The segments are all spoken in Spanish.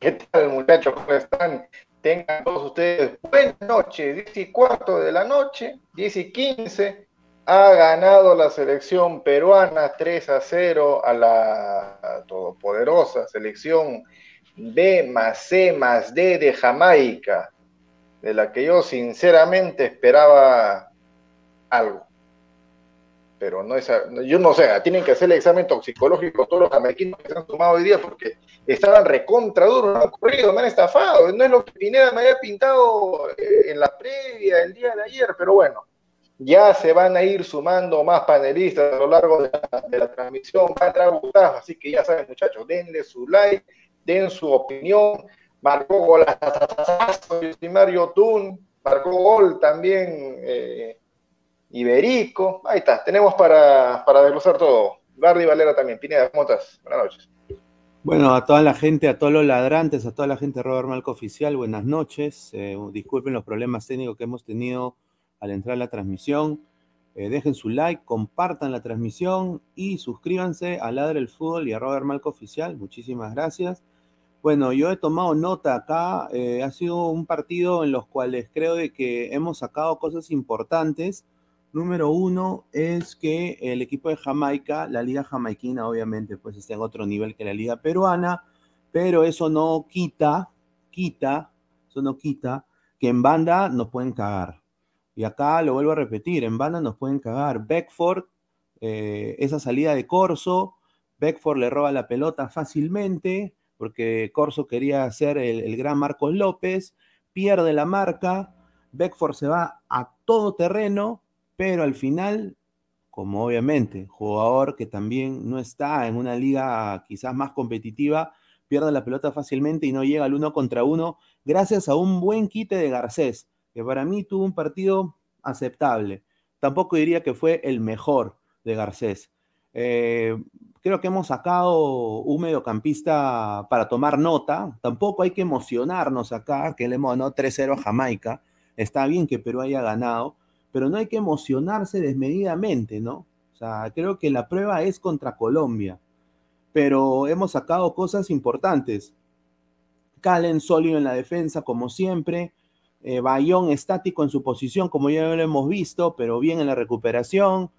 ¿Qué tal, muchachos? ¿Cómo están? Tengan todos ustedes buenas noches. 10 y cuarto de la noche, 10 y 15. Ha ganado la selección peruana 3 a 0 a la todopoderosa selección B más C más D de Jamaica, de la que yo sinceramente esperaba algo pero no es, yo no sé, tienen que hacer el examen toxicológico todos los jamaiquinos que se han tomado hoy día porque estaban recontra duros, no han ocurrido, me han estafado, no es lo que Pineda me había pintado eh, en la previa el día de ayer, pero bueno, ya se van a ir sumando más panelistas a lo largo de la, transmisión, va a entrar Gustavo, así que ya saben muchachos, denle su like, den su opinión, marcó gol Mario Tun, marcó gol también eh, Iberico, ahí está, tenemos para, para desglosar todo. Bardi Valera también, Pineda, ¿cómo estás? Buenas noches. Bueno, a toda la gente, a todos los ladrantes, a toda la gente de Robert Malco Oficial, buenas noches. Eh, disculpen los problemas técnicos que hemos tenido al entrar a la transmisión. Eh, dejen su like, compartan la transmisión y suscríbanse a Ladre el Fútbol y a Robert Malco Oficial. Muchísimas gracias. Bueno, yo he tomado nota acá. Eh, ha sido un partido en los cuales creo de que hemos sacado cosas importantes Número uno es que el equipo de Jamaica, la liga jamaiquina obviamente pues está en otro nivel que la liga peruana, pero eso no quita, quita, eso no quita que en banda nos pueden cagar. Y acá lo vuelvo a repetir, en banda nos pueden cagar. Beckford, eh, esa salida de Corso, Beckford le roba la pelota fácilmente, porque Corso quería el, el gran Marcos López, pierde la marca, Beckford se va a todo terreno, pero al final, como obviamente, jugador que también no está en una liga quizás más competitiva, pierde la pelota fácilmente y no llega al uno contra uno, gracias a un buen quite de Garcés, que para mí tuvo un partido aceptable. Tampoco diría que fue el mejor de Garcés. Eh, creo que hemos sacado un mediocampista para tomar nota. Tampoco hay que emocionarnos acá, que le hemos ganado 3-0 a Jamaica. Está bien que Perú haya ganado, pero no hay que emocionarse desmedidamente, ¿no? O sea, creo que la prueba es contra Colombia, pero hemos sacado cosas importantes. Calen sólido en la defensa, como siempre. Eh, Bayón estático en su posición, como ya lo hemos visto, pero bien en la recuperación.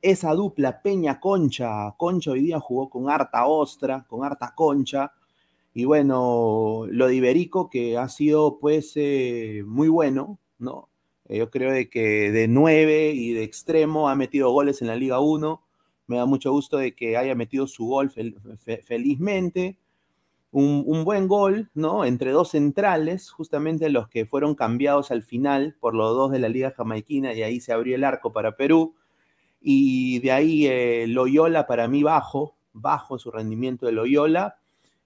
Esa dupla Peña-Concha, Concha hoy día jugó con harta ostra, con harta concha. Y bueno, lo de que ha sido pues eh, muy bueno, ¿no? Yo creo de que de nueve y de extremo ha metido goles en la Liga 1. Me da mucho gusto de que haya metido su gol felizmente. Un, buen gol, ¿no? Entre dos centrales, justamente los que fueron cambiados al final por los dos de la Liga Jamaiquina, y ahí se abrió el arco para Perú. Y de ahí eh, Loyola para mí bajo, bajo su rendimiento de Loyola.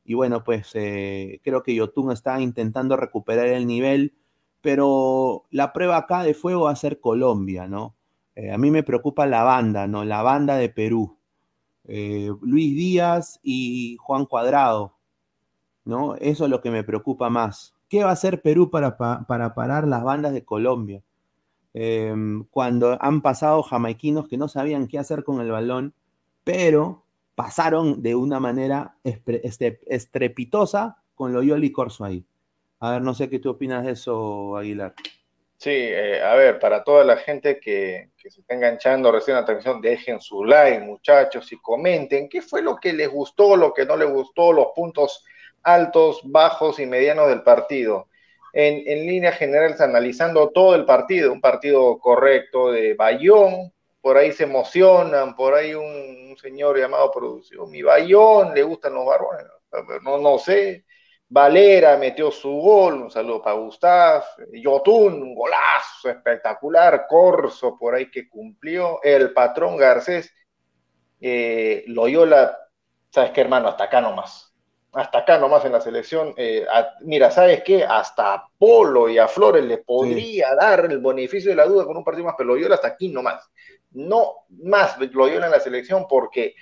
Y bueno, pues eh, creo que Yotun está intentando recuperar el nivel pero la prueba acá de fuego va a ser Colombia, ¿no? Eh, a mí me preocupa la banda, ¿no? La banda de Perú. Eh, Luis Díaz y Juan Cuadrado, ¿no? Eso es lo que me preocupa más. ¿Qué va a hacer Perú para, para parar las bandas de Colombia? Em, cuando han pasado jamaiquinos que no sabían qué hacer con el balón, pero pasaron de una manera este, estrepitosa con Loyola y Corso ahí. A ver, no sé qué tú opinas de eso, Aguilar. Sí, eh, a ver, para toda la gente que, se está enganchando recién a la transmisión, dejen su like, muchachos, y comenten qué fue lo que les gustó, lo que no les gustó, los puntos altos, bajos y medianos del partido. En, en líneas generales, analizando todo el partido, un partido correcto de Bayón, por ahí se emocionan, por ahí un, señor llamado producción, mi Bayón, le gustan los varones, no, no sé, Valera metió su gol, un saludo para Gustav, Yotun, un golazo espectacular, Corso por ahí que cumplió, el patrón Garcés, eh, Loyola, sabes qué hermano, hasta acá nomás, hasta acá nomás en la selección, eh, mira, sabes qué, hasta a Polo y a Flores le podría dar el beneficio de la duda con un partido más, pero Loyola hasta aquí nomás, no más Loyola en la selección porque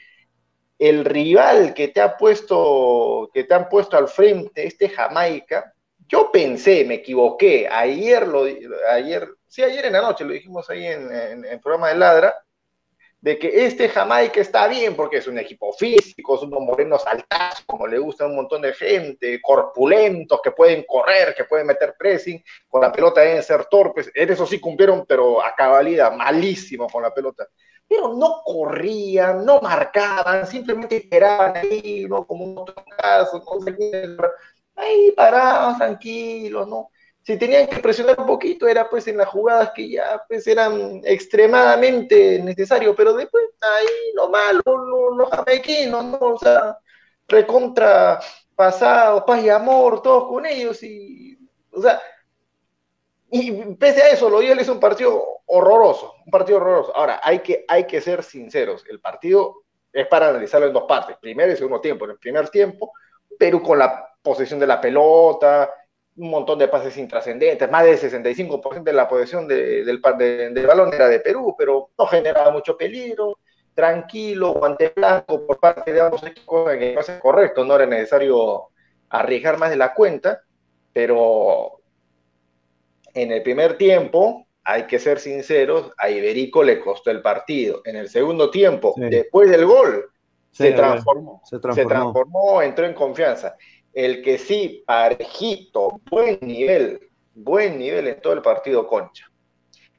el rival que te ha puesto, que te han puesto al frente, este Jamaica, yo pensé, me equivoqué, ayer lo, ayer, sí, ayer en la noche lo dijimos ahí en, el programa de Ladra, de que este Jamaica está bien porque es un equipo físico, son unos morenos altos, como le gusta a un montón de gente, corpulentos, que pueden correr, que pueden meter pressing, con la pelota deben ser torpes, eso sí cumplieron, pero a cabalidad, malísimo con la pelota. Pero no corrían, no marcaban, simplemente esperaban ahí, ¿no? Como un otro caso, ahí parados, tranquilos, ¿no? si tenían que presionar un poquito era pues en las jugadas que ya pues eran extremadamente necesarios, pero después ahí lo malo, los jamaiquinos, ¿no? O sea, recontra pasado, paz y amor, todos con ellos y, o sea, y pese a eso, lo dio es un partido horroroso, un partido horroroso. Ahora, hay que, hay que ser sinceros, el partido es para analizarlo en dos partes, primer y segundo tiempo. En el primer tiempo, Perú con la posesión de la pelota, un montón de pases intrascendentes, más del 65% de la posesión del, del balón era de Perú, pero no generaba mucho peligro, tranquilo, guante blanco por parte de ambos equipos, que no es correcto, no era necesario arriesgar más de la cuenta, pero en el primer tiempo, hay que ser sinceros, a Iberico le costó el partido. En el segundo tiempo, después del gol, se, transformó, se, transformó, se transformó, entró en confianza. El que sí, parejito, buen nivel, buen nivel en todo el partido Concha.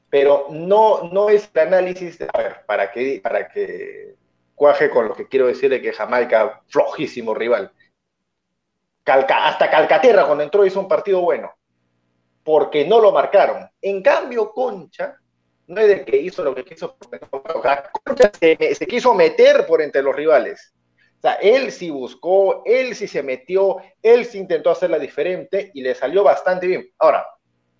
Pero no, no es el análisis, a ver, para que, para que cuaje con lo que quiero decirle que Jamaica, flojísimo rival. hasta Calcaterra cuando entró hizo un partido bueno, porque no lo marcaron. En cambio, Concha, no es de que hizo lo que quiso, Concha se, se quiso meter por entre los rivales o sea, él sí buscó, él sí se metió, él sí intentó hacerla diferente y le salió bastante bien. Ahora,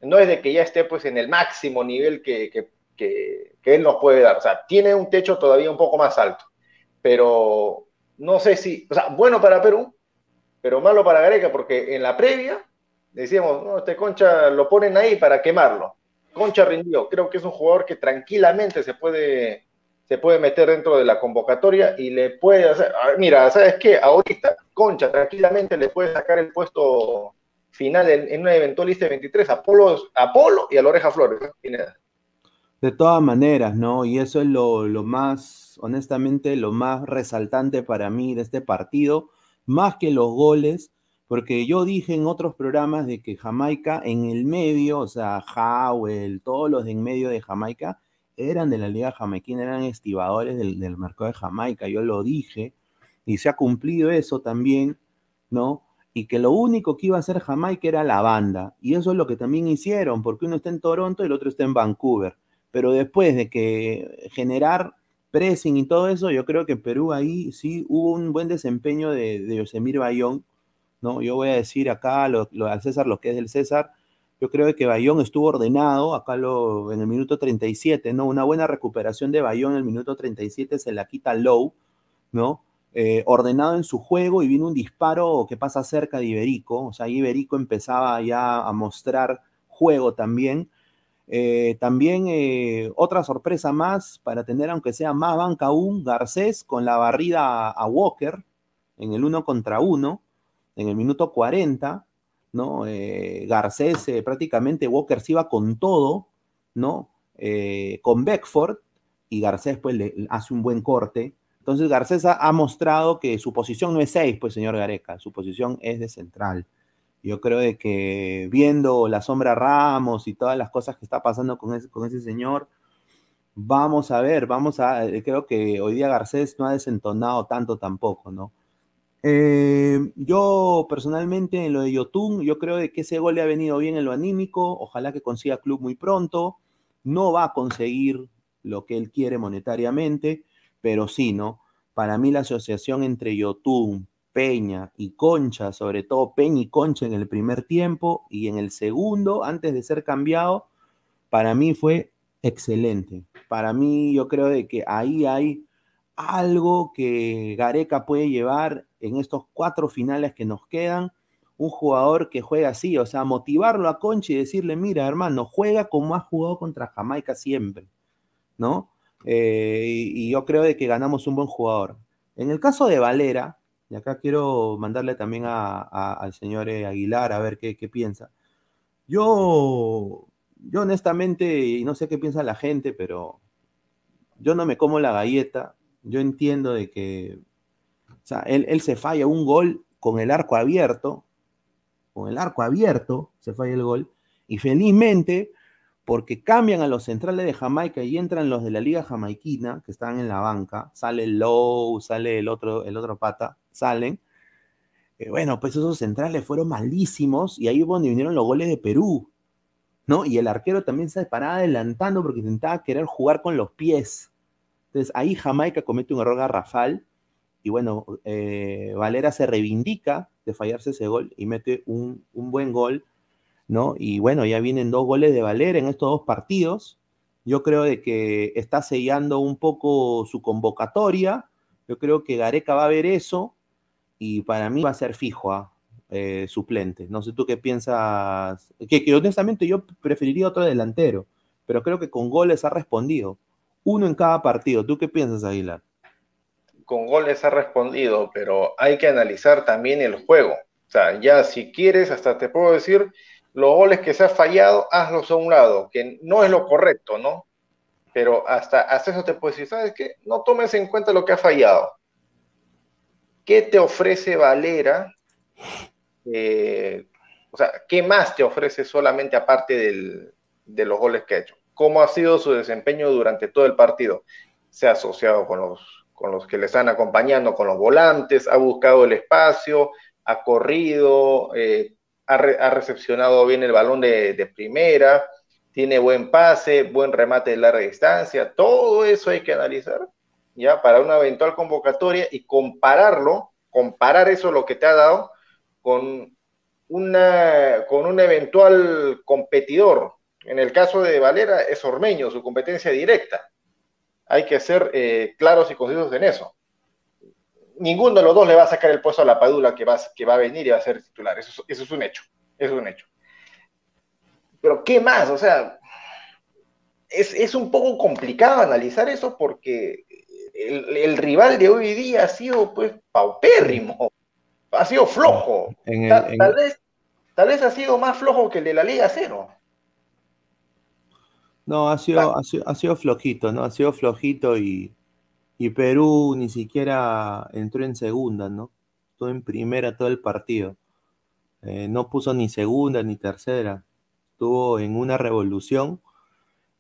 no es de que ya esté pues en el máximo nivel que, que, que, él nos puede dar. O sea, tiene un techo todavía un poco más alto. Pero no sé si, o sea, bueno para Perú, pero malo para Gareca, porque en la previa decíamos, no, este Concha lo ponen ahí para quemarlo. Concha rindió. Creo que es un jugador que tranquilamente se puede se puede meter dentro de la convocatoria y le puede hacer, mira, ¿sabes qué? Ahorita, Concha, tranquilamente le puede sacar el puesto final en, una eventual lista de 23 a Polo, y a la Oreja Flores, De todas maneras, ¿no? Y eso es lo, lo más, honestamente, lo más resaltante para mí de este partido, más que los goles, porque yo dije en otros programas de que Jamaica en el medio, o sea, Howell, todos los de en medio de Jamaica, eran de la Liga Jamaiquina, eran estibadores del, mercado de Jamaica, yo lo dije, y se ha cumplido eso también, ¿no? Y que lo único que iba a hacer Jamaica era la banda, y eso es lo que también hicieron, porque uno está en Toronto y el otro está en Vancouver, pero después de que generar pressing y todo eso, yo creo que en Perú ahí sí hubo un buen desempeño de, de Yosemir Bayón, ¿no? Yo voy a decir acá lo, al César lo que es del César, yo creo que Bayón estuvo ordenado, acá lo, en el minuto 37, ¿no? Una buena recuperación de Bayón en el minuto 37 se la quita Low, ¿no? Eh, ordenado en su juego y vino un disparo que pasa cerca de Iberico, o sea, Iberico empezaba ya a mostrar juego también. Eh, también eh, otra sorpresa más para tener, aunque sea más banca aún, Garcés con la barrida a Walker en el uno contra uno, en el minuto 40, ¿no? Eh, Garcés, eh, prácticamente Walker se iba con todo, ¿no? Eh, con Beckford, y Garcés pues le hace un buen corte. Entonces Garcés ha, mostrado que su posición no es 6, pues señor Gareca, su posición es de central. Yo creo de que viendo la sombra Ramos y todas las cosas que está pasando con ese, con ese señor, vamos a ver, vamos a, creo que hoy día Garcés no ha desentonado tanto tampoco, ¿no? Eh, yo personalmente en lo de Yotun, yo creo de que ese gol le ha venido bien en lo anímico, ojalá que consiga club muy pronto, no va a conseguir lo que él quiere monetariamente, pero sí, ¿no? Para mí la asociación entre Yotun, Peña y Concha, sobre todo Peña y Concha en el primer tiempo y en el segundo, antes de ser cambiado, para mí fue excelente. Para mí yo creo de que ahí hay algo que Gareca puede llevar en estos cuatro finales que nos quedan, un jugador que juega así, o sea, motivarlo a Concha y decirle, mira, hermano, juega como ha jugado contra Jamaica siempre, ¿no? Eh, y, yo creo de que ganamos un buen jugador. En el caso de Valera, y acá quiero mandarle también al señor eh, Aguilar a ver qué, qué piensa. Yo, yo honestamente, y no sé qué piensa la gente, pero yo no me como la galleta, yo entiendo de que, o sea, él, él se falla un gol con el arco abierto, con el arco abierto, se falla el gol, y felizmente, porque cambian a los centrales de Jamaica y entran los de la Liga Jamaiquina, que están en la banca, sale Low, sale el otro, el otro pata, salen. Eh, bueno, pues esos centrales fueron malísimos y ahí es donde vinieron los goles de Perú, ¿no? Y el arquero también se paraba adelantando porque intentaba querer jugar con los pies. Entonces ahí Jamaica comete un error garrafal y bueno, eh, Valera se reivindica de fallarse ese gol y mete un, un buen gol ¿no? Y bueno, ya vienen dos goles de Valera en estos dos partidos. Yo creo de que está sellando un poco su convocatoria. Yo creo que Gareca va a ver eso y para mí va a ser fijo, ¿ah? eh, suplente. No sé tú qué piensas. Que, honestamente yo preferiría otro delantero, pero creo que con goles ha respondido. Uno en cada partido. ¿Tú qué piensas, Aguilar? Con goles ha respondido, pero hay que analizar también el juego. O sea, ya si quieres, hasta te puedo decir los goles que se ha fallado, hazlos a un lado, que no es lo correcto, ¿no? Pero hasta, eso te puedo decir, ¿sabes qué? No tomes en cuenta lo que ha fallado. ¿Qué te ofrece Valera? Eh, o sea, ¿qué más te ofrece solamente aparte del, de los goles que ha hecho? ¿Cómo ha sido su desempeño durante todo el partido? Se ha asociado con los, con los que le están acompañando, con los volantes, ha buscado el espacio, ha corrido, eh, ha, recepcionado bien el balón de, primera, tiene buen pase, buen remate de larga distancia, todo eso hay que analizar, ya, para una eventual convocatoria y compararlo, comparar eso lo que te ha dado con una, con un eventual competidor. En el caso de Valera es Ormeño, su competencia directa. Hay que ser eh, claros y concisos en eso ninguno de los dos le va a sacar el puesto a la Padula que va, que va a venir y va a ser titular. Eso, eso es un hecho. Eso es un hecho. Pero ¿qué más? O sea, es, es un poco complicado analizar eso porque el, rival de hoy día ha sido pues paupérrimo, ha sido flojo. tal, vez, tal vez ha sido más flojo que el de la Liga Cero. No, ha sido, ha sido, ha sido flojito, ¿no? Ha sido flojito y, y Perú ni siquiera entró en segunda, ¿no? Estuvo en primera todo el partido. Eh, no puso ni segunda ni tercera. Estuvo en una revolución,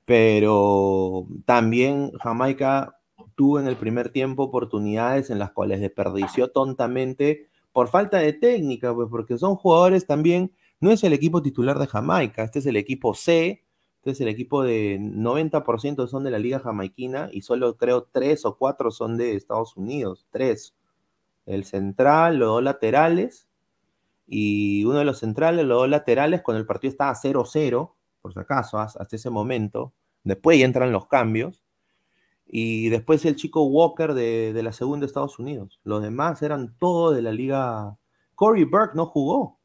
pero también Jamaica tuvo en el primer tiempo oportunidades en las cuales desperdició tontamente por falta de técnica, pues porque son jugadores también, no es el equipo titular de Jamaica, este es el equipo C, entonces el equipo de 90% son de la liga jamaiquina y solo creo tres o cuatro son de Estados Unidos, tres. El central, los dos laterales y uno de los centrales, los dos laterales, cuando el partido estaba 0-0, por si acaso, hasta ese momento. Después ya entran los cambios. Y después el chico Walker de, de la segunda de Estados Unidos. Los demás eran todos de la liga. Corey Burke no jugó.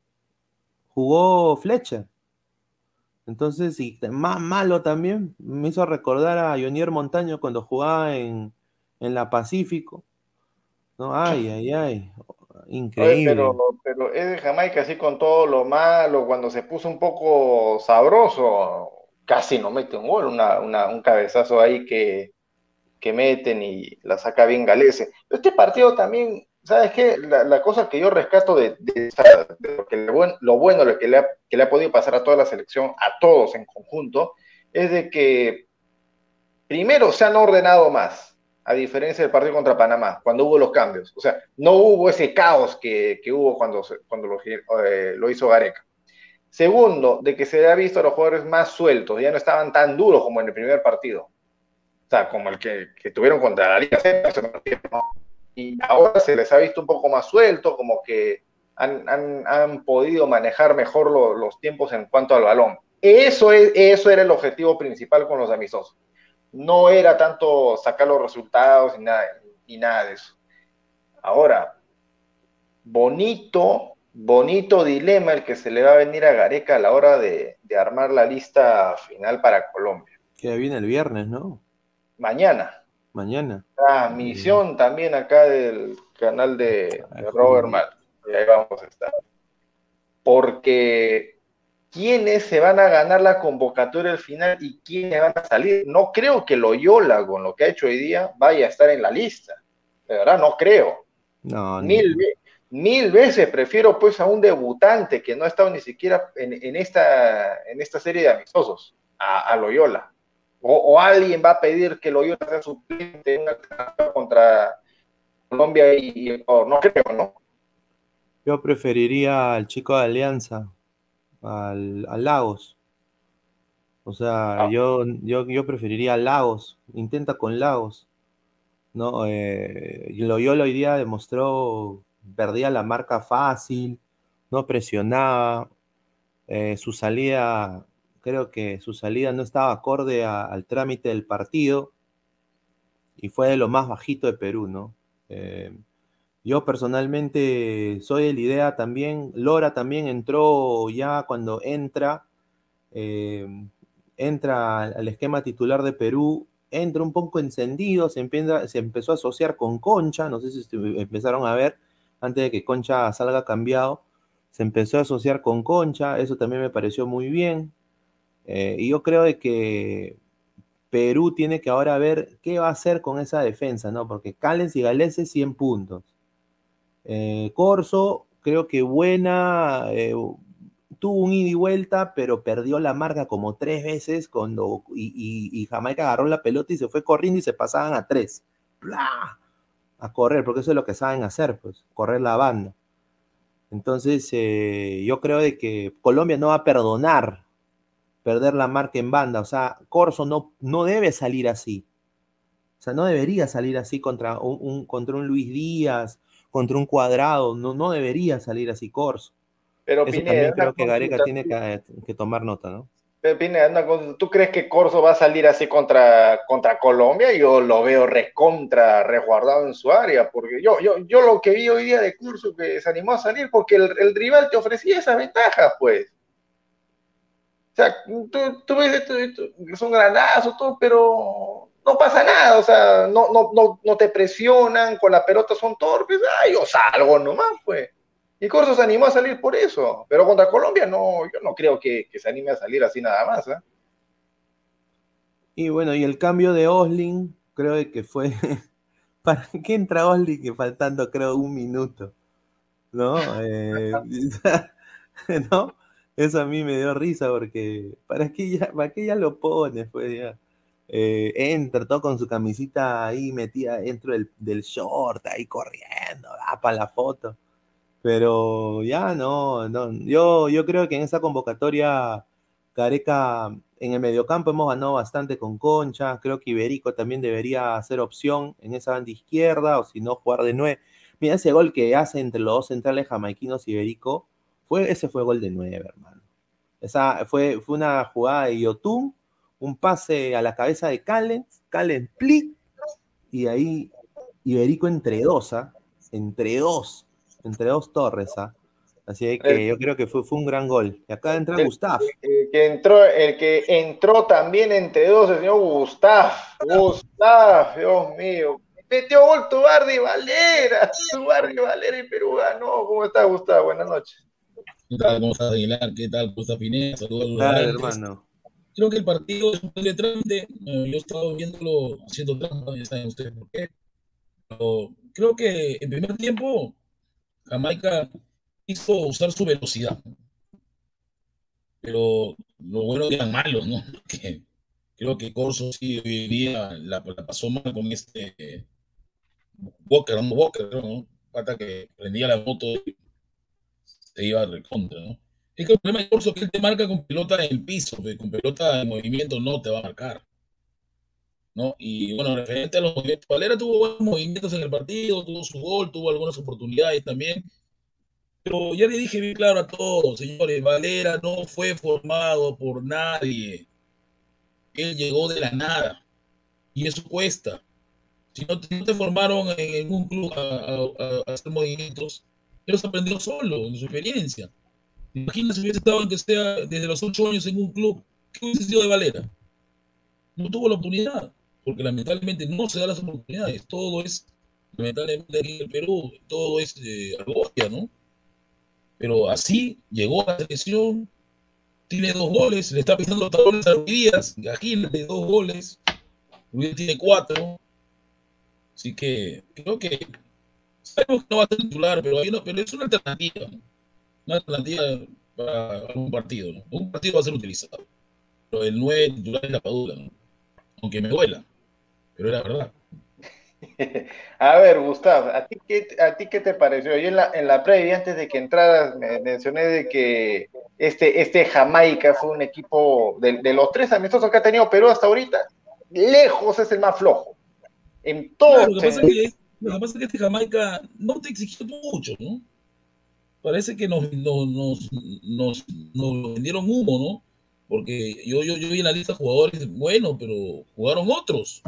Jugó Fletcher. Entonces, y más malo también, me hizo recordar a Jonier Montaño cuando jugaba en, la Pacífico. ¿no? Ay, ay, ay. Increíble. pero, pero es de Jamaica, así con todo lo malo, cuando se puso un poco sabroso, casi no mete un gol, un cabezazo ahí que, que meten y la saca bien Galese. Este partido también ¿sabes qué? La, cosa que yo rescato de, lo, bueno, lo que le, ha, le podido pasar a toda la selección, a todos en conjunto, es de que primero se han ordenado más, a diferencia del partido contra Panamá, cuando hubo los cambios. O sea, no hubo ese caos que, hubo cuando, lo, eh, lo, hizo Gareca. Segundo, de que se ha visto a los jugadores más sueltos, ya no estaban tan duros como en el primer partido. O sea, como el que, tuvieron contra la Liga y ahora se les ha visto un poco más suelto, como que han, podido manejar mejor los tiempos en cuanto al balón. Eso, es, eso era el objetivo principal con los amistosos. No era tanto sacar los resultados y nada, nada de eso. Ahora, bonito, bonito dilema el que se le va a venir a Gareca a la hora de, de armar la lista final para Colombia. Que viene el viernes, ¿no? Mañana. Mañana. Transmisión también acá del canal de, Robert Mal. Y ahí vamos a estar. Porque quiénes se van a ganar la convocatoria al final y quiénes van a salir. No creo que Loyola, con lo que ha hecho hoy día, vaya a estar en la lista. De verdad, no creo. No, mil, mil veces prefiero pues a un debutante que no ha estado ni siquiera en, esta, en esta serie de amistosos, a, Loyola. O, alguien va a pedir que Loyola sea suplente en una contra Colombia y Ecuador. No creo, ¿no? Yo preferiría al chico de Alianza, al, Lagos. O sea, ah. yo, yo, yo preferiría a Lagos. Intenta con Lagos. ¿no? Eh, Loyola hoy día demostró, perdía la marca fácil, no presionaba. Eh, su salida, creo que su salida no estaba acorde al trámite del partido y fue de lo más bajito de Perú, ¿no? Eh, yo personalmente soy de la idea también, Lora también entró ya cuando entra, eh, entra al esquema titular de Perú, entra un poco encendido, se, se empezó a asociar con Concha, no sé si empezaron a ver, antes de que Concha salga cambiado, se empezó a asociar con Concha, eso también me pareció muy bien. Eh, y yo creo de que Perú tiene que ahora ver qué va a hacer con esa defensa, ¿no? Porque Callens y Galeses 100 puntos. Eh, Corso, creo que buena, eh, tuvo un ida y vuelta, pero perdió la marca como tres veces cuando y, Jamaica agarró la pelota y se fue corriendo y se pasaban a tres. A correr, porque eso es lo que saben hacer, pues, correr la banda. Entonces, eh, yo creo de que Colombia no va a perdonar perder la marca en banda. O sea, Corso no, no debe salir así. O sea, no debería salir así contra un contra un Luis Díaz contra un cuadrado. No, no debería salir así Corso. Pero Eso también creo que Gareca tiene que, tomar nota, ¿no? Pero Pineda, ¿tú crees que Corso va a salir así contra, contra Colombia? Yo lo veo recontra, resguardado en su área, porque yo, yo, yo lo que vi hoy día de curso que se animó a salir porque el, el rival te ofrecía esas ventajas, pues. O sea, tú, tú ves esto, es un granazo, todo, pero no pasa nada, o sea, no, no, no, no te presionan, con la pelota son torpes, ay, yo salgo nomás, pues. Y Corso se animó a salir por eso, pero contra Colombia no, yo no creo que, se anime a salir así nada más. ¿eh? Y bueno, y el cambio de Osling, creo que fue. ¿Para qué entra Osling que faltando, creo, un minuto? ¿No? Eh, ¿No? Eso a mí me dio risa porque. ¿Para qué ya, para ya lo pone? Pues ya. Eh, entra todo con su camisita ahí metida dentro del, del short, ahí corriendo, da para la foto. Pero ya no, no. Yo, yo creo que en esa convocatoria, Careca, en el mediocampo hemos ganado bastante con Concha. Creo que Iberico también debería hacer opción en esa banda izquierda, o si no, jugar de nueve. Mira, ese gol que hace entre los dos centrales jamaiquinos y Iberico, fue, ese fue gol de nueve, hermano. Esa fue, fue una jugada de Yotun un pase a la cabeza de Callens, Callens plic, y ahí Iberico entre dos, ¿ah? entre dos, entre dos torres. ¿ah? Así que yo creo que fue, fue un gran gol. Y acá entra Gustav. El, que entró, el que entró también entre dos, el señor Gustav. Gustav, Dios mío. Metió gol tu Bardi Valera. Tu Bardi Valera y Perú ganó. ¿Cómo estás, Gustav? Buenas noches. ¿Qué tal? ¿Cómo estás, Aguilar? ¿Qué tal, Gustav Pineda? Saludos a los hermano creo que el partido es un de trámite. yo estaba viéndolo haciendo trampa, ya saben ustedes por qué. Pero creo que en primer tiempo Jamaica hizo usar su velocidad. Pero lo bueno eran malos, ¿no? Que creo que Corso sí hoy día la, pasó mal con este Walker, no Walker, ¿no? Pata que prendía la moto y se iba recontra, ¿no? Es que el problema de Corso es que él te marca con pelota en el piso, con pelota en movimiento no te va a marcar. ¿no? Y bueno, referente a los movimientos, Valera tuvo buenos movimientos en el partido, tuvo su gol, tuvo algunas oportunidades también. Pero ya le dije bien claro a todos, señores, Valera no fue formado por nadie. Él llegó de la nada. Y eso cuesta. Si no te, formaron en, un club a, a hacer movimientos, los aprendió solo, en su experiencia. Imagina si hubiese estado que sea desde los ocho años en un club, ¿qué hubiese sido de Valera? No tuvo la oportunidad, porque lamentablemente no se da las oportunidades. Todo es, lamentablemente aquí en el Perú, todo es eh, ¿no? Pero así llegó a la selección, tiene dos goles, le está pisando los talones a Ruidías, imagínate, dos goles, Ruidías tiene cuatro, así que creo que sabemos que no va a ser titular, pero, pero es una alternativa, una alternativa para algún partido, ¿no? un partido va a ser utilizado, pero el nueve titular es la Padula, aunque me duela, pero era verdad. A ver, Gustavo, ¿a ti qué, a ti qué te pareció? Yo en la, en la previa, antes de que entraras, me mencioné de que este, este Jamaica fue un equipo de, de, los tres amistosos que ha tenido Perú hasta ahorita, lejos es el más flojo. En todo. lo, que pasa es que, lo que pasa es que este Jamaica no te exigió mucho, ¿no? Parece que nos, nos, nos, nos, vendieron humo, ¿no? Porque yo, yo, yo vi en la lista jugadores, bueno, pero jugaron otros.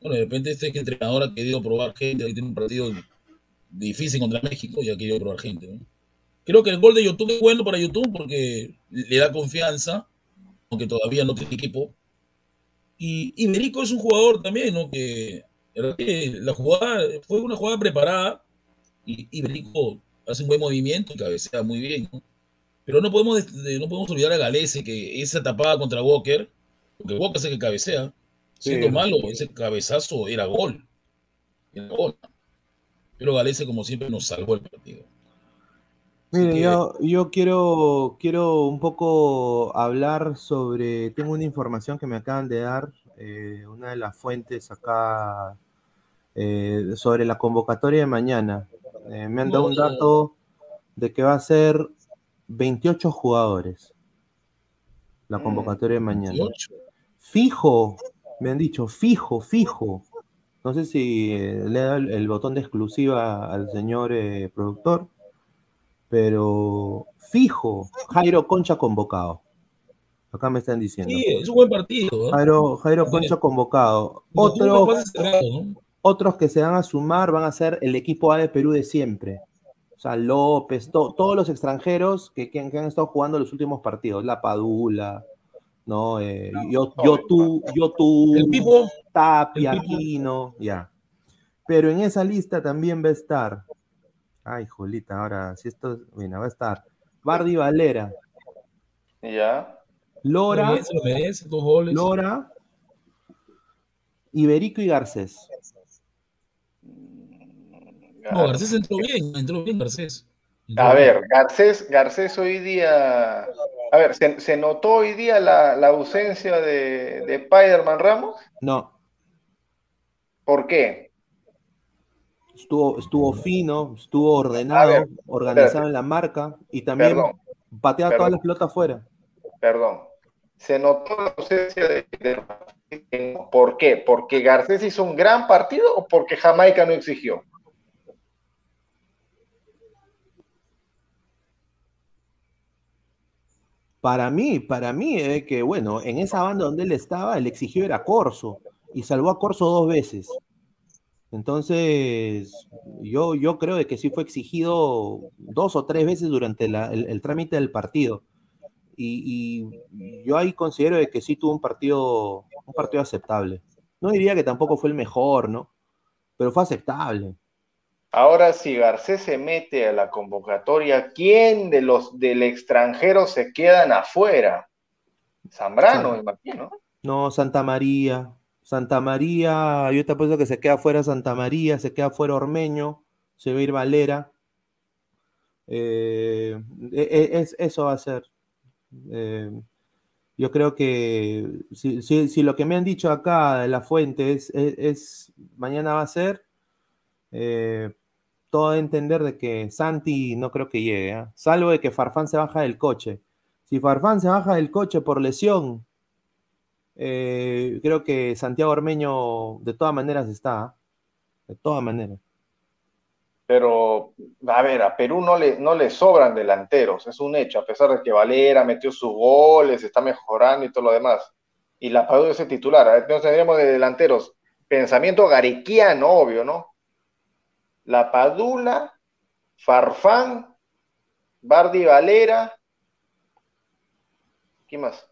Bueno, de repente este entrenador ha querido probar gente, ahí tiene un partido difícil contra México y ha querido probar gente. ¿no? Creo que el gol de YouTube es bueno para YouTube porque le da confianza, aunque todavía no tiene equipo. Y Iberico es un jugador también, ¿no? Que, que la jugada fue una jugada preparada y Iberico hace un buen movimiento y cabecea muy bien, ¿no? Pero no podemos, no podemos olvidar a Galese que esa tapada contra Walker, porque Walker es el que cabecea, siendo sí. malo, ese cabezazo era gol. Era gol. Pero Galese, como siempre, nos salvó el partido. Mire, que... yo, yo quiero, quiero un poco hablar sobre, tengo una información que me acaban de dar, eh, una de las fuentes acá, eh, sobre la convocatoria de mañana. Eh, me han dado un dato de que va a ser 28 jugadores la convocatoria de mañana. 28. Fijo, me han dicho, fijo, fijo. No sé si le da el, el, botón de exclusiva al señor productor, pero fijo, Jairo Concha convocado. Acá me están diciendo. Sí, es un buen partido. ¿eh? Jairo, Jairo Concha convocado. Otros, ¿no? otros que se van a sumar van a ser el equipo A de Perú de siempre. O sea, López, to, todos los extranjeros que, que, que, han estado jugando los últimos partidos. La Padula, ¿no? Eh, yo, yo, tú, yo, tú, el Pipo, Tapia, Aquino, ya. Pero en esa lista también va a estar, ay, Julita, ahora, si esto, mira, va a estar Bardi Valera. Ya. Lora, lo merece, lo merece, dos goles. Lora, Iberico y Garcés. No, Garcés entró bien, entró bien Garcés. Entró A ver, Garcés, Garcés hoy día. A ver, ¿se, se notó hoy día la, la ausencia de, de Spider-Man Ramos? No. ¿Por qué? Estuvo, estuvo fino, estuvo ordenado, ver, organizado espérate. en la marca y también Perdón, pateaba perdón. todas las pelotas afuera. perdón. Se notó la ausencia de, ¿Por qué? ¿Porque Garcés hizo un gran partido o porque Jamaica no exigió? Para mí, para mí, eh, que bueno, en esa banda donde él estaba, el exigió era Corso y salvó a Corso dos veces. Entonces, yo, yo creo de que sí fue exigido dos o tres veces durante la- el, el trámite del partido. Y, y yo ahí considero de que sí tuvo un partido, un partido aceptable. No diría que tampoco fue el mejor, ¿no? Pero fue aceptable. Ahora, si Garcés se mete a la convocatoria, ¿quién de los del extranjero se quedan afuera? Zambrano, imagino. No, Santa María. Santa María, yo te apuesto que se queda fuera Santa María, se queda fuera Ormeño, se va a ir Valera. Eh, e- e- es, eso va a ser. Eh, yo creo que si, lo que me han dicho acá de la fuente es- mañana va a ser, eh, todo a entender de que Santi no creo que llegue, ¿ah? salvo de que Farfán se baja del coche. Si Farfán se baja del coche por lesión, eh, creo que Santiago Ormeño de todas maneras está, ¿ah? de todas maneras. Pero, a ver, a Perú no le, no le sobran delanteros, es un hecho, a pesar de que Valera metió sus goles, está mejorando y todo lo demás. Y la Padula es el titular. A ver, Entonces tendríamos de delanteros pensamiento garequiano, obvio, ¿no? La Padula, Farfán, Bardi Valera. ¿Qué más?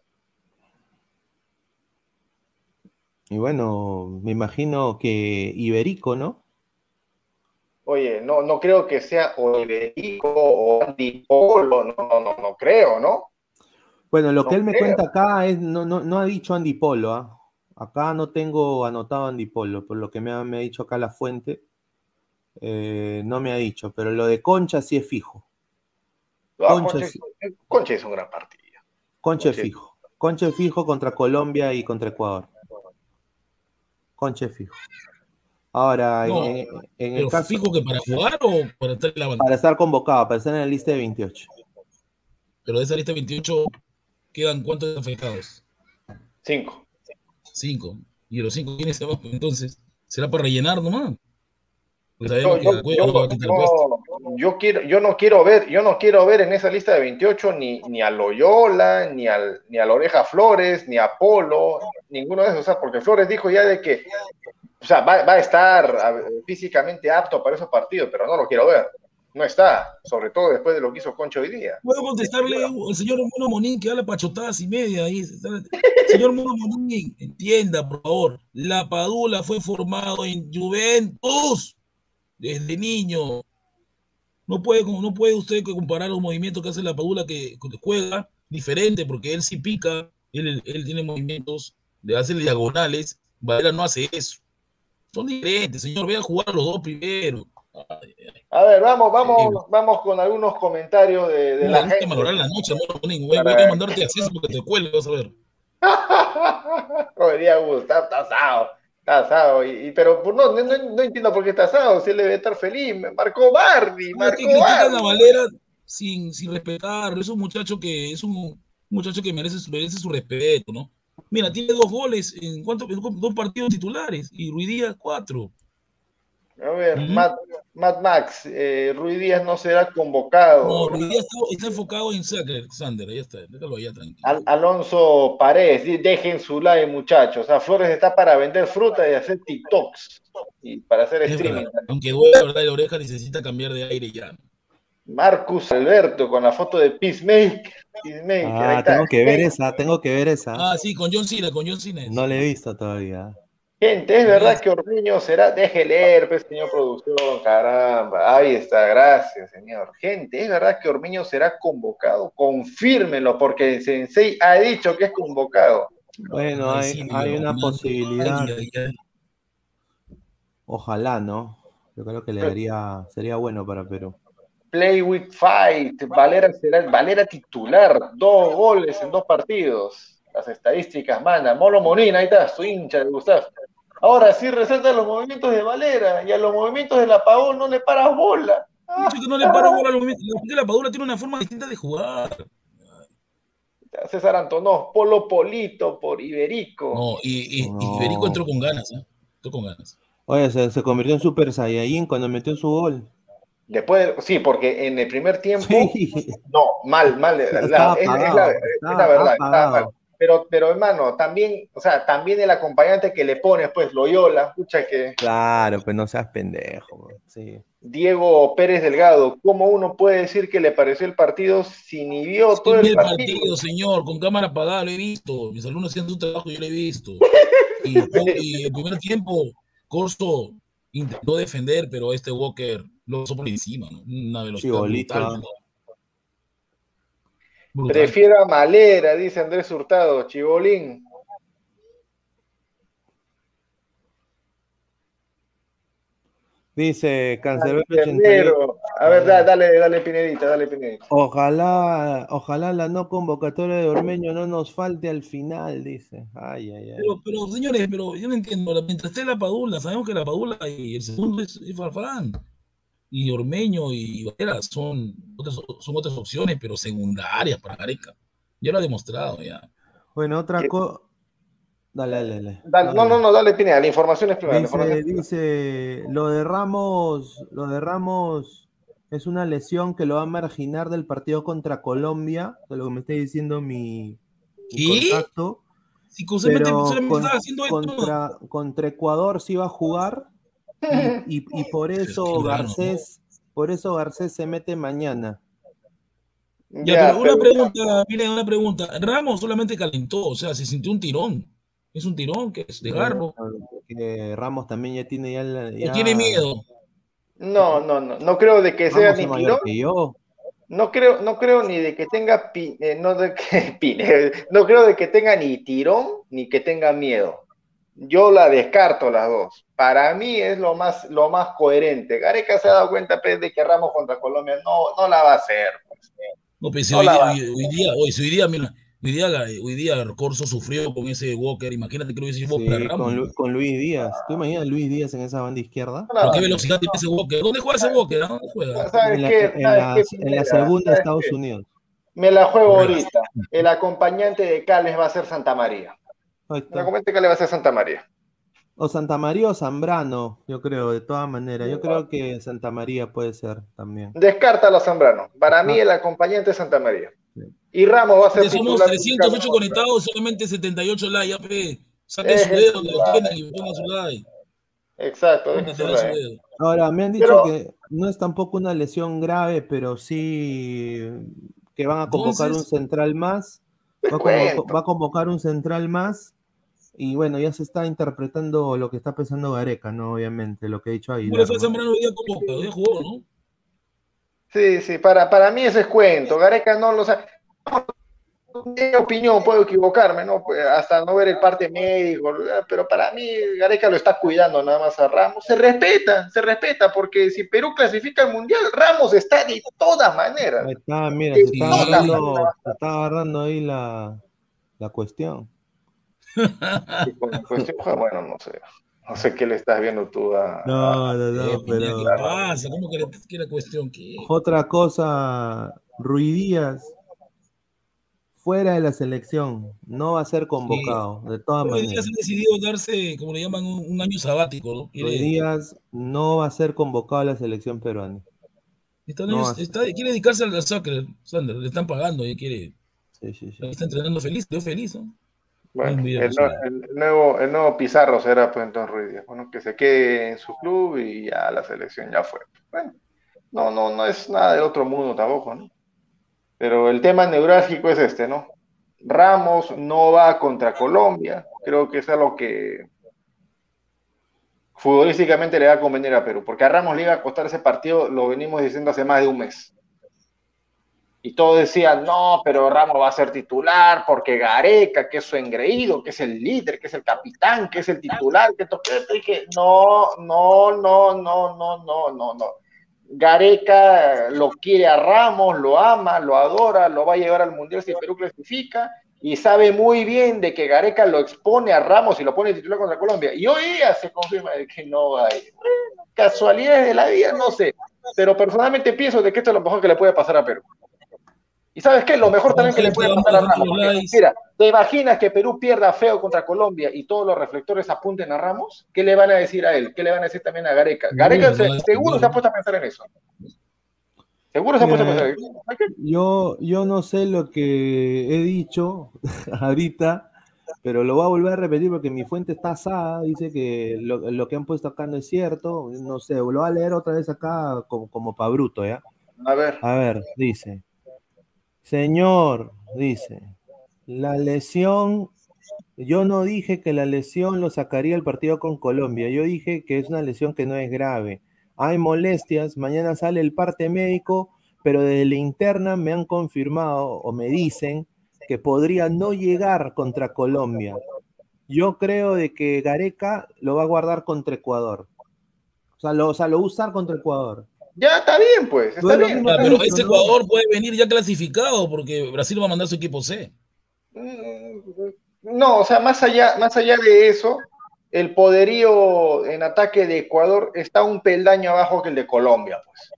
Y bueno, me imagino que Iberico, ¿no? Oye, no, no creo que sea Iberico o Andy Polo, no, no, no, no creo, ¿no? Bueno, lo que él me cuenta acá es, no, no, no ha dicho Andy Polo, ¿ah? Acá no tengo anotado Andy Polo, por lo que me ha, me ha dicho acá la fuente. eh, no me ha dicho, pero lo de Concha sí es fijo. Ah, Concha Concha, es un gran partido. Concha es Concha. fijo. Concha es fijo contra Colombia y contra Ecuador. Concha es fijo. Ahora, No, en, en el caso, fijo que para jugar o para estar en la banca. para estar convocado, para estar en la lista de 28. Pero de esa lista 28 quedan cuántos afectados? Cinco. Cinco. Y de los cinco, ¿quiénes se van? Entonces, será para rellenar nomás. Yo, yo- puesto. yo- yo quiero, yo no quiero ver, yo no quiero ver en esa lista de 28 ni, ni a Loyola, ni al, ni a la Oreja Flores, ni a Polo, ninguno de esos, o sea, porque Flores dijo ya de que, o sea, va, va a estar físicamente apto para esos partidos, pero no lo quiero ver. No está, sobre todo después de lo que hizo Concho hoy día. Puedo contestarle al señor Mono Monín que habla pachotadas y media ahí. Señor Mono Monín, entienda, por favor. La Padula fue formado en Juventus desde niño. No puede, no puede usted comparar los movimientos que hace la Padula que, que juega diferente, porque él sí pica, él, él tiene movimientos de hacer diagonales. Valera no hace eso. Son diferentes, señor. Ve a jugar a los dos primero. Ay, ay. A ver, vamos, vamos, vamos con algunos comentarios de, de la gusta gente. valorar la noche, Monín. Voy, voy a mandarte acceso porque te cuelgo, vas a ver. Gus, está, asado, está asado, y, y- pero pues, no, no, no- entiendo por qué está asado, si él debe estar feliz, marcó que marcó critican a. Valera sin, sin respetarlo. Es un muchacho que es un muchacho que merece, merece su respeto, ¿no? Mira, tiene dos goles en cuánto, en dos partidos titulares y Ruiz Díaz cuatro. A ver. Matt, Matt Max, eh, Ruiz Díaz no será convocado. No, Ruiz Díaz está, está enfocado en Sacker, Sander, ahí está, déjalo allá tranquilo. Al- Alonso Paredes, dejen su like, muchachos. O sea, Flores está para vender fruta y hacer TikToks y para hacer Es streaming. verdad, aunque duele, la verdad, la oreja necesita cambiar de aire ya. Marcus Alberto con la foto de Peacemaker. Peacemaker, ahí Ah, está. tengo que ver esa, tengo que ver esa. Ah, sí, con John Cena, con John Cena. No la he visto todavía. Gente, es verdad que Ormeño será. Deje leer, pues, señor producción, caramba. Ahí está, gracias, señor. Gente, es verdad que Ormeño será convocado. Confírmenlo, porque Sensei ha dicho que es convocado. Bueno, Ay, hay, hay una posibilidad. Ojalá, ¿no? Yo creo que le daría, sería bueno para Perú. Play with fight. Valera será Valera titular. Dos goles en dos partidos. Las estadísticas mandan. Molo Molina, ahí está, su hincha de Gustavo. Ahora sí resalta los movimientos de Valera y a los movimientos de la Pavón no le paras bola. Dicho que no le paro bola a los movimientos. La gente de la Padula tiene una forma distinta de jugar. César Antonós, Polo Polito por Iberico. No, y, y, y No. Iberico entró con ganas, ¿eh? Entró con ganas. Oye, se, se convirtió en Super Saiyajin cuando metió su gol. Después, sí, porque en el primer tiempo, Sí, no, mal, mal. la- es, la, es estaba la verdad, mal. Pero, pero hermano, también, o sea, también el acompañante que le pones, pues, Loyola, escucha que Claro, pues no seas pendejo. Sí. Diego Pérez Delgado, ¿cómo uno puede decir que le pareció el partido si ni vio Sí, todo el el partido? partido, señor, con cámara apagada, lo he visto. Mis alumnos haciendo su trabajo, yo lo he visto. Y, y el primer tiempo, Corso intentó defender, pero este Walker lo pasó por encima, ¿no? Una velocidad brutal. ah. Brutal. Prefiero a Malera, dice Andrés Hurtado, Chibolín. Dice Cancerbero 88. Pero, a ver, da- dale, dale Pinedita, dale Pinedita. Ojalá, ojalá la no convocatoria de Ormeño no nos falte al final, dice. Ay, ay, ay. Pero, pero, señores, pero yo no entiendo. Mientras esté la Padula, sabemos que la Padula y el segundo es, es Farfán. Y Ormeño y Valera son otras, son otras opciones, pero secundarias para Gareca. Ya lo ha demostrado ya. Bueno, otra cosa. Dale, dale, dale. Dale, no, no, no, dale Pineda, la información es primero. Dice, información- dice, lo de Ramos, lo de Ramos es una lesión que lo va a marginar del partido contra Colombia, de lo que me está diciendo mi, contacto. Si con- estaba haciendo esto. contra, contra Ecuador sí va a jugar y, y- y por eso. Garcés, por eso Garcés se mete mañana. Ya, Ya, pero una pero- pregunta, miren, una pregunta. Ramos solamente calentó, o sea, se sintió un tirón. Es un tirón que es de garro. Que Ramos también ya tiene ya, la- ¿O ya- tiene miedo? No, no, no, no creo de que sea ni tirón, que yo. no creo, no creo ni de que tenga eh, no de que no creo de que tenga ni tirón ni que tenga miedo. Yo la descarto las dos. Para mí es lo más, lo más coherente. Gareca se ha dado cuenta pues, de que Ramos contra Colombia no, no la va a hacer. Pues. No, pues, hoy, día, hoy, hoy día, mira, Hoy día, hoy día Corso sufrió con ese Walker. Imagínate que lo hubiese sí, con, con, Luis Díaz. ¿Tú imaginas Luis Díaz en esa banda izquierda? ¿Por qué velocidad tiene ese Walker? ¿Dónde juega ese Walker? ¿Dónde juega? En, la, en, la, en la, segunda Estados Unidos. Me la juego ahorita. El acompañante de Cales va a ser Santa María. El acompañante de Cales va a ser Santa María. O Santa María o Zambrano, yo creo, de todas maneras. Yo creo que Santa María puede ser también. Descártalo a Zambrano. Para mí el acompañante es Santa María. Y Ramos va a ser Somos 308 conectados, solamente 78 likes. Ya, pe. Saquen su dedo lo tienen y pongan su like. Exacto. Ahora, me han dicho que no es tampoco una lesión grave, pero sí que van a convocar un central más. Va a, convocar un central más. Y bueno, ya se está interpretando lo que está pensando Gareca, ¿no? Obviamente, lo que he dicho ahí. Bueno, fue Zambrano día convocado, ya jugó, ¿no? Sí, sí, para, para mí ese es cuento. Gareca no lo sabe mi opinión, puedo equivocarme, ¿no? Pues, hasta no ver el parte médico, pero para mí Gareca lo está cuidando nada más a Ramos. Se respeta, se respeta, porque si Perú clasifica al Mundial, Ramos está de todas maneras. está, mira, se está, agarrando, está, agarrando, ahí la, la cuestión. bueno, no sé. No sé qué le estás viendo tú a. No, no, no, pero. ¿Qué pasa? ¿Cómo que, le, la cuestión? ¿Qué? Otra cosa, Ruidías fuera de la selección, no va a ser convocado, de todas maneras. Díaz ha decidido darse, como le llaman, un, año sabático, ¿no? Díaz no va a ser convocado a la selección peruana. quiere dedicarse al soccer, Sander, le están pagando, y quiere. Sí, sí, sí. Está entrenando feliz, yo feliz, ¿no? Bueno, el, nuevo, el nuevo Pizarro será pues entonces Ruiz bueno, que se quede en su club y ya la selección ya fue. Bueno, no, no, no es nada del otro mundo tampoco, ¿no? Pero el tema neurálgico es este, ¿no? Ramos no va contra Colombia. Creo que es algo que futbolísticamente le va a convenir a Perú, porque a Ramos le iba a costar ese partido, lo venimos diciendo hace más de un mes. Y todos decían, no, pero Ramos va a ser titular porque Gareca, que es su engreído, que es el líder, que es el capitán, que es el titular, que. Dije, no, no, no, no, no, no, no, no. Gareca lo quiere a Ramos, lo ama, lo adora, lo va a llevar al Mundial si Perú clasifica y sabe muy bien de que Gareca lo expone a Ramos y lo pone titular contra Colombia. Y hoy día se confirma de que no hay. casualidades de la vida, no sé. Pero personalmente pienso de que esto es lo mejor que le puede pasar a Perú. ¿Y sabes qué? Lo mejor también que le puede pasar a Ramos. Mira, ¿te imaginas que Perú pierda feo contra Colombia y todos los reflectores apunten a Ramos? ¿Qué le van a decir a él? ¿Qué le van a decir también a Gareca? Gareca seguro se ha puesto a pensar en eso. Seguro se ha puesto a pensar en eso. Yo, yo no sé lo que he dicho ahorita, pero lo voy a volver a repetir porque mi fuente está asada. Dice que lo, que han puesto acá no es cierto. No sé, lo voy a leer otra vez acá como, como para bruto, ¿ya? A ver. A ver, dice. Señor, dice, la lesión, yo no dije que la lesión lo sacaría el partido con Colombia, yo dije que es una lesión que no es grave. Hay molestias, mañana sale el parte médico, pero desde la interna me han confirmado o me dicen que podría no llegar contra Colombia. Yo creo de que Gareca lo va a guardar contra Ecuador. O sea, lo, o sea, lo va a usar contra Ecuador. Ya está bien, pues. Está bien. pero ese jugador puede venir ya clasificado porque Brasil va a mandar su equipo C. Mm, no, o sea, más allá, más allá de eso, el poderío en ataque de Ecuador está un peldaño abajo que el de Colombia, pues.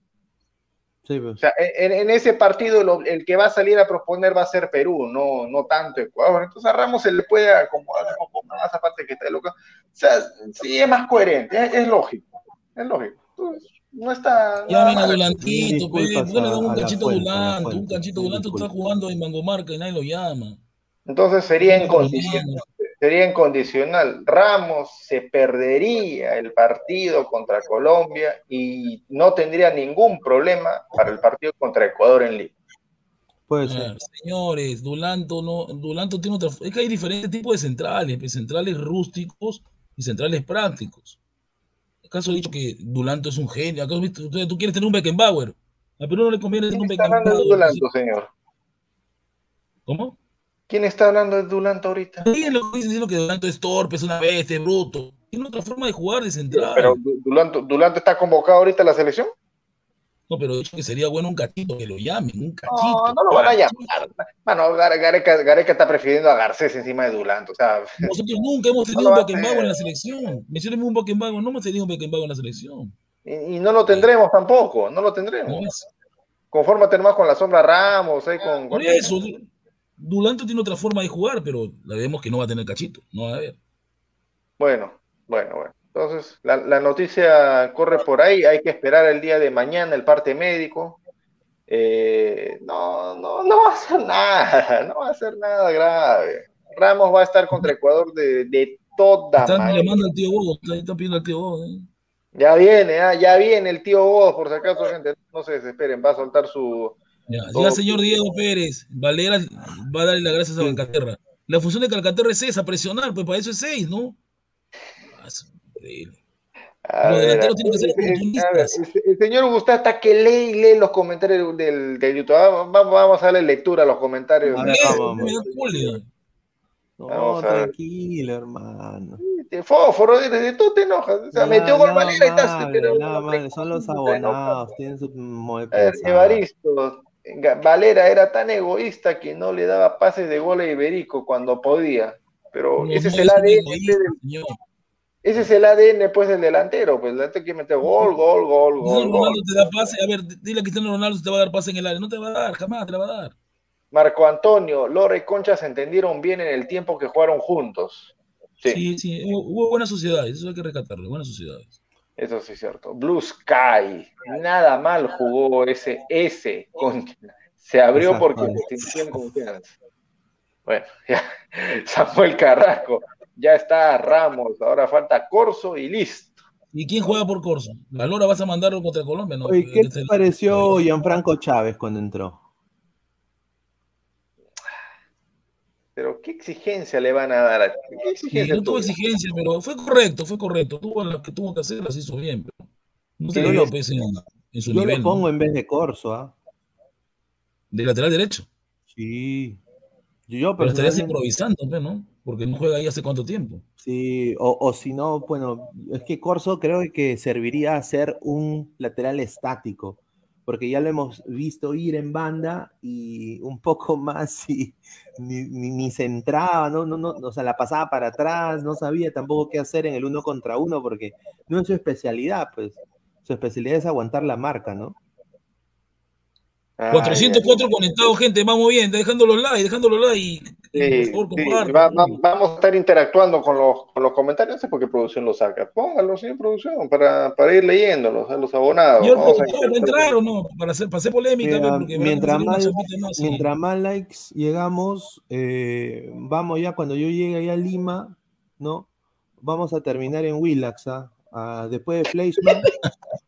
Sí, pues. O sea, en, ese partido el que va a salir a proponer va a ser Perú, no, no tanto Ecuador. Entonces a Ramos se le puede acomodar un poco más aparte que está loco. O sea, sí es más coherente, es, es lógico, es lógico. Entonces, no está. Ya ven a Dolantito, pues, le dan un cachito Dolanto, un cachito Dolanto está jugando en Mangomarca y nadie lo llama. Entonces sería incondicional. Sería incondicional. Ramos se perdería el partido contra Colombia y no tendría ningún problema para el partido contra Ecuador en Lima. Puede ser. señores, Dulanto no, Dulanto tiene otra. Es que hay diferentes tipos de centrales, pues, centrales rústicos y centrales prácticos. ¿Acaso he dicho que Dulanto es un genio? ¿Acaso tú, quieres tener un Beckenbauer? A Perú no le conviene ser un Beckenbauer. Dulanto, señor? ¿Cómo? ¿Quién está hablando de Dulanto ahorita? Sí, lo que diciendo que Dulanto es torpe, es una bestia, es bruto. Tiene otra forma de jugar de central. Pero Dulanto, Dulanto está convocado ahorita a la selección. No, pero dicho que sería bueno un cachito, que lo llamen, un cachito. No, no lo van a llamar. Bueno, Gareca, Gareca está prefiriendo a Garcés encima de Dulanto. O sea, Nosotros nunca hemos tenido un Beckenbauer en la selección. Mencionemos un Beckenbauer, no hemos tenido un Beckenbauer en la selección. Y, no lo tendremos tampoco, no lo tendremos. Confórmate más con la sombra Ramos, eh, con, Por eso, Dulanto tiene otra forma de jugar, pero la vemos que no va a tener cachito, no va a ver. Bueno, bueno, bueno. Entonces, la, la, noticia corre por ahí, hay que esperar el día de mañana el parte médico. Eh, no, no, no va a hacer nada, no va a hacer nada grave. Ramos va a estar contra Ecuador de, de toda Están llamando al tío Bodo, están pidiendo al tío Bodo. ¿eh? Ya viene, ah, ya viene el tío Bodo, por si acaso, gente, no se desesperen, va a soltar su... Ya, señor Diego Pérez, Valera va a darle las gracias a Calcaterra. La función de Calcaterra es esa, presionar, pues para eso es seis, ¿no? El, señor Gustavo está que lee y lee los comentarios del, YouTube. Vamos, a darle lectura a los comentarios. No, tranquilo, hermano. Fósforo, desde tú te enojas. O sea, metió gol Valera y estás. Pero, son los abonados, tienen su Evaristo, Valera era tan egoísta que no le daba pases de gol a Iberico cuando podía. Pero ese es el ADN del, ese es el ADN, pues, del delantero. Pues, el delantero quiere meter gol, gol, gol, gol. Ronaldo te da pase. A ver, dile a Cristiano Ronaldo si te va a dar pase en el área. No te va a dar, jamás te la va a dar. Marco Antonio, Lore y Concha se entendieron bien en el tiempo que jugaron juntos. Sí, sí, Hubo, buenas sociedades, eso hay que rescatarlo, buenas sociedades. Eso sí es cierto. Blue Sky, nada mal jugó ese, ese Concha. Se abrió porque confianza. Bueno, ya. Samuel Carrasco ya está Ramos, ahora falta Corso y listo. ¿Y quién juega por Corso? ¿La Lora vas a mandarlo contra Colombia? ¿no? ¿qué te este, pareció Gianfranco Chávez cuando entró? Pero ¿qué exigencia le van a dar a ¿Qué no tuvo exigencia, pero fue correcto, fue correcto. Tuvo lo que tuvo que hacer, las hizo bien. Pero no se lo pues, en, en, su yo lo pongo en vez de Corso, ¿ah? ¿De lateral derecho? Sí. Yo, pero estarías improvisando, ¿no? Porque no juega ahí hace cuánto tiempo. Sí, o, si no, bueno, es que Corso creo que serviría a ser un lateral estático, porque ya lo hemos visto ir en banda y un poco más y ni, ni, se entraba, ¿no? No, no, o sea, la pasaba para atrás, no sabía tampoco qué hacer en el uno contra uno, porque no es su especialidad, pues su especialidad es aguantar la marca, ¿no? 404 conectados, gente, vamos bien, dejando los likes, dejando los likes. vamos a estar interactuando con los, con los comentarios, no sé por qué producción lo saca. Póngalo, señor producción, para, para ir leyéndolos, a los abonados. Yo no, entrar o no, para hacer, para hacer polémica. mientras, más, mientras más likes llegamos, eh, vamos ya, cuando yo llegue ahí a Lima, ¿no? Vamos a terminar en Willax, ¿ah? Ah, después de Fleischmann,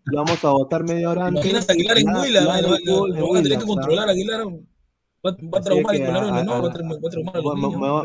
lo vamos a votar media hora antes. Imaginas a Aguilar en Huila, lo van a tener que controlar a Aguilar. Va, a traumar el Me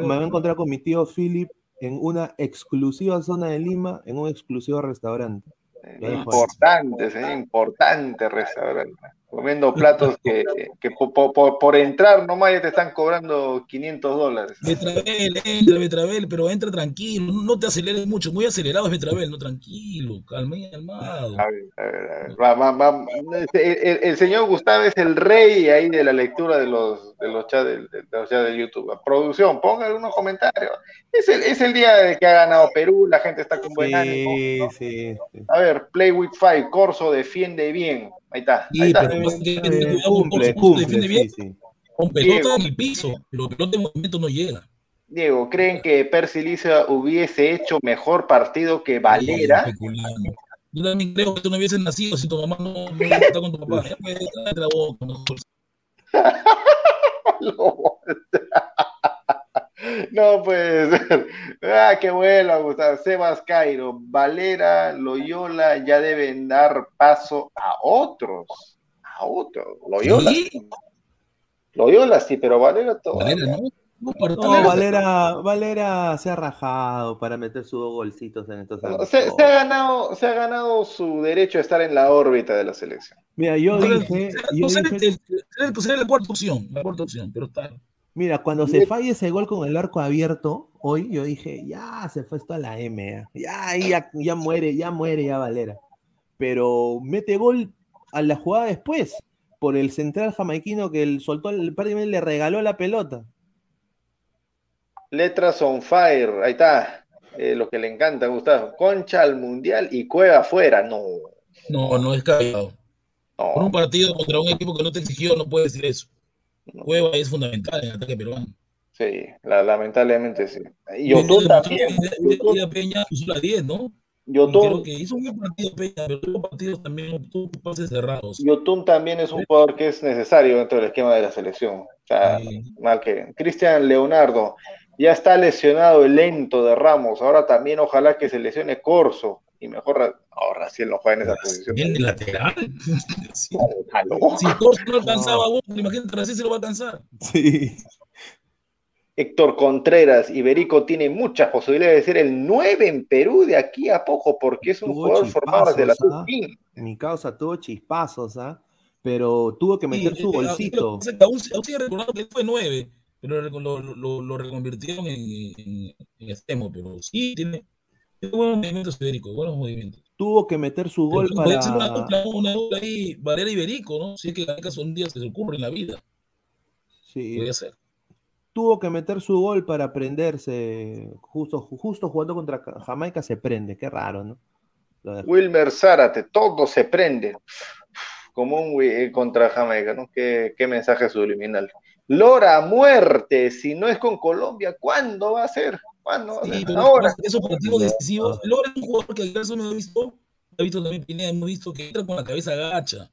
voy a encontrar con mi tío Philip en una exclusiva zona de Lima, en un exclusivo restaurante. Importante, sí, importante restaurante comiendo platos que, que por, por, por, entrar nomás ya te están cobrando 500 dólares. Betravel, entra Betravel, pero entra tranquilo, no te aceleres mucho, muy acelerado es Betravel, no tranquilo, calma y calmado. A ver, a ver, a ver. Va, va, va. El, el, señor Gustavo es el rey ahí de la lectura de los, de los chats de, de, los chats de YouTube. Producción, ponga algunos comentarios. Es el, es el día de que ha ganado Perú, la gente está con buen sí, ánimo. ¿no? Sí, sí. A ver, Play with Five, Corso defiende bien. Ahí está. Ahí está. Pero cumple, cumple, defiende bien. Sí, Con pelota en el piso, pero pelota en movimiento no llega. Diego, ¿creen que Percy Lisa hubiese hecho mejor partido que Valera? Yo también creo que tú no hubieses nacido si tu mamá no, no está con tu papá. Ya puede la boca, No puede ser. Ah, qué bueno, Gustavo. Sebas Cairo, Valera, Loyola ya deben dar paso a otros. A otros. Loyola. ¿Sí? Loyola sí, pero Valera todo. Valera no. No, Valera, Valera se ha rajado para meter sus dos golcitos en estos años. Se, ha ganado, se ha ganado su derecho a estar en la órbita de la selección. Mira, yo dije. Yo dije sería la cuarta opción, la cuarta opción, pero está. Mira, cuando se falle ese gol con el arco abierto, hoy yo dije, ya se fue esto a la M, ya, ya, ya muere, ya muere, ya Valera. Pero mete gol a la jugada después, por el central jamaiquino que el soltó, prácticamente le regaló la pelota. Letras on fire, ahí está. Eh, lo que le encanta, Gustavo. Concha al mundial y cueva afuera. No. No, no es callado. Por un partido contra un equipo que no te exigió, no puede decir eso. Cueva es fundamental en el ataque peruano. Sí, lamentablemente sí. Y Yotun también. Peña puso la 10, ¿no? Yotun, creo que hizo un buen partido Peña, pero tuvo partidos también, tuvo pases cerrados. Yotun también es un jugador que es necesario dentro del esquema de la selección. O sea, mal que. Cristian Leonardo, ya está lesionado el lento de Ramos, ahora también ojalá que se lesione Corso y mejor ahora sí lo juega en esa posición. ¿El lateral? si, no alcanzaba a vos, imagínate, así se lo va a alcanzar. Sí. Héctor Contreras, Iberico tiene muchas posibilidades de ser el 9 en Perú de aquí a poco, porque es un jugador formado desde la ¿ah? Mi causa tuvo chispazos, ¿ah? Pero tuvo que meter su bolsito. Aún, sigue recordando que fue 9 pero lo, lo, lo reconvirtieron en, en, en, extremo, pero sí tiene buenos movimientos ibéricos, buenos movimientos. Tuvo que meter su gol para... Ser una dupla, una dupla ahí, Valera Iberico, ¿no? Si es que acaso un día se le ocurre en la vida. Sí. Podría ser. Tuvo que meter su gol para prenderse, justo, justo jugando contra Jamaica se prende, qué raro, ¿no? Wilmer Zárate, todo se prende, como un eh, contra Jamaica, ¿no? Qué, qué mensaje subliminal. Lora, muerte, si no es con Colombia, ¿cuándo va a ser? ¿Cuándo va a ser? Ahora. Esos partidos decisivos. Lora es un jugador que acaso no he visto, he visto también Pineda, hemos visto que entra con la cabeza gacha,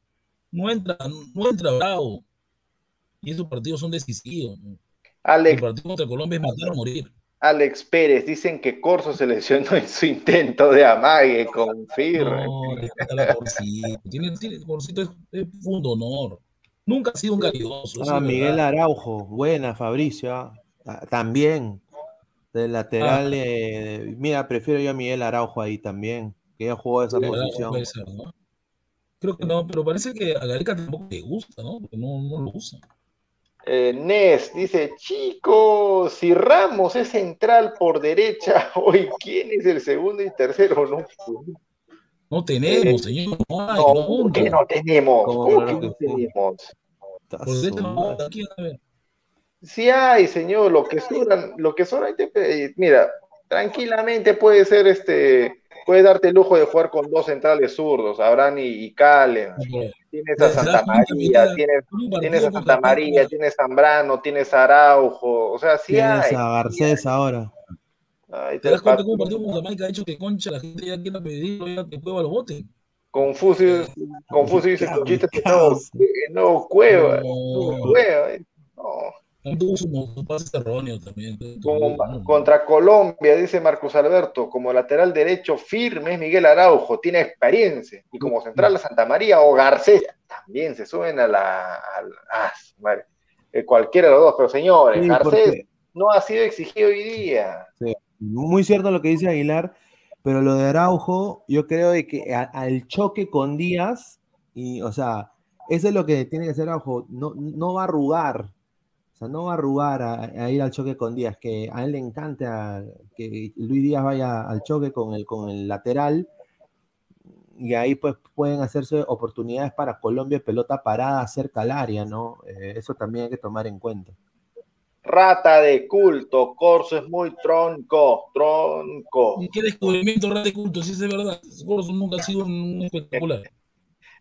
no entra, no entra bravo. Y esos partidos son decisivos. Alex, El partido contra Colombia es matar o morir. Alex Pérez, dicen que Corso se lesionó en su intento de amague con Firme. No, le la Tiene, tiene, Corsito es, es un honor. Nunca ha sido un caridoso. Ah, Miguel Araujo, buena, Fabricio. Ah, también. Del lateral, ah. mira, prefiero yo a Miguel Araujo ahí también, que ya jugó esa posición. Creo que no, pero parece que a Gareca tampoco le gusta, ¿no? Porque no, no lo usa. Eh, Nes dice, chicos, si Ramos es central por derecha, hoy quién es el segundo y tercero, no. No tenemos, señor. No, hay, no, ¿por qué no tenemos? ¿Cómo que no tenemos? Sí hay, señor, lo que sobran, lo que sobra, mira, tranquilamente puede ser este, puede darte el lujo de jugar con dos centrales zurdos, Abraham y, Calen. Tienes a Santa María, tienes, tienes a Santa María, tienes a Zambrano, tienes a Araujo, o sea, sí tienes hay. a Garcés ahora. ¿Te das cuenta cómo un partido con Jamaica ha hecho que Concha la gente ya quiera pedirlo, ya que Cueva lo vote? Confucio, Confucio dice Conchita que no, no, Cueva, no, Cueva, no. También. Como, contra Colombia, dice Marcos Alberto, como lateral derecho firme es Miguel Araujo, tiene experiencia. Y como central a Santa María o Garcés, también se suben a la. ah, madre. Eh, cualquiera de los dos, pero señores, Garcés no ha sido exigido hoy día. Sí. Muy cierto lo que dice Aguilar, pero lo de Araujo, yo creo de que al choque con Díaz, y, o sea, eso es lo que tiene que hacer Araujo, no, no va a arrugar, o sea, no va a arrugar a, ir al choque con Díaz, que a él le encanta que Luis Díaz vaya al choque con el, con el lateral, y ahí pues pueden hacerse oportunidades para Colombia, pelota parada cerca al área, ¿no? Eh, eso también hay que tomar en cuenta. Rata de culto, Corso es muy tronco, tronco. ¿Y qué descubrimiento rata de culto? Si es verdad, Corso nunca ha sido un espectacular.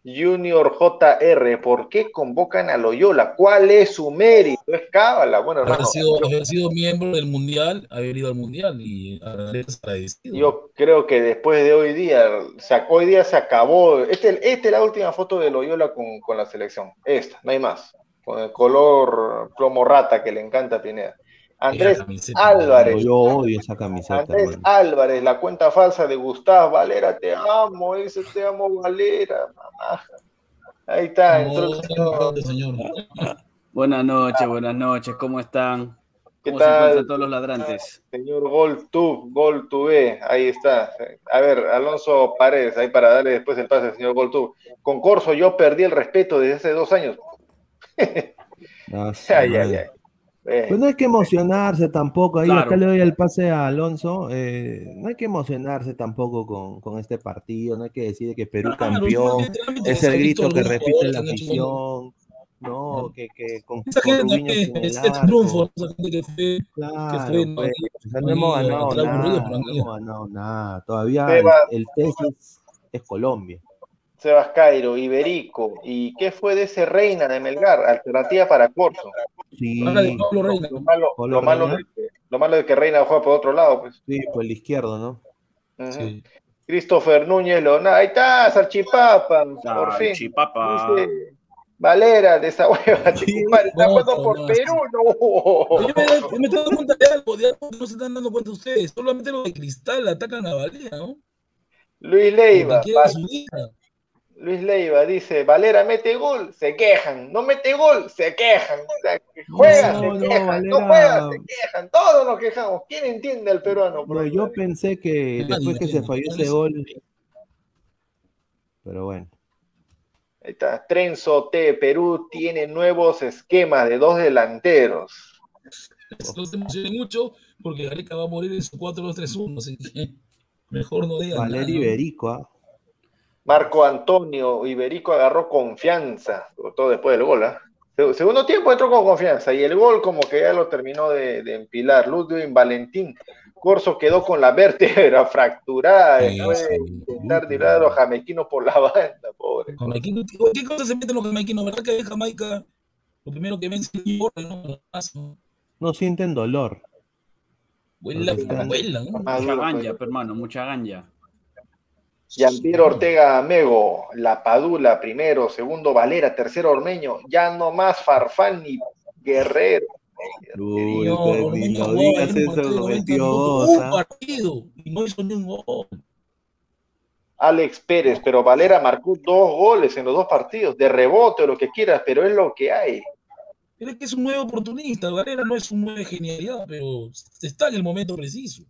Junior JR, ¿por qué convocan a Loyola? ¿Cuál es su mérito? Es cábala. Bueno, ha sido, sido miembro del mundial, haber ido al mundial y agradecido. Yo creo que después de hoy día, hoy día se acabó. Esta este es la última foto de Loyola con, con la selección. Esta, no hay más con el color plomo rata que le encanta a Pineda. Andrés Álvarez. Yo odio esa camiseta. Andrés Álvarez, la cuenta falsa de Gustavo Valera, te amo, ese te amo Valera, mamá. Ahí está, Buenas noches, buenas noches, ¿cómo están? ¿Qué ¿Cómo se tal? encuentran todos los ladrantes? Señor Goltub, Goltube, ahí está. A ver, Alonso Paredes, ahí para darle después el pase al señor Goltub. Con Corso yo perdí el respeto desde hace dos años. Ah, Ay, ay, ay. Eh, Pues no hay que emocionarse tampoco. Ahí Claro. acá le doy el pase a Alonso. eh, no hay que emocionarse tampoco con, con este partido. No hay que decir que Perú Claro, campeón. literalmente Es el grito que repite la que afición. No, que, que con, Esa con gente también sin el es, es arco. triunfo, esa gente que fue, Claro, que fue, no, pues, aquí- o sea, no hemos ganado nada. No hemos ganado nada. Todavía el, el tesis es Colombia. Sebas Cairo, Iberico. ¿Y qué fue de ese Reina de Melgar? Alternativa para Corso. Sí. Lo malo, lo malo, de que, lo malo de que Reina juega por otro lado, pues. sí, por el izquierdo, ¿no? Sí. Christopher Núñez Leonardo. Ahí está, Salchipapa. Por fin. Chipapa. Dice Valera de esa hueva. Sí. Está No, jugando por no, Perú, no. Yo me, yo me estoy dando cuenta de algo, de algo que no se están dando cuenta ustedes. Solamente los de cristal atacan a Valera, ¿no? Luis Leiva. Luis Leiva dice, Valera mete gol, se quejan, no mete gol, se quejan, O sea, que juega, No, se no, quejan, no juega, se quejan, todos nos quejamos, ¿quién entiende al peruano? Bro, yo pensé que después que se falló ese se- gol. Pero bueno. Ahí está, Trenzo T, Perú tiene nuevos esquemas de dos delanteros. No se emocionen mucho porque Gareca va a morir en su 4-2-3-1, así que mejor no digan nada. Valerio Iberico, ¿ah? Marco Antonio Iberico agarró confianza, sobre todo después del gol. ¿ah? Se- Segundo tiempo entró con confianza y el gol como que ya lo terminó de, de empilar. Ludwig Valentín Corso quedó con la vértebra fracturada Sí, después de sí. intentar tirar a los jamequinos por la banda, pobre. Jamaiquino, ¿Qué cosa se meten los jamaiquinos? ¿Verdad que en Jamaica lo primero que ven es el gol, ¿no? ¿no? No sienten dolor. Vuela, vuela, Mucha ganja, pues. hermano, mucha ganja. Jean-Pierre Ortega Mego, La Padula primero, segundo Valera, tercero Ormeño, ya no más Farfán ni Guerrero. Uy, No, no, ni no, lo no, digas era un eso, partido de 90 metió minutos, dos, Un partido y no hizo ni un gol. Alex Pérez, pero Valera marcó dos goles en los dos partidos, de rebote o lo que quieras, pero es lo que hay. Pero es que es un nuevo oportunista. Valera no es un nuevo de genialidad, pero está en el momento preciso.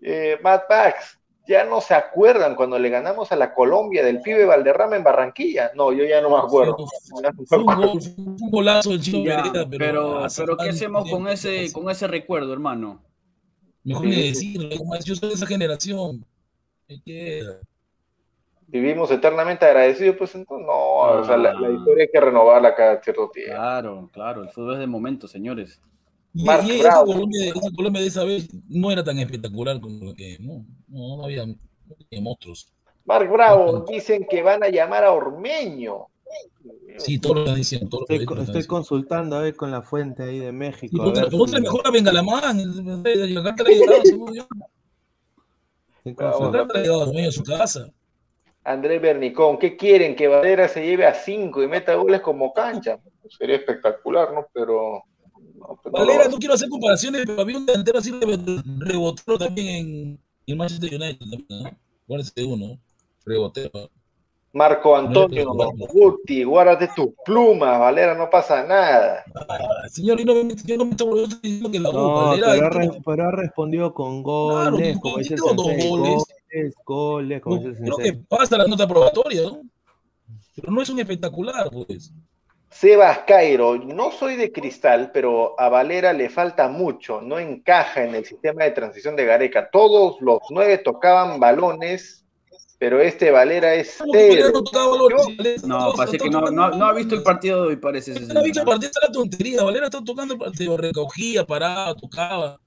Eh, Matt Pax, ya no se acuerdan cuando le ganamos a la Colombia del pibe Valderrama en Barranquilla. No, yo ya no me acuerdo. Fue un, gol, golazo chino Pereira, pero, pero, ¿qué hacemos con ese, con ese recuerdo, hermano? Mejor ni decirlo, yo soy de esa generación. Vivimos eternamente agradecidos, pues entonces no, o sea, la, la Ah. historia hay que renovarla cada cierto tiempo. Claro, claro, el fútbol es de momento, señores. Y, y esa. Colombia, esa Colombia de esa vez no era tan espectacular como lo que. No, no, no había, no había monstruos. Marc Bravo, dicen que van a llamar a Ormeño. Sí, todos lo están diciendo. Todos los Estoy, lo consultando a ver con la fuente ahí de. México. Y a otra, ver otra si- mejor a Bengalamán. Acá seguro yo. Acá a su casa. Andrés Bernicón, ¿qué quieren? Que Valera se lleve a cinco y meta goles como cancha. Sería espectacular, ¿no? Pero. Valera, no quiero hacer comparaciones, pero había un delantero así rebo- rebotero también en, en Manchester United. también, ¿no? Acuérdense de uno, rebotero. Marco Antonio, Guti, guárdate tus plumas, Valera, no pasa nada. Ah, señor, yo no, me- yo no me estoy diciendo que la U, No, Valera, pero ha, re- pero ha respondido con Claro, goles, que como dice el goles. goles, goles, como dice el creo que pasa la nota probatoria, ¿no? Pero no es un espectacular, pues. Sebas Cairo, no soy de cristal, pero a Valera le falta mucho, no encaja en el sistema de transición de Gareca. Todos los nueve tocaban balones, pero este Valera es cero. no No, parece que no, no, no ha visto el partido de hoy, parece Valera ha visto el partido, la tontería. Valera está tocando el partido, recogía, paraba, tocaba.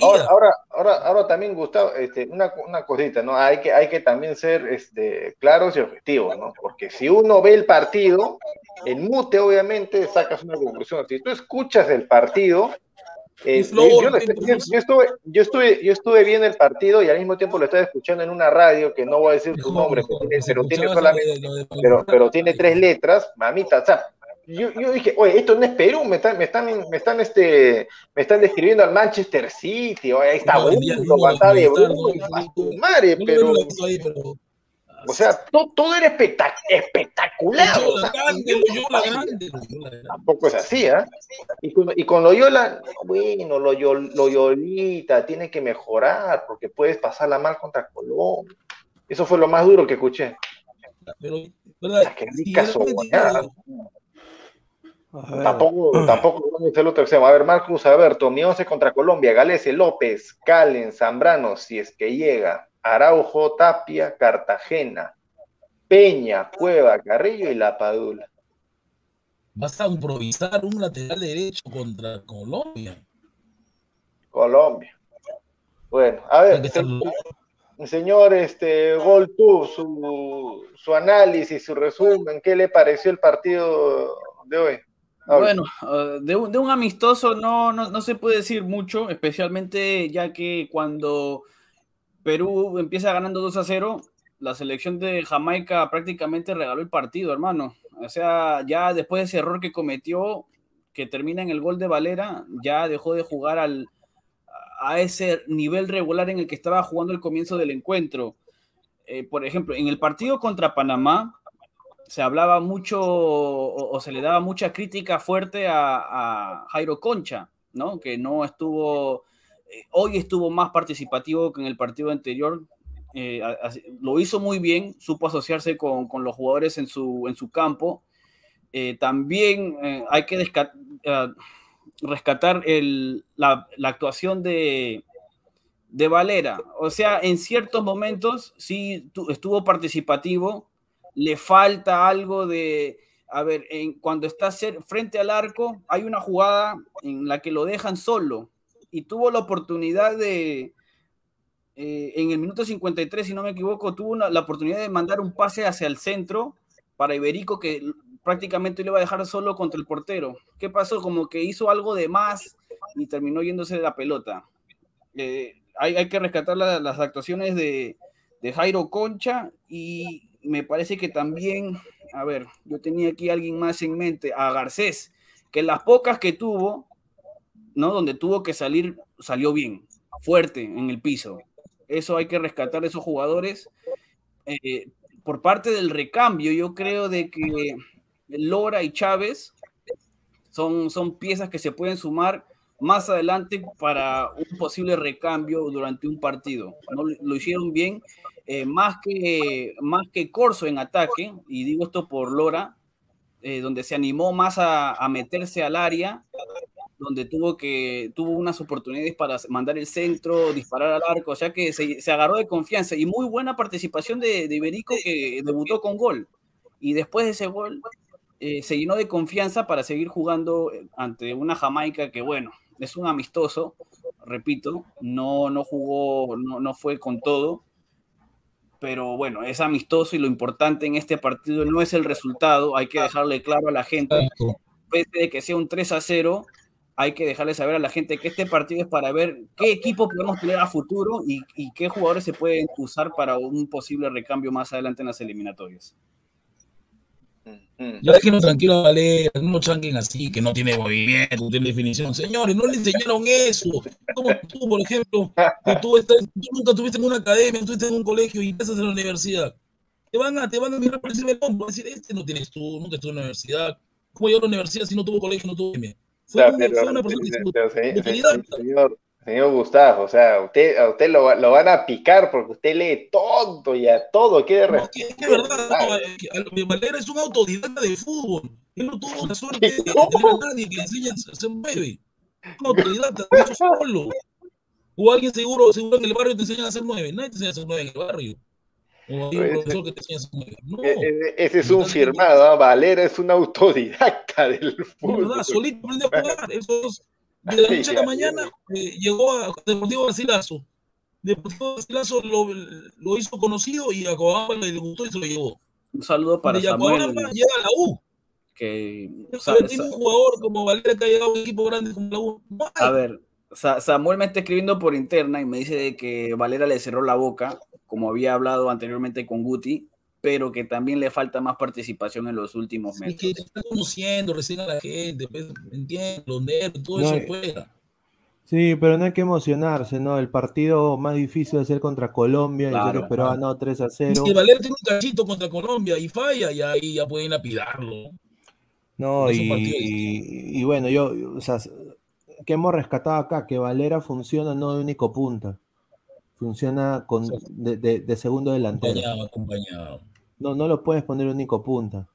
Ahora, ahora, ahora, ahora también, Gustavo, este, una, una cosita, ¿no? Hay que, hay que también ser este, claros y objetivos, ¿no? Porque si uno ve el partido, en mute, obviamente, sacas una conclusión. Si tú escuchas el partido, eh, yo, yo lo- ¿qué yo- yo estuve, yo, estuve, yo estuve viendo el partido y al mismo tiempo lo estaba escuchando en una radio, que no voy a decir su nombre, pero tiene, pero solamente pero, pero tres letras, mamita, o sea, yo, yo dije, oye, esto no es Perú, me están, me están, me están, este, me están describiendo al Manchester City, oye, ahí está No, Bruno, no, Guatá de Bruno, madre, pero O sea, to- todo, era espectac- espectacular. Loyola grande, Loyola grande, tampoco es así, ¿ah? Y con, y con Loyola, bueno, Loyol- Loyolita tiene que mejorar porque puedes pasarla mal contra Colombia. Eso fue lo más duro que escuché. Pero, ¿verdad? Rica ver. Tampoco, tampoco el otro extremo. A ver, Marcus Alberto, mi once contra Colombia, Galese, López, Calen, Zambrano, si es que llega, Araujo, Tapia, Cartagena, Peña, Cueva, Carrillo y La Padula. vas a improvisar un lateral derecho contra Colombia. Colombia. Bueno, a ver, señor este, GolTube, su, su análisis, su resumen, ¿qué le pareció el partido de hoy? Bueno, eh, de, un, de un amistoso no, no, no se puede decir mucho, especialmente ya que cuando Perú empieza ganando 2 a 0, la selección de Jamaica prácticamente regaló el partido, hermano. O sea, ya después de ese error que cometió, que termina en el gol de Valera, ya dejó de jugar al, a ese nivel regular en el que estaba jugando al comienzo del encuentro. Eh, por ejemplo, en el partido contra Panamá, se hablaba mucho o, se le daba mucha crítica fuerte a Jairo Concha, ¿no? Que no estuvo, eh, hoy estuvo más participativo que en el partido anterior. eh, lo hizo muy bien, supo asociarse con, con los jugadores en su, en su campo. Eh, también hay que rescatar el- la, actuación de, de Valera. O sea, en ciertos momentos sí tu- estuvo participativo, le falta algo de, a ver, en, cuando está frente al arco, hay una jugada en la que lo dejan solo y tuvo la oportunidad de, eh, en el minuto 53, si no me equivoco, tuvo la oportunidad de mandar un pase hacia el centro para Iberico que prácticamente lo iba a dejar solo contra el portero. ¿Qué pasó? Como que hizo algo de más y terminó yéndose de la pelota. Eh, hay, hay que rescatar la- las actuaciones de, de Jairo Concha y me parece que también, a ver, yo tenía aquí a alguien más en mente, a Garcés, que las pocas que tuvo, ¿no? Donde tuvo que salir, salió bien, fuerte en el piso. Eso hay que rescatar esos jugadores. Eh, por parte del recambio, yo creo de que Lora y Chávez son, son piezas que se pueden sumar más adelante para un posible recambio durante un partido. ¿no? Lo hicieron bien, eh, más, que, más que Corso en ataque, y digo esto por Lora, eh, donde se animó más a meterse al área, donde tuvo, que, tuvo unas oportunidades para mandar el centro, disparar al arco, o sea que se, se agarró de confianza y muy buena participación de, de Iberico que debutó con gol. Y después de ese gol eh, se llenó de confianza para seguir jugando ante una Jamaica que, bueno, es un amistoso, repito, no, no jugó, no, no fue con todo, pero bueno, es amistoso y lo importante en este partido no es el resultado, hay que dejarle claro a la gente, pese de que sea un 3 a 0, hay que dejarle saber a la gente que este partido es para ver qué equipo podemos tener a futuro y, y qué jugadores se pueden usar para un posible recambio más adelante en las eliminatorias. Mm. Ya déjenlo tranquilo a Valera, no chanquen así, que no tiene movimiento, no tiene definición. Señores, no le enseñaron eso. Como tú, por ejemplo, que tú, estás, tú nunca estuviste en una academia, estuviste en un colegio y estás en la universidad. Te van a, te van a mirar por encima del hombro, van a decir, este no tienes tú, nunca estuvo en la universidad. ¿Cómo llegó a la universidad si no tuvo colegio, no tuvo academia? Fue, una persona pero, señor, autodidacta. señor, señor Gustavo, o sea, usted, a usted lo, va- lo van a picar porque usted lee todo y a todo, quiere No, que, es que es verdad, no, que a lo- Valera es un autodidacta de fútbol. Él no tuvo la suerte de, de tener a nadie que le enseñe a se mueve. Un autodidacta, lo hizo solo. O alguien seguro, seguro en el barrio te enseñan a hacer nueve. Nadie te enseña a hacer nueve en el barrio. O hay un Pues, profesor que te enseña. No, E- Ese es un firmado, ¿ah? Valera es un autodidacta del fútbol. verdad, solito aprendió a jugar. Eso es, de la noche a la mañana eh, llegó a Deportivo Garcilaso. Deportivo Garcilaso lo, lo hizo conocido y a Cobamba le gustó y se lo llevó. Un saludo para de Samuel, llega a la U. que Sa- tiene un jugador como Valera que ha llegado a un equipo grande como la U. No. A ver, Sa- Samuel me está escribiendo por interna y me dice de que Valera le cerró la boca, como había hablado anteriormente con Guti, pero que también le falta más participación en los últimos Y meses. que está conociendo recién a la gente, pues, entiendo, los nervios, todo No, eso eh, fuera. Sí, pero no hay que emocionarse, ¿no? El partido más difícil de ser contra Colombia, Claro, creo que Perú ha claro. ganado 3 a Y 0. si Valera tiene un cachito contra Colombia y falla, y ahí ya pueden lapidarlo. No, y, y- y bueno, yo, o sea, que hemos rescatado acá, que Valera funciona no de único punta, funciona con, de, de- de segundo delantero. Acompañado, acompañado. No, no lo puedes poner único punta.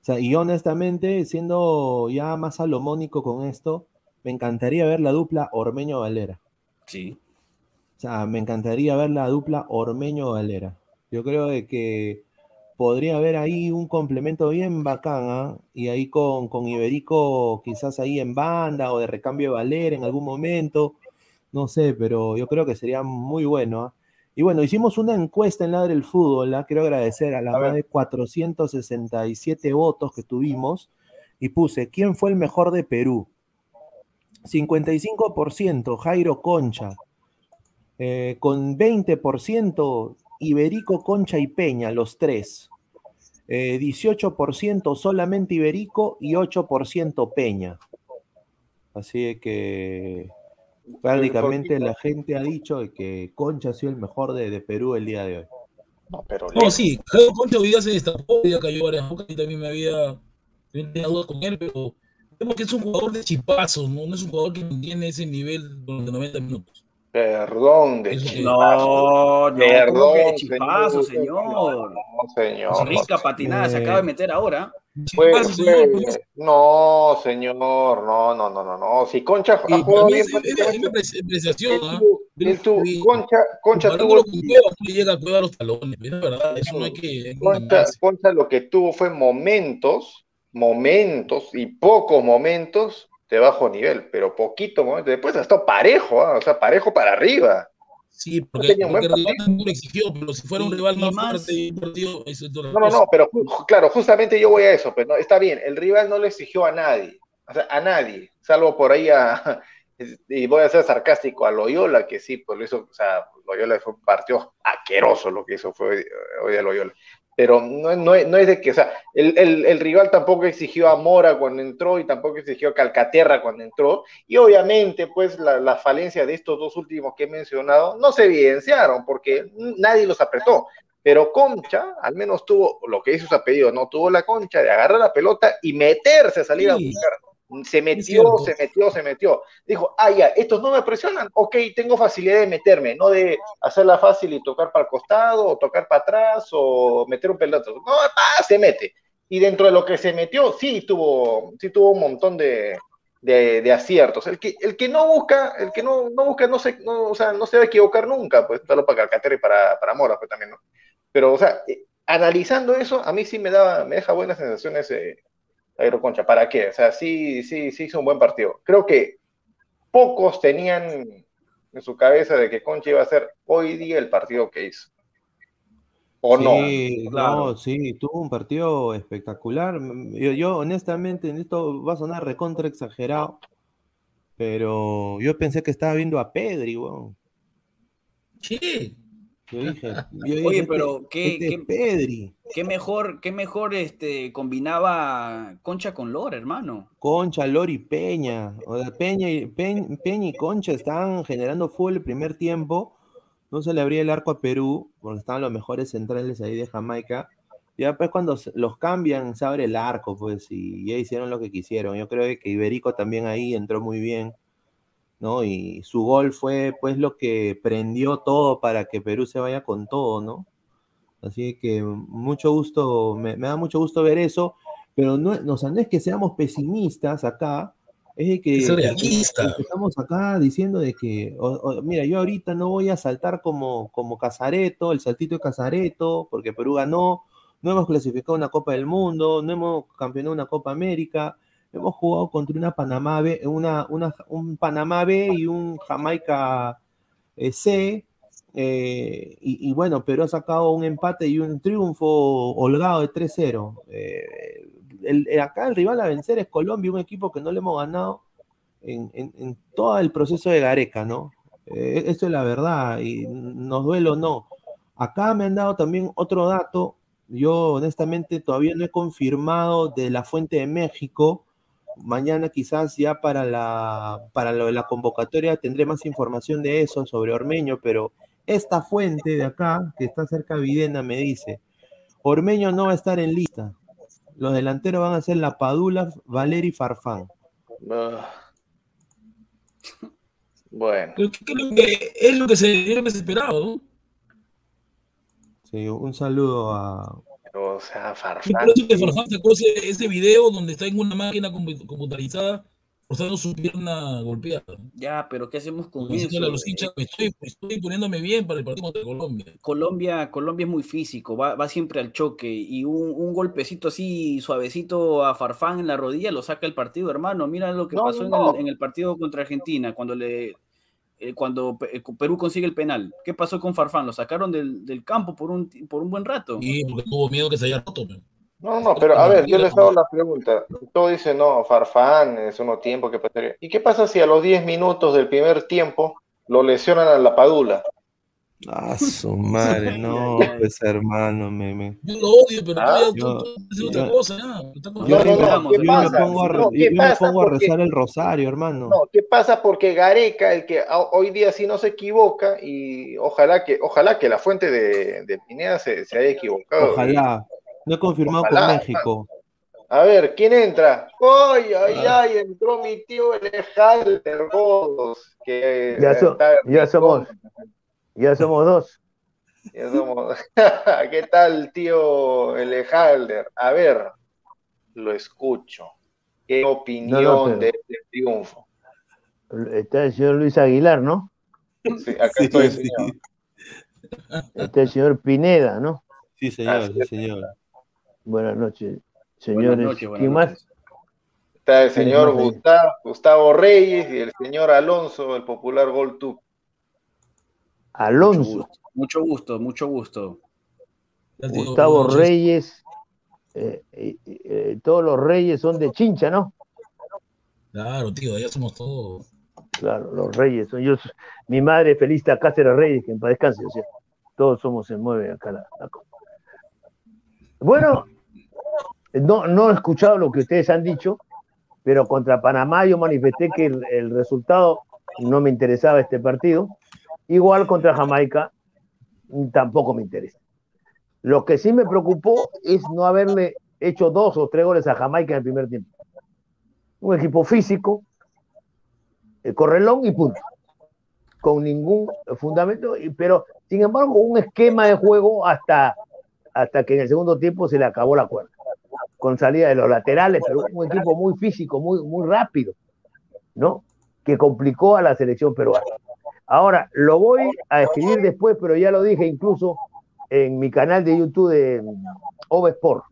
O sea, y honestamente, siendo ya más salomónico con esto, me encantaría ver la dupla Ormeño-Valera. Sí. O sea, me encantaría ver la dupla Ormeño-Valera. Yo creo de que podría haber ahí un complemento bien bacán, ¿ah? Y ahí con, con Iberico quizás ahí en banda o de recambio de Valera en algún momento. No sé, pero yo creo que sería muy bueno. Y bueno, hicimos una encuesta en Ladre el Fútbol, ¿ah? Quiero agradecer a las A más de 467 votos que tuvimos y puse, ¿quién fue el mejor de Perú? 55% Jairo Concha, eh, con 20% Iberico, Concha y Peña, los tres. Eh, 18% solamente Iberico y 8% Peña. Así que prácticamente la gente ha dicho que Concha ha sido el mejor de, de Perú el día de hoy. No, pero No, sí, Concha hoy día se destapó, hoy día cayó varias bocas y también me había también tenía dudas con él, pero vemos que es un jugador de chipazos, ¿no? No es un jugador que mantiene ese nivel durante 90 minutos. Perdón de chispazo. No, no, Perdón, ¿cómo que de chispazo, señor. señor? No, señor. Rica patinada se acaba de meter ahora. Pues, pues, pues, no, señor, no, no, no, no, no. Si Concha ha jugado bien apreciación, ¿ah? Concha, Concha tuvo, llega a los talones, es verdad, eso no hay que hay que Concha, lo que tuvo fue momentos, momentos y pocos momentos de bajo nivel, pero poquito momento. Después estado parejo, ¿ah? o sea, parejo para arriba. Sí, porque, tenía un porque el rival lo exigió, pero si fuera un rival más, más- fuerte y un partido, eso es otra No, no, no, pero claro, justamente yo voy a eso, pero no, está bien, el rival no le exigió a nadie, o sea, a nadie, salvo por ahí a, y voy a ser sarcástico, a Loyola, que sí, pues lo hizo, o sea, Loyola fue un partido asqueroso lo que hizo fue hoy, hoy a Loyola. Pero no, no, es- no es de que, o sea, el, el, el rival tampoco exigió a Mora cuando entró y tampoco exigió a Calcaterra cuando entró. Y obviamente, pues, la, la falencia de estos dos últimos que he mencionado no se evidenciaron porque nadie los apretó. Pero Concha, al menos tuvo lo que hizo su apellido, no tuvo la concha de agarrar la pelota y meterse, salir a buscar. Se metió, se metió, se metió. Dijo, ah, ya, estos no me presionan, ok, tengo facilidad de meterme, no de hacerla fácil y tocar para el costado, o tocar para atrás, o meter un pelotazo. No, ah, se mete. Y dentro de lo que se metió, sí tuvo, sí tuvo un montón de, de, de aciertos. El que, el que no busca, el que no, no busca, no se, no, o sea, no se va a equivocar nunca, pues, solo para Calcaterra y para, para Mora, pues también, ¿no? Pero, o sea, eh, analizando eso, a mí sí me da, me deja buenas sensaciones eh, Jairo Concha. ¿Para qué? O sea, sí, sí, sí hizo un buen partido. Creo que pocos tenían en su cabeza de que Concha iba a hacer hoy día el partido que hizo. ¿O no? Sí, Claro. no, sí, tuvo un partido espectacular. Yo, yo, honestamente, en esto va a sonar recontra exagerado, pero yo pensé que estaba viendo a Pedri, weón. Sí, Yo dije, yo dije, Oye, este- pero qué, este es qué, Pedri. qué mejor, qué mejor este, combinaba Concha con Lora, hermano. Concha, Lori, Peña. O sea, Peña y, Peñ- Peña y Concha estaban generando fútbol el primer tiempo. No se le abría el arco a Perú, porque estaban los mejores centrales ahí de Jamaica. Y después cuando los cambian, se abre el arco, pues, y ya hicieron lo que quisieron. Yo creo que Iberico también ahí entró muy bien, ¿no? Y su gol fue, pues, lo que prendió todo para que Perú se vaya con todo, ¿no? Así que mucho gusto, me, me da mucho gusto ver eso, pero no, no, o sea, no es que seamos pesimistas acá, es de que, realista. estamos acá diciendo de que, o- o, mira, yo ahorita no voy a saltar como, como Casareto, el saltito de Casareto, porque Perú ganó, no hemos clasificado una Copa del Mundo, no hemos campeonado una Copa América, hemos jugado contra una Panamá B, una, un Panamá B y un Jamaica eh, C, eh, y, bueno, Perú ha sacado un empate y un triunfo holgado de 3-0. Eh, acá el rival a vencer es Colombia, un equipo que no le hemos ganado en, en- en todo el proceso de Gareca, ¿no? Eh, eso es la verdad, y nos duele o no. Acá me han dado también otro dato, yo honestamente todavía no he confirmado de la fuente de México, mañana quizás ya para la, para lo de la convocatoria tendré más información de eso sobre Ormeño, pero esta fuente de acá, que está cerca de Videna, me dice, Ormeño no va a estar en lista. Los delanteros van a ser La Padula, Valeri Farfán. Ah. Bueno, Creo que, creo que es lo que se, es lo que se esperaba, ¿no? Sí, un saludo a... o sea, Farfán. por eso que Farfán sacó ese, ese video donde está en una máquina compu- computarizada forzando su pierna golpeada. Ya, pero ¿qué hacemos con Como eso? los hinchas, estoy, estoy poniéndome bien para el partido contra Colombia. Colombia, Colombia es muy físico, va, va siempre al choque y un, un golpecito así suavecito a Farfán en la rodilla lo saca el partido, hermano. Mira lo que No, pasó en, no. el, en el partido contra Argentina cuando le eh, cuando eh, Perú consigue el penal. ¿Qué pasó con Farfán? Lo sacaron del, del campo por un, por un buen rato. Y porque tuvo miedo que se haya roto. pero- No, no, pero a ver, yo les hago la pregunta. Todo dice, no, Farfán, es uno tiempo que pasaría. ¿Y qué pasa si a los 10 minutos del primer tiempo lo lesionan a la Padula? Ah, su madre, no, pues hermano, me, me- Yo lo odio, pero Ah, yo- tú- tú haces otra yo- cosa, con- yo, no, me- no, ¿qué yo me pasa? pongo a, re- No, ¿qué yo me pongo a Porque- rezar el rosario, hermano. No, ¿qué pasa? Porque Gareca, el que a- hoy día sí no se equivoca, y ojalá que, ojalá que la fuente de, de Pineda se, se haya equivocado. Ojalá. No he confirmado Ojalá. con México. A ver, ¿quién entra? ¡Ay, ay, ay! Entró mi tío Elejalder Godos, que Ya so- está- ya somos. Ya somos dos. Ya somos. ¿Qué tal, tío Elejalder? A ver, lo escucho. ¿Qué opinión No, de este triunfo? Está el señor Luis Aguilar, ¿no? Sí, acá Sí, estoy, sí. señor. Está el señor Pineda, ¿no? Sí, señor, Así sí, señor. Buenas noches, Buenas señores. noches, buenas ¿Quién más? noches. Está el señor? Gustavo, Gustavo Reyes y el señor Alonso, el popular GolTube. Mucho Alonso, gusto, mucho gusto, mucho gusto. Gustavo. Reyes. eh, eh, eh, todos los reyes son de Chincha, ¿no? Claro, tío, ya somos todos. Claro, los reyes. Son yo, mi madre, Felista Cáceres Reyes, que en paz descanse, o sea, todos somos se mueve acá la. Bueno, no, no he escuchado lo que ustedes han dicho, pero contra Panamá yo manifesté que el, el resultado no me interesaba este partido. Igual contra Jamaica tampoco me interesa. Lo que sí me preocupó es no haberle hecho dos o tres goles a Jamaica en el primer tiempo. Un equipo físico, el correlón y punto. Con ningún fundamento, pero sin embargo, un esquema de juego hasta, hasta que en el segundo tiempo se le acabó la cuerda. Con salida de los laterales, pero un equipo muy físico, muy, muy rápido, ¿no? Que complicó a la selección peruana. Ahora, lo voy a escribir después, pero ya lo dije incluso en mi canal de YouTube de Ovesport.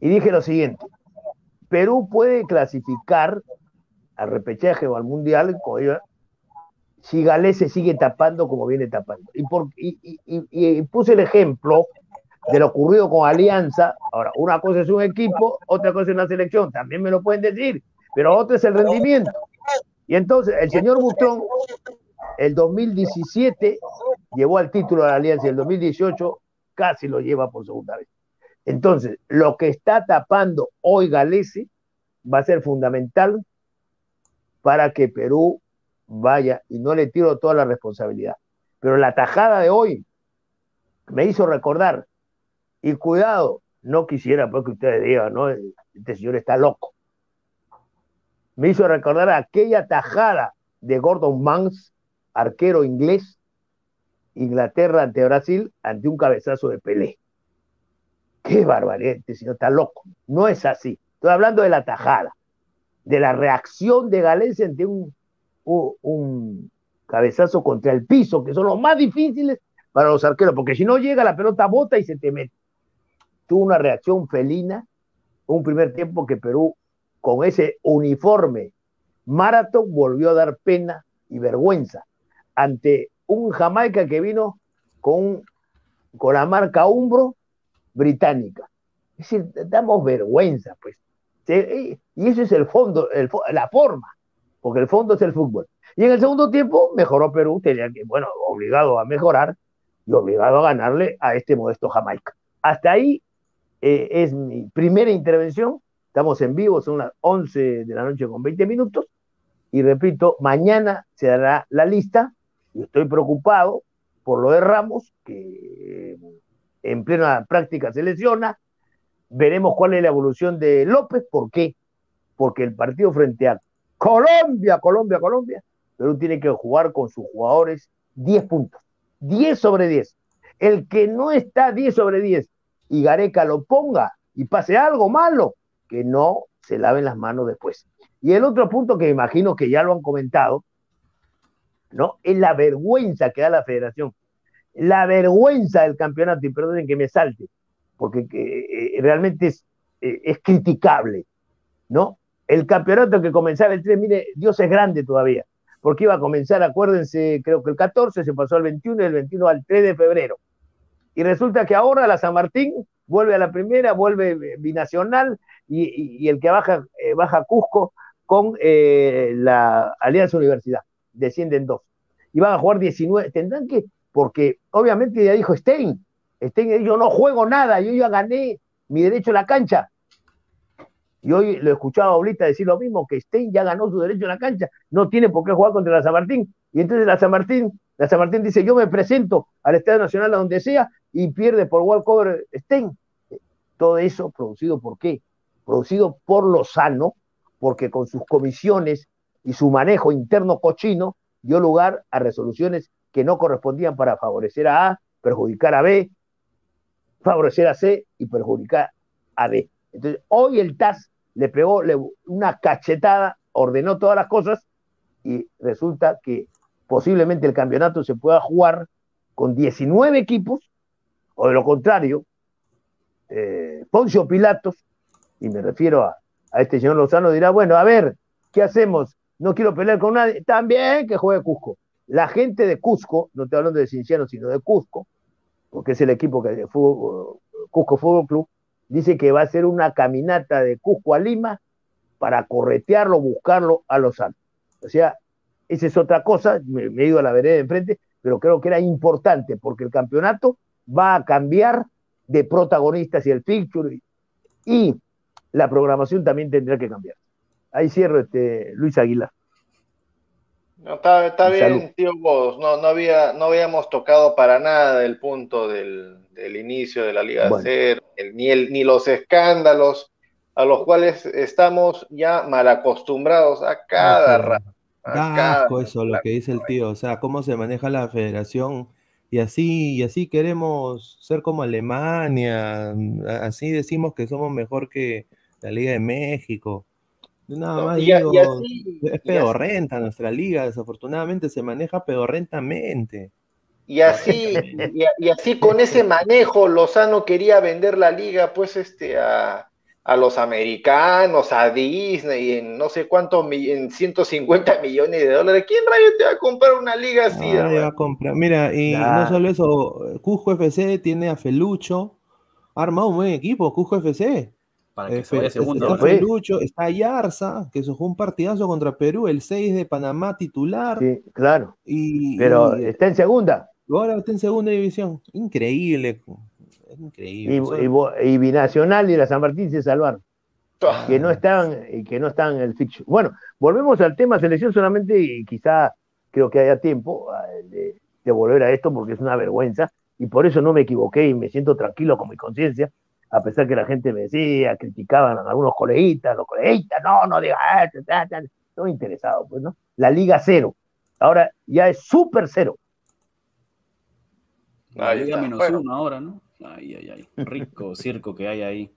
Y dije lo siguiente: Perú puede clasificar al repechaje o al mundial si Galés se sigue tapando como viene tapando. Y- y puse el ejemplo de lo ocurrido con Alianza. Ahora, una cosa es un equipo, otra cosa es una selección, también me lo pueden decir, pero otra es el rendimiento. Y entonces, el señor Butrón, el 2017 llevó al título de la Alianza y el 2018 casi lo lleva por segunda vez. Entonces, lo que está tapando hoy Galese va a ser fundamental para que Perú vaya, y no le tiro toda la responsabilidad. Pero la tajada de hoy me hizo recordar, y cuidado, no quisiera pues que ustedes digan, ¿no? Este señor está loco. Me hizo recordar aquella tajada de Gordon Banks, arquero inglés, Inglaterra ante Brasil, ante un cabezazo de Pelé. Qué barbaridad, este señor está loco. No es así. Estoy hablando de la tajada, de la reacción de Galencia ante un, un, un cabezazo contra el piso, que son los más difíciles para los arqueros, porque si no llega la pelota bota y se te mete. Tuvo una reacción felina, un primer tiempo que Perú, con ese uniforme maratón, volvió a dar pena y vergüenza ante un Jamaica que vino con, con la marca Umbro británica. Es decir, damos vergüenza, pues. Y eso es el fondo, el, la forma, porque el fondo es el fútbol. Y en el segundo tiempo mejoró Perú, tenía que, bueno, obligado a mejorar y obligado a ganarle a este modesto Jamaica. Hasta ahí eh, es mi primera intervención Estamos en vivo, son las 11 de la noche con 20 minutos. Y repito, mañana se dará la lista. Y estoy preocupado por lo de Ramos, que en plena práctica se lesiona. Veremos cuál es la evolución de López. ¿Por qué? Porque el partido frente a Colombia, Colombia, Colombia, Perú tiene que jugar con sus jugadores 10 puntos. 10 sobre 10. El que no está 10 sobre 10 y Gareca lo ponga y pase algo malo, que no se laven las manos después. Y el otro punto que imagino que ya lo han comentado, ¿no? Es la vergüenza que da la federación. La vergüenza del campeonato, y perdonen que me salte, porque eh, realmente es, eh, es criticable, ¿no? El campeonato que comenzaba el 3, mire, Dios es grande todavía, porque iba a comenzar, acuérdense, creo que el 14, se pasó al 21 y el 21 al 3 de febrero. Y resulta que ahora la San Martín vuelve a la primera, vuelve binacional y, el que baja, eh, baja Cusco con eh, la Alianza Universidad, descienden dos. Y van a jugar 19, tendrán que, porque obviamente ya dijo Stein, Stein, yo no juego nada, yo ya gané mi derecho a la cancha. Y hoy lo he escuchado a Oblita decir lo mismo, que Stein ya ganó su derecho a la cancha, no tiene por qué jugar contra la San Martín. Y entonces la San Martín, la San Martín dice, yo me presento al Estadio Nacional a donde sea y pierde por walkover Stein. Todo eso producido por qué? Producido por lo sano, porque con sus comisiones y su manejo interno cochino dio lugar a resoluciones que no correspondían para favorecer a A, perjudicar a B, favorecer a C y perjudicar a D. Entonces, hoy el TAS le pegó una cachetada, ordenó todas las cosas y resulta que posiblemente el campeonato se pueda jugar con 19 equipos, o de lo contrario, eh, Poncio Pilatos, y me refiero a, este señor Lozano, dirá, bueno, a ver, ¿qué hacemos? No quiero pelear con nadie, también que juegue Cusco. La gente de Cusco, no estoy hablando de Cinciano, sino de Cusco, porque es el equipo que Cusco Fútbol Club, dice que va a ser una caminata de Cusco a Lima para corretearlo, buscarlo a Lozano. O sea, esa es otra cosa, me, he ido a la vereda de enfrente, pero creo que era importante porque el campeonato va a cambiar de protagonistas y el picture y, la programación también tendrá que cambiar. Ahí cierro este Luis Aguilar. No, está, bien, tío Bodos. No, no, había, no habíamos tocado para nada el punto del, inicio de la Liga C, ni, el, ni los escándalos a los cuales estamos ya mal acostumbrados a cada rato. Da asco eso, lo que dice el tío. O sea, cómo se maneja la federación y así, y así queremos ser como Alemania, así decimos que somos mejor que la Liga de México. Nada más es pedorrenta nuestra liga, desafortunadamente se maneja pedorrentamente. Y así, y, así con ese manejo, Lozano quería vender la liga, pues, este, a, a los americanos, a Disney, en no sé cuántos, en 150 millones de dólares. ¿Quién rayos te va a comprar una liga así? va a comprar. Mira, y no solo eso, Cusco FC tiene a Felucho, ha armado un buen equipo, Cusco FC. Para que se vaya segundo. Está Felucho, está Yarza, que se jugó un partidazo contra Perú, el 6 de Panamá titular. Sí, claro. Y, Pero está en segunda. Ahora está en segunda división. Increíble increíble. Y, Binacional y la San Martín se salvaron. Ah. Que no están, que no están en el fiction. Bueno, volvemos al tema selección solamente y quizá creo que haya tiempo ah, de, volver a esto porque es una vergüenza y por eso no me equivoqué y me siento tranquilo con mi conciencia, a pesar que la gente me decía, criticaban a algunos coleguitas, los coleguitas, no, no diga, no interesado, pues, ¿no? La Liga Cero, ahora ya es súper cero. La Liga menos uno ahora, ¿no? Ay, ay, ay. Rico circo que hay ahí.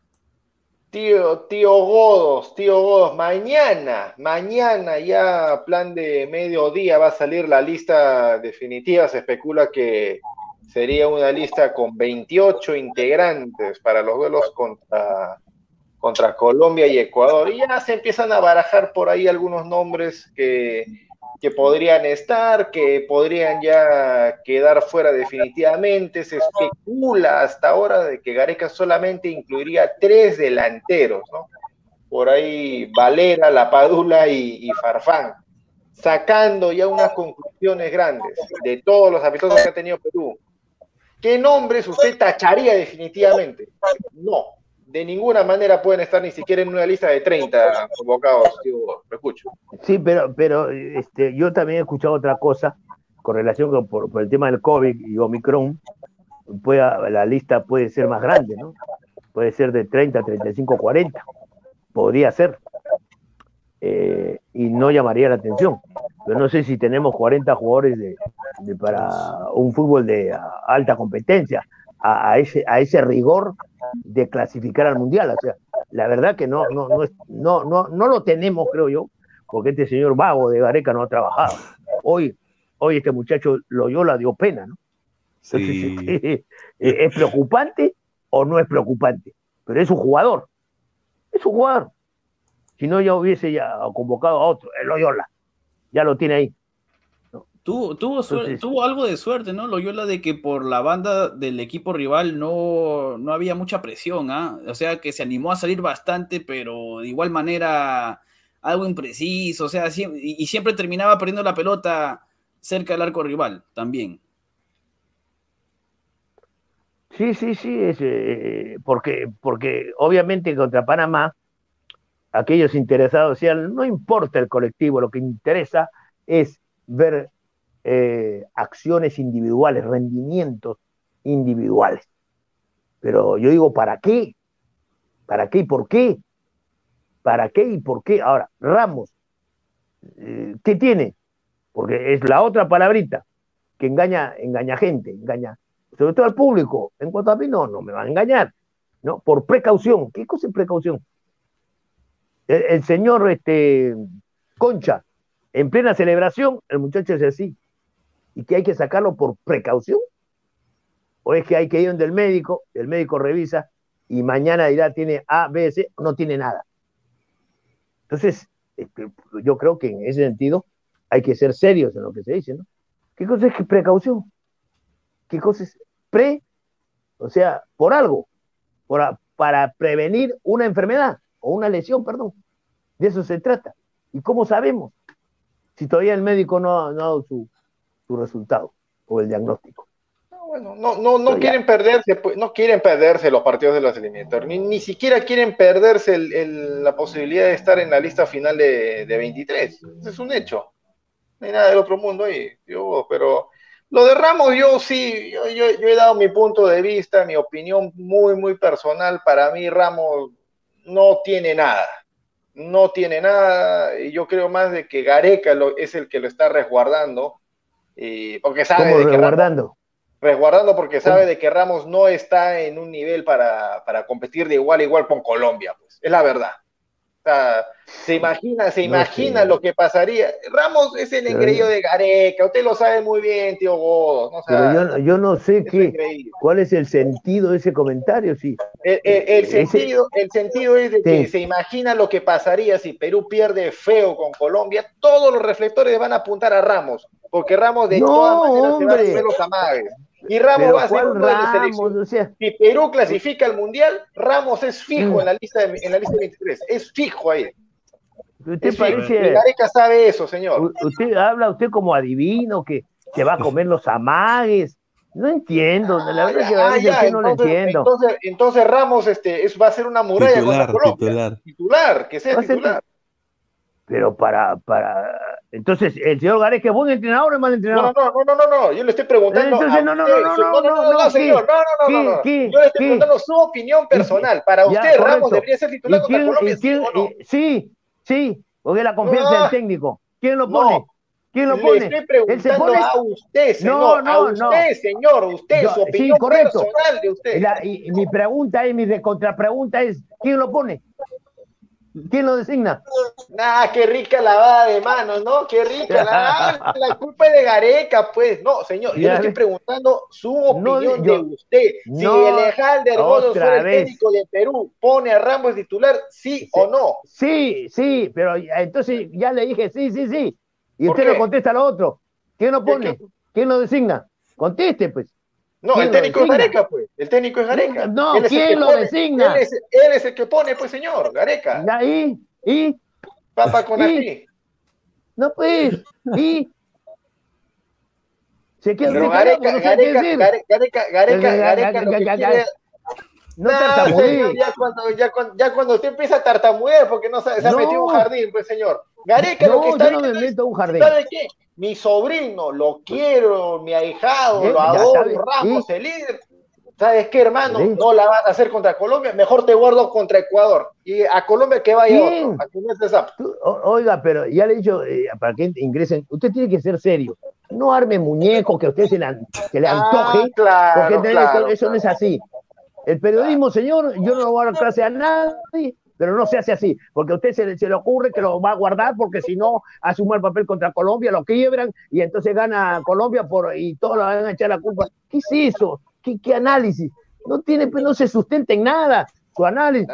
Tío, tío Godos, tío Godos, mañana, mañana ya plan de mediodía va a salir la lista definitiva. Se especula que sería una lista con 28 integrantes para los duelos contra, contra Colombia y Ecuador. Y ya se empiezan a barajar por ahí algunos nombres que que podrían estar, que podrían ya quedar fuera definitivamente. Se especula hasta ahora de que Gareca solamente incluiría tres delanteros, ¿no? Por ahí Valera, La Padula y, Farfán, sacando ya unas conclusiones grandes de todos los amistosos que ha tenido Perú. ¿Qué nombres usted tacharía definitivamente? No, de ninguna manera pueden estar ni siquiera en una lista de 30 convocados. Sí, pero, pero este, yo también he escuchado otra cosa con relación con, por, el tema del COVID y Omicron. Puede, la lista puede ser más grande, ¿no? Puede ser de 30, 35, 40. Podría ser. Eh, y no llamaría la atención. Pero no sé si tenemos 40 jugadores de, de para un fútbol de a- alta competencia, a, a ese, a ese rigor de clasificar al mundial. O sea, la verdad que no, no, no, es- no, no, no lo tenemos, creo yo, porque este señor vago de Gareca no ha trabajado. Hoy, hoy este muchacho Loyola dio pena, ¿no? Sí. ¿es preocupante o no es preocupante? Pero es un jugador. Es un jugador. Si no, ya hubiese ya convocado a otro, el Loyola. Ya lo tiene ahí. Tuvo, tuvo, Entonces- tuvo algo de suerte, ¿no? Loyola de que por la banda del equipo rival no, no había mucha presión, ¿ah? O sea, que se animó a salir bastante, pero de igual manera algo impreciso, o sea, y, y siempre terminaba perdiendo la pelota cerca del arco rival también. Sí, sí, sí, es, eh, porque, porque obviamente contra Panamá, aquellos interesados decían, no importa el colectivo, lo que interesa es ver eh, acciones individuales, rendimientos individuales. Pero yo digo, ¿para qué? ¿Para qué y por qué? ¿Para qué y por qué? Ahora, Ramos, eh, ¿qué tiene? Porque es la otra palabrita que engaña, engaña gente, engaña sobre todo al público. En cuanto a mí, no, no me van a engañar, ¿no? Por precaución. ¿Qué cosa es precaución? El, el señor este, Concha, en plena celebración, el muchacho es así. ¿Y que hay que sacarlo por precaución? ¿O es que hay que ir donde el médico, el médico revisa y mañana dirá tiene A, B, C, no tiene nada? Entonces, este, yo creo que en ese sentido hay que ser serios en lo que se dice, ¿no? ¿Qué cosa es que precaución? ¿Qué cosa es pre? O sea, por algo, para prevenir una enfermedad o una lesión, perdón. De eso se trata. ¿Y cómo sabemos? Si todavía el médico no, no ha dado su, su resultado o el diagnóstico. No, Bueno, no, no, no Pero ya. quieren perderse, pues, no quieren perderse los partidos de los eliminatorios, ni, ni siquiera quieren perderse el- el- la posibilidad de estar en la lista final de, de 23. Ese es un hecho. No hay nada del otro mundo ahí, yo, pero lo de Ramos, yo sí, yo, yo- yo he dado mi punto de vista, mi opinión muy, muy personal. Para mí, Ramos no tiene nada. No tiene nada. Y yo creo más de que Gareca lo- es el que lo está resguardando. Y porque sabe ¿Cómo de que Ramos- resguardando? resguardando porque sabe de que Ramos no está en un nivel para, para competir de igual a igual con Colombia, pues, es la verdad. Se imagina, se No imagina lo que pasaría. Ramos es el engreído de Gareca, usted lo sabe muy bien, tío Godos. ¿no? O sea, Pero yo, no- yo no sé qué, cuál es el sentido de ese comentario. Sí. El, el- el Ese- sentido, el sentido es de que Sí. se imagina lo que pasaría si Perú pierde feo con Colombia, todos los reflectores van a apuntar a Ramos, porque Ramos de No, todas maneras se va a los amagues. Y Ramos va a ser ¿cuál uno de la Ramos? selección. O sea, Si Perú clasifica al Mundial, Ramos es fijo Mm. en la lista de, en la lista de 23, es fijo ahí. usted Es fijo. Parece, Gareca sabe eso, señor. usted habla usted como adivino que se va a comer los amagues. No entiendo, la verdad Ah, que a ya, que no lo entiendo. entonces, entonces Ramos este, es, va a ser una muralla Titular, contra Colombia. titular. Titular, que sea ser titular. Pero para, para, entonces, el señor Gareca es buen entrenador o mal No, entrenador. no, no, no, no, no, yo le estoy preguntando. Entonces, no, no, no, su- no, no, no, señor, no, no, no, no, no. ¿qué, Yo le estoy preguntando su opinión personal. Para usted, Ramos debería ser ¿Y titular contra Colombia, ¿sí no? sí, sí, porque la confianza No. del técnico. ¿Quién lo No. pone? ¿Quién lo Le pone? estoy Él se preguntando pone- a usted, señor, No, no, a usted, no. señor, usted, Yo- su sí, opinión correcto. personal de usted. La- y- mi pregunta es, mi contrapregunta es, ¿quién lo pone? ¿Quién lo designa? Nah, qué rica lavada de manos, ¿no? Qué rica. La, la culpa es de Gareca, pues. No, señor, yo le estoy preguntando su No, opinión yo- de usted. Si no, Alejandro otra fuera el técnico de Perú, ¿pone a Ramos titular, sí, o no? Sí, sí, pero entonces ya le dije sí, sí, sí. Y ¿Por usted no contesta lo otro. ¿Quién lo ¿Qué- pone? ¿Quién lo designa? Conteste, pues. No, ¿Quién el técnico es? Gareca, pues. El técnico es Gareca. No, Él ¿quién lo pone. designa? Él es, él es el que pone, pues, señor, Gareca. ¿Y? ¿Y? Papa con aquí. No, pues. ¿Y? Se queda Pero usted callado, Gareca, Gareca. Gareca, Gareca, Gareca, Gareca, No No, tartamudees. señor, ya, cuando, ya, cuando, ya cuando usted empieza a tartamudear porque no sabe, se ha No. metido un jardín, pues señor. Gareca lo que No, está yo no me meto a un jardín. ¿sabe qué? Mi sobrino, lo quiero, mi ahijado, Eh, lo adoro, Ramos, sí. el líder. ¿Sabes qué, hermano? Sí. No la vas a hacer contra Colombia, mejor te guardo contra Ecuador. Y a Colombia que vaya ¿Quién? otro. No oiga, pero ya le he dicho, eh, para que ingresen, usted tiene que ser serio. No arme muñecos que a usted se se le antoje, Ah, claro, porque eso- claro, eso no es así. El periodismo, señor, yo no voy a dar clase a nadie, pero no se hace así, porque a usted se, le- ocurre que lo va a guardar, porque si no, hace un mal papel contra Colombia, lo quiebran, y entonces gana Colombia y todos le van a echar la culpa. ¿Qué es eso? ¿Qué, análisis? No tiene, no se sustenta en nada su análisis.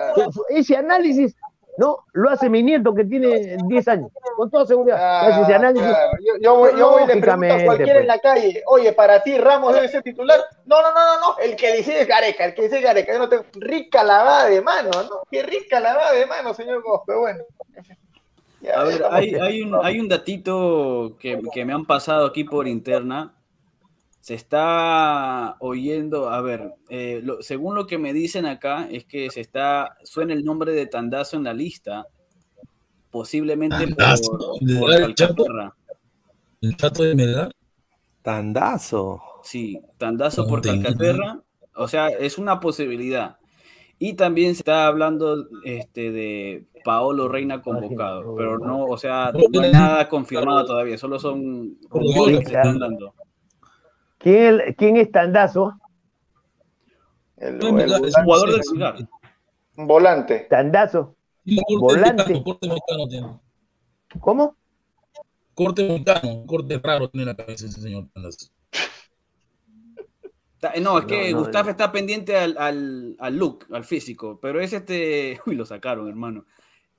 Ese análisis, no, lo hace mi nieto que tiene 10 años, con toda seguridad. hace ese análisis. claro. Yo, yo voy, yo voy y le pregunto a cualquiera en pues. la calle, oye, para ti Ramos debe ser titular. No, no, no, no, no, el que dice es Gareca, el que dice es Gareca. Yo no tengo rica lavada de mano, ¿no? Qué rica lavada de mano, señor Gómez, pero bueno. Ya, A ver, hay, hay, un, hay un datito que, que me han pasado aquí por interna. Se está oyendo, a ver, eh, lo- según lo que me dicen acá, es que se está, suena el nombre de Tandazo en la lista, posiblemente por, Tandazo, ¿de por verdad, el Chapo? Calcaterra. El chato de Melgar. Tandazo. Sí, Tandazo No por Calcaterra, o sea, es una posibilidad. Y también se está hablando este, de Paolo Reina convocado, pero no, o sea, no hay nada confirmado todavía, solo son rumores que se están dando. ¿Quién, el- quién es Tandazo? el, No, jugador del un volante. Tandazo. Volante. mexicano, corte mexicano tiene. ¿Cómo? Corte mexicano, corte raro tiene la cabeza ese señor Tandazo. Ta- No, es que No, no, Gustavo no. está pendiente al, al, al look, al físico, pero es este, uy, lo sacaron, hermano.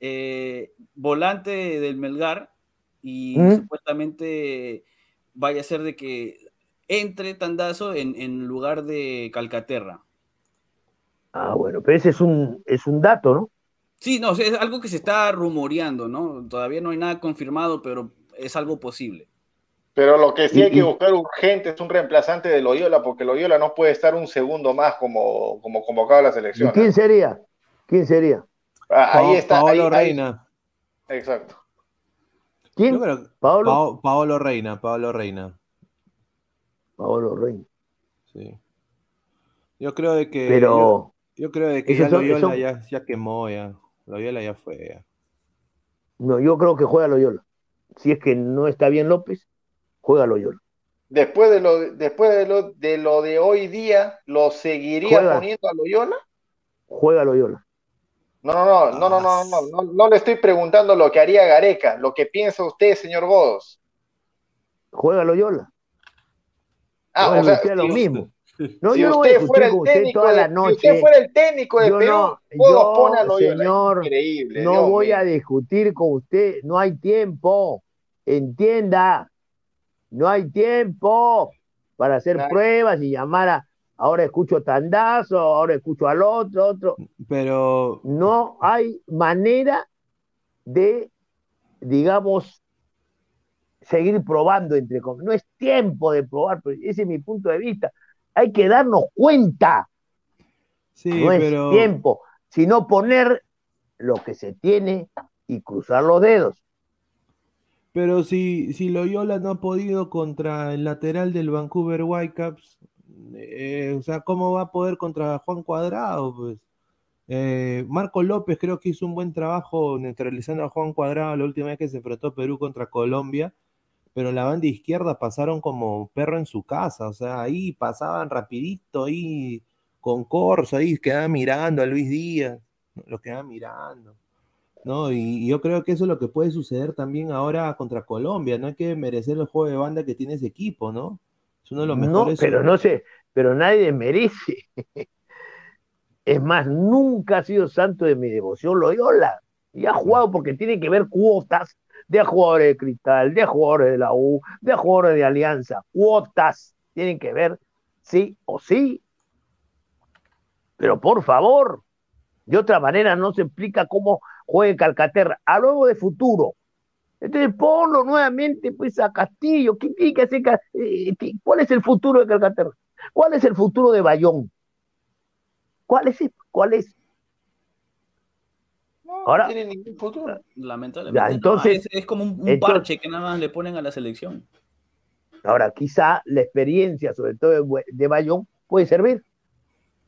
Eh, volante del Melgar y ¿Mm? supuestamente vaya a ser de que entre Tandazo en, en lugar de Calcaterra. Ah, bueno, pero ese es un, es un dato, ¿no? Sí, no, es algo que se está rumoreando, ¿no? Todavía no hay nada confirmado, pero es algo posible. Pero lo que sí hay que buscar urgente es un reemplazante de Loyola, porque Loyola no puede estar un segundo más como, como convocado a la ¿Y selección. quién sería? ¿Quién sería? Ah, ahí está. Paolo ahí- Reina. exacto. ¿Quién? Paolo Reina, Paolo Reina. Paolo Reina. Sí. Yo creo de que. Pero, Yo, yo creo de que ya son- Loyola esos- ya, ya quemó, ya. Loyola ya fue. ya. no, yo creo que juega Loyola. Si es que no está bien López, juega Loyola. Después de lo, después de lo, de lo de hoy día, ¿lo seguiría Juega. poniendo a Loyola? Juega Loyola. No, no, no, no, no, no, no, no, no le estoy preguntando lo que haría Gareca, lo que piensa usted, señor Godos. Juega Loyola. Ah, o sea, lo si- mismo. No, si yo no voy a usted fuera discutir el con usted toda de, la si noche. usted fuera el técnico de Yo Perú, no- yo, señor, Increíble. No Dios voy mío. a discutir con usted, no hay tiempo. Entienda, no hay tiempo para hacer pruebas y llamar a. Ahora escucho tandazo, ahora escucho al otro, otro. Pero. No hay manera de, digamos, seguir probando entre comillas. No es tiempo de probar, pero ese es mi punto de vista. Hay que darnos cuenta, Sí, no es pero. tiempo, sino poner lo que se tiene y cruzar los dedos. Pero si, si Loyola no ha podido contra el lateral del Vancouver Whitecaps, eh, o sea, ¿cómo va a poder contra Juan Cuadrado? Pues Eh, Marco López creo que hizo un buen trabajo neutralizando a Juan Cuadrado la última vez que se enfrentó Perú contra Colombia, pero la banda izquierda pasaron como perro en su casa, o sea, ahí pasaban rapidito, ahí con Corso, ahí quedaba mirando a Luis Díaz, lo quedaba mirando. ¿no? Y, y yo creo que eso es lo que puede suceder también ahora contra Colombia. No hay que merecer el juego de banda que tiene ese equipo, ¿no? Es uno de los No, mejores. pero no sé, pero nadie merece. Es más, nunca ha sido santo de mi devoción Loyola. Y ha jugado porque tiene que ver cuotas de jugadores de Cristal, de jugadores de la U, de jugadores de Alianza. Cuotas tienen que ver sí o sí. Pero por favor, de otra manera no se explica cómo juegue Calcaterra. Hablo de futuro. Entonces ponlo nuevamente pues a Castillo. ¿Qué tiene que hacer? Eh, ¿Cuál es el futuro de Calcaterra? ¿Cuál es el futuro de Bayón? ¿Cuál es? ¿Cuál es? No, Ahora- no tiene ningún futuro. Lamentablemente. Ya, no, entonces- es, es como un, un entonces- parche que nada más le ponen a la selección. Ahora, quizá la experiencia, sobre todo de, Bayón, puede servir.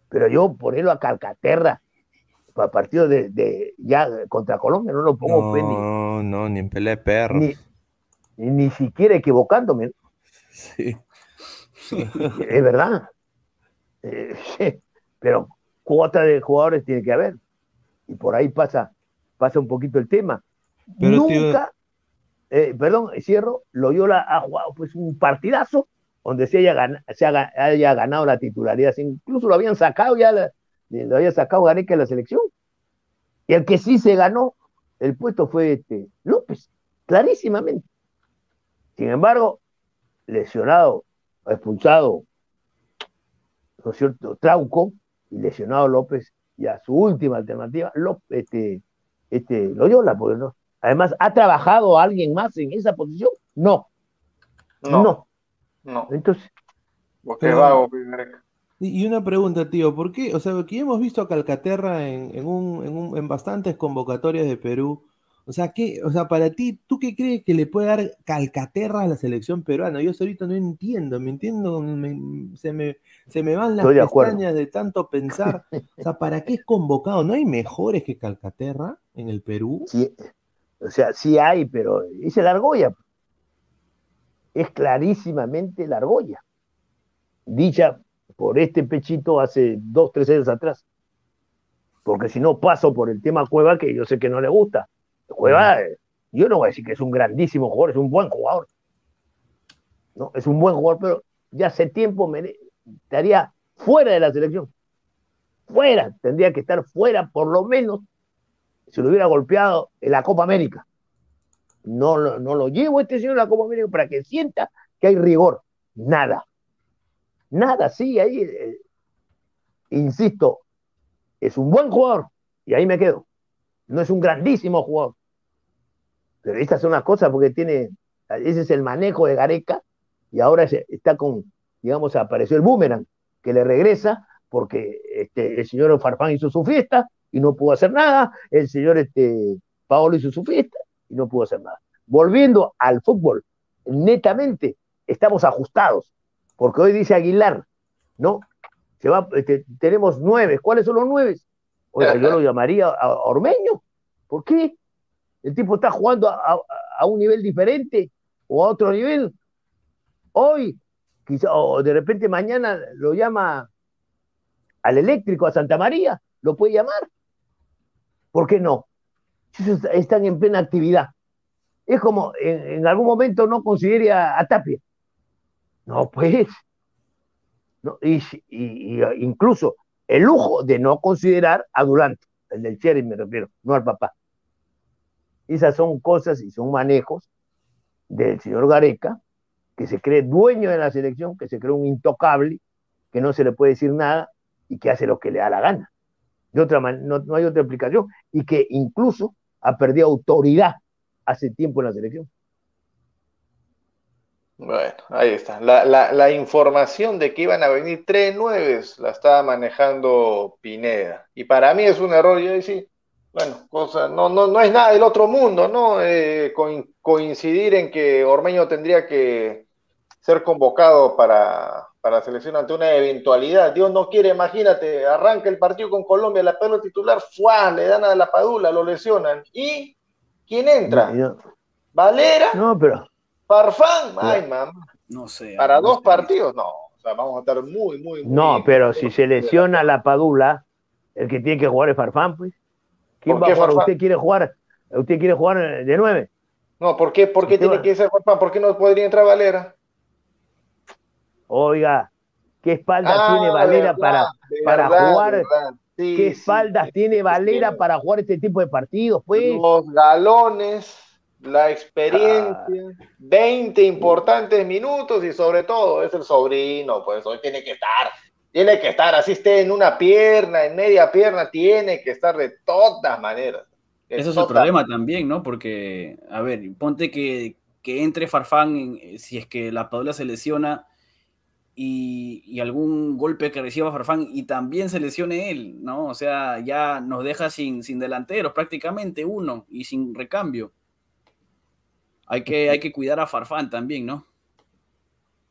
Pero yo ponerlo a Calcaterra para partido de, de- ya contra Colombia no lo pongo pues, ni, No, no, ni en pelea de perros. ni, ni, ni siquiera equivocándome. Sí. Es verdad. Eh, sí, pero cuota de jugadores tiene que haber. Y por ahí pasa, pasa un poquito el tema. Pero, tío- Nunca, eh, perdón, cierro, Loyola ha jugado pues un partidazo donde se haya, gan- se haya ganado la titularidad. Incluso lo habían sacado ya, la- lo había sacado Gareca de la selección. Y el que sí se ganó el puesto fue este, López, clarísimamente. Sin embargo, lesionado, expulsado, ¿no es cierto? Trauco y lesionado López, ya su última alternativa, López, este, este, Loyola, porque no. Además, ¿ha trabajado alguien más en esa posición? No, No, no. no. Entonces, Porque Pero- es vago, y una pregunta, tío, ¿por qué? O sea, aquí hemos visto a Calcaterra en, en, un, en, un- en bastantes convocatorias de Perú. O sea, ¿qué, o sea, para ti, ¿tú qué crees que le puede dar Calcaterra a la selección peruana? Yo ahorita no entiendo, ¿me entiendo? Me- se, me, se me van las Estoy pestañas de tanto pensar. O sea, ¿para qué es convocado? ¿No hay mejores que Calcaterra en el Perú? sí, o sea, sí hay, pero es la argolla. Es clarísimamente la argolla. Dicha por este pechito hace dos, tres años atrás. Porque si no paso por el tema Cueva, que yo sé que no le gusta. Cueva, eh, yo no voy a decir que es un grandísimo jugador, es un buen jugador. ¿no? Es un buen jugador, pero ya hace tiempo mere- estaría fuera de la selección. Fuera, tendría que estar fuera por lo menos si lo hubiera golpeado en la Copa América. No, lo- no lo llevo este señor a la Copa América para que sienta que hay rigor. Nada. Nada, sí, ahí, eh, insisto, es un buen jugador y ahí me quedo. No es un grandísimo jugador. Pero estas son las cosas porque tiene, ese es el manejo de Gareca y ahora está con, digamos, apareció el boomerang que le regresa porque este, el señor Farfán hizo su fiesta y no pudo hacer nada, el señor este, Paolo hizo su fiesta y no pudo hacer nada. Volviendo al fútbol, netamente estamos ajustados, porque hoy dice Aguilar, ¿no? Se va, este, tenemos nueve, ¿cuáles son los nueve? Oiga, yo lo llamaría a Ormeño, ¿por qué? El tipo está jugando a, a- a un nivel diferente o a otro nivel. Hoy, quizá, o de repente mañana lo llama al eléctrico, a Santa María, lo puede llamar. ¿Por qué no? Están en plena actividad. Es como en, en algún momento no considere a, a Tapia. No, pues. No, y, y- y incluso el lujo de no considerar a Durante, el del Cherry me refiero, no al papá. Esas son cosas y son manejos del señor Gareca, que se cree dueño de la selección, que se cree un intocable, que no se le puede decir nada y que hace lo que le da la gana. De otra man- no, no hay otra explicación. Y que incluso ha perdido autoridad hace tiempo en la selección. Bueno, ahí está. La, la, la información de que iban a venir tres nueves la estaba manejando Pineda. Y para mí es un error. Yo decía, bueno, cosa, no, no, no es nada del otro mundo, ¿no? Eh, coin- coincidir en que Ormeño tendría que ser convocado para, para la selección ante una eventualidad. Dios no quiere, imagínate, arranca el partido con Colombia, la pelota titular, ¡fua! le dan a la padula, lo lesionan. ¿Y quién entra? ¿Valera? no, pero ¿Farfán? Ay, mamá. No sé. Para dos sé. partidos, no. O sea, vamos a estar muy, muy, muy. no, pero si se lesiona la Padula, el que tiene que jugar es Farfán, pues. ¿Quién ¿Por va a jugar? ¿Usted quiere jugar? ¿Usted quiere jugar de nueve? No, ¿por qué, por qué tiene va- que ser Farfán? ¿Por qué no podría entrar Valera? Oiga, ¿qué espaldas Ah, tiene Valera verdad, para, para verdad, jugar? Sí, qué sí. espaldas tiene Valera para jugar este tipo de partidos, pues? Los galones, la experiencia, 20 importantes minutos y sobre todo es el sobrino, pues hoy tiene que estar, tiene que estar, así esté en una pierna, en media pierna, tiene que estar de todas maneras. De Eso es el problema también, ¿no? Porque, a ver, ponte que, que entre Farfán, en- si es que la Padula se lesiona, y, y algún golpe que reciba Farfán y también se lesione él, ¿no? O sea, ya nos deja sin, sin delanteros, prácticamente uno, y sin recambio. Hay que, hay que cuidar a Farfán también, ¿no?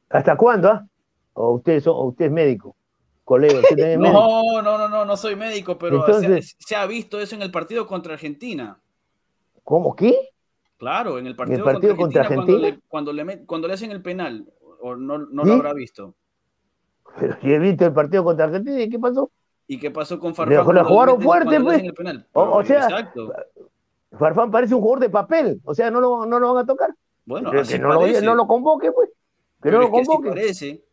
¿Hasta cuándo? ah? ¿O usted, es- o usted es médico? Colega, usted es médico. No, no, no, no, no soy médico, pero se ha- Entonces- se, ha visto eso en el partido contra Argentina. ¿Cómo? ¿Qué? Claro, en el partido, partido contra contra Argentina, Argentina? Cuando, le, cuando, le cuando le hacen el penal, o no, no ¿Sí? lo habrá visto. Pero si he visto el partido contra Argentina, ¿y qué pasó? ¿Y qué pasó con Pero Farfán? la cuando le jugaron fuerte, pues. el o sea, Exacto. Farfán parece un jugador de papel, o sea, no lo, no lo van a tocar. Bueno, que así no, lo, no lo convoque, pues. Que Pero no es lo que así convoque. parece.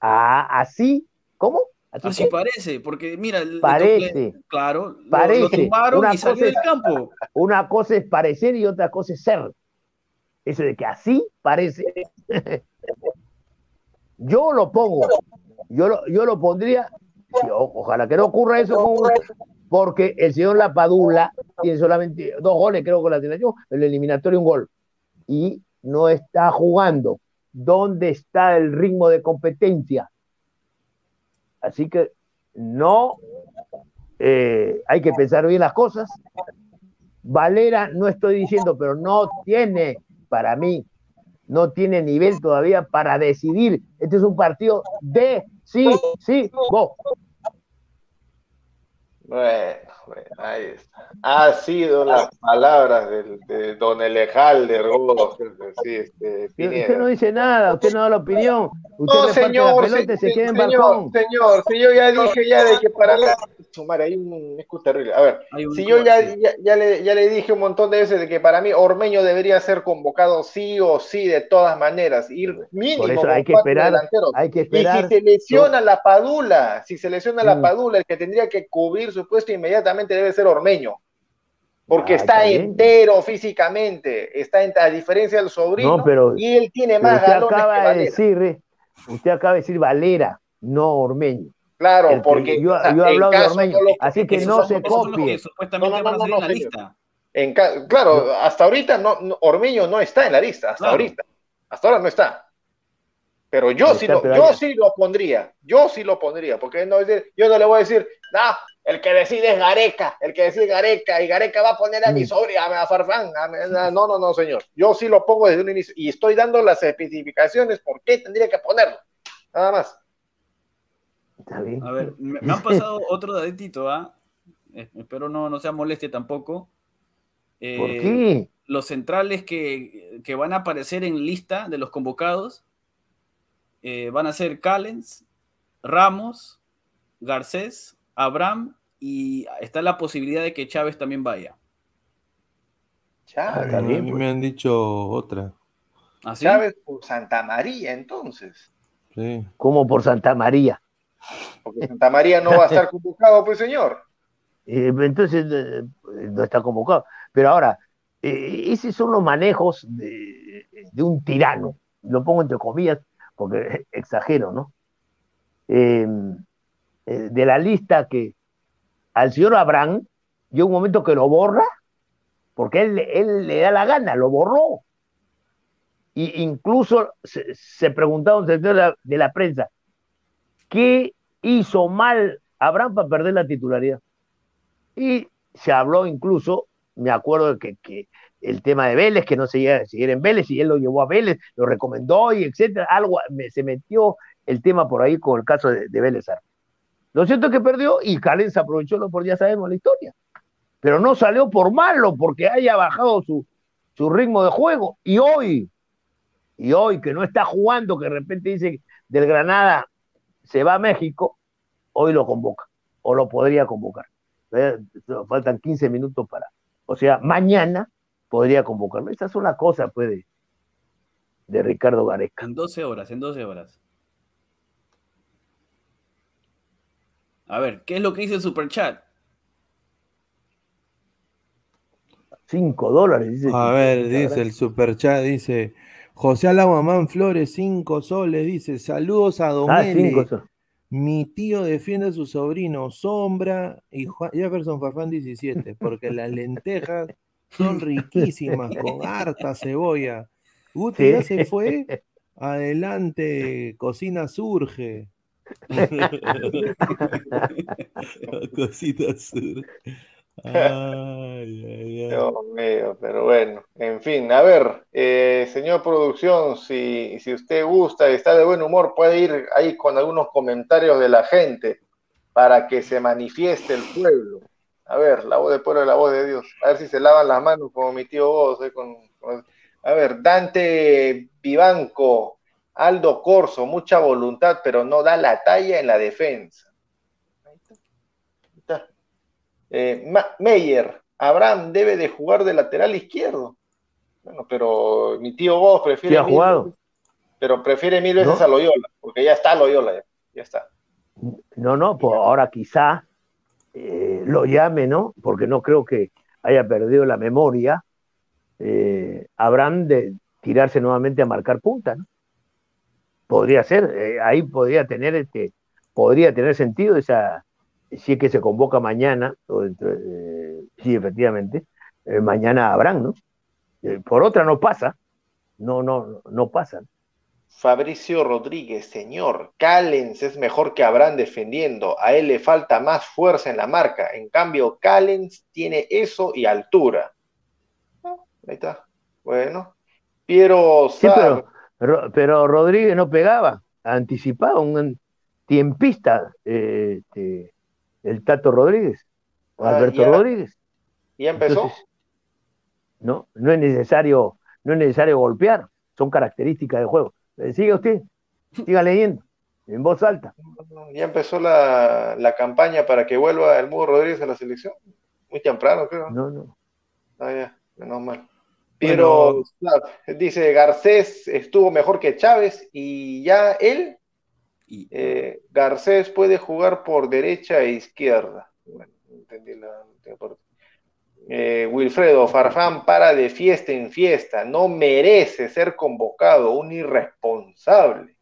Ah, así. ¿Cómo? ¿Así Así parece, porque mira, Parece. claro, lo- lo, Parece. tumbaron Una y salió cosa del es- campo. Una cosa es parecer y otra cosa es ser. Eso de que así parece. yo lo pongo. Yo lo, yo lo pondría. Ojalá que no ocurra eso porque el señor Lapadula tiene solamente dos goles, creo, con la selección, el eliminatorio un gol. Y no está jugando. ¿Dónde está el ritmo de competencia? Así que no eh, hay que pensar bien las cosas. Valera, no estoy diciendo, pero no tiene, para mí, no tiene nivel todavía para decidir. Este es un partido de sí, sí, go. Bueno, bueno, ahí está. Ha sido las palabras del, de Don Elejal de Rodos, sí, este. Usted no dice nada, usted no da la opinión. Usted No, señor, la pelota y se se- queda en señor, balcón. señor, si yo ya dije ya de que para mí, sumar hay un escudo terrible. A ver, si yo ya, ya, ya le, ya le dije un montón de veces de que para mí Ormeño debería ser convocado sí o sí de todas maneras, ir mínimo Por eso hay que esperar, delanteros. hay que Y esperar. si se lesiona la Padula, si se lesiona la Mm. Padula, el que tendría que cubrir su puesto inmediatamente debe ser Ormeño. Porque Ah, está entero físicamente, está en- a diferencia del sobrino, No, pero- y él tiene más usted galones que acaba de decir, eh, usted acaba de decir Valera, no Ormeño. Claro, El porque yo- ah, yo he hablado de Ormeño, lo- así que no son- se copie. supuestamente No, no, van a no, salir no, en la señor. lista. en ca- claro, hasta ahorita no, no- Ormeño no está en la lista, hasta Claro. ahorita. Hasta ahora no está. Pero yo No sí está, lo, pero yo sí lo pondría, yo sí lo pondría, porque no yo no le voy a decir, no, el que decide es Gareca, el que decide es Gareca, y Gareca va a poner a mi Mm. sobrino, a, a Farfán, a no, no, no, señor, yo sí lo pongo desde un inicio, y estoy dando las especificaciones por qué tendría que ponerlo, nada más. Está bien. A ver, me, me han pasado otro datito, ¿ah? Eh, Espero no, no sea molestia tampoco. Eh, ¿Por qué? Los centrales que, que van a aparecer en lista de los convocados eh, van a ser Callens, Ramos, Garcés, Abraham y está la posibilidad de que Chávez también vaya. Chávez, está A bien, mí pues. me han dicho otra. ¿Así? Chávez por Santa María, entonces, Sí. Como por Santa María. porque Santa María no va a estar convocado, pues señor. Eh, entonces eh, no está convocado. Pero ahora, eh, esos son los manejos de, de un tirano. Lo pongo entre comillas porque exagero, ¿no? Eh, eh, de la lista que al señor Abraham, llega un momento que lo borra, porque él, él le da la gana, lo borró. Y incluso se, se preguntaba un sector de la, de la prensa, ¿qué hizo mal Abraham para perder la titularidad? Y se habló incluso, me acuerdo que, que el tema de Vélez, que no se llega- siguiera en Vélez, y él lo llevó a Vélez, lo recomendó y etcétera, algo, me- se metió el tema por ahí con el caso de, de Vélez. Lo cierto es que perdió y Calen aprovechó, lo por ya sabemos la historia. Pero no salió por malo, porque haya bajado su, su ritmo de juego. Y hoy, y hoy que no está jugando, que de repente dice del Granada se va a México, hoy lo convoca, o lo podría convocar. Eh, Faltan 15 minutos para. O sea, mañana podría convocarlo. Esas son las cosas, pues, de Ricardo Gareca. En 12 horas, en 12 horas. A ver, ¿qué es lo que dice el superchat? 5 dólares, dice. A ver, dice el superchat, dice José Alamamán Flores, 5 soles, dice, saludos a Don Ah, L. 5 son. Mi tío defiende a su sobrino Sombra y Juan- Jefferson Farfán 17, porque las lentejas son riquísimas, con harta cebolla. Guti ya se fue. Adelante, cocina surge. Cocina surge. Ay, ay. Dios mío, pero bueno, en fin, a ver, eh, señor producción, si, si usted gusta y está de buen humor, puede ir ahí con algunos comentarios de la gente para que se manifieste el pueblo. A ver, la voz del pueblo es la voz de Dios. A ver si se lavan las manos como mi tío vos. eh, con- A ver, Dante Vivanco, Aldo Corso, mucha voluntad, pero no da la talla en la defensa. Ahí está. Ahí está. Eh, Meyer, Abraham debe de jugar de lateral izquierdo. Bueno, pero mi tío vos prefiere. Ha jugado. veces- pero prefiere mil veces ¿No? a Loyola, porque ya está Loyola, ya, ya está. No, no, pues ahora quizá eh, lo llame, ¿no? Porque no creo que haya perdido la memoria. Eh, Abraham de tirarse nuevamente a marcar punta, ¿no? Podría ser, eh, ahí podría tener este, podría tener sentido esa, si es que se convoca mañana, o dentro, eh, sí, efectivamente, eh, mañana Abraham, ¿no? Por otra no pasa, no, no, no pasa. Fabricio Rodríguez, señor, Callens es mejor que Abraham defendiendo. A él le falta más fuerza en la marca. En cambio, Callens tiene eso y altura. Ah, Ahí está. Bueno. Piero Sí, Sar, pero, Ro- pero Rodríguez no pegaba, anticipaba un tiempista, eh, este, el Tato Rodríguez, o Ah, Alberto. Rodríguez. ¿ya empezó? Entonces, no, no es necesario, no es necesario golpear, son características del juego. Eh, Siga usted, siga leyendo, en voz alta. ¿Ya empezó la, la campaña para que vuelva el Mudo Rodríguez a la selección? Muy temprano, creo. No, no. Ah, ya, menos mal. Piero Sar, dice, Garcés estuvo mejor que Chávez y ya él Y- Eh, Garcés puede jugar por derecha e izquierda. Bueno, no entendí la. Eh, Wilfredo Farfán para de fiesta en fiesta. No merece ser convocado, un irresponsable.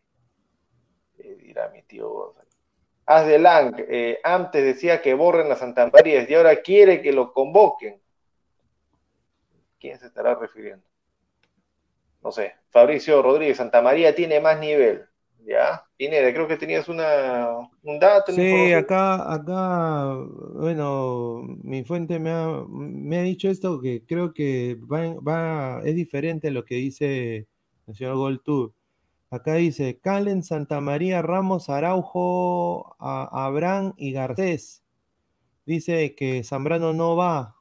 Eh, dirá mi tío. Haz de Lang, eh, antes decía que borren a Santa María y ahora quiere que lo convoquen. ¿Quién se estará refiriendo? No sé. Fabricio Rodríguez, Santa María tiene más nivel. Ya, Pineda, creo que tenías una, un dato. Sí, acá, acá, bueno, mi fuente me ha, me ha dicho esto que creo que va, va, es diferente a lo que dice el señor Goltub. Acá dice Calen, Santa María, Ramos, Araujo, a- Abraham y Garcés. Dice que Zambrano no va.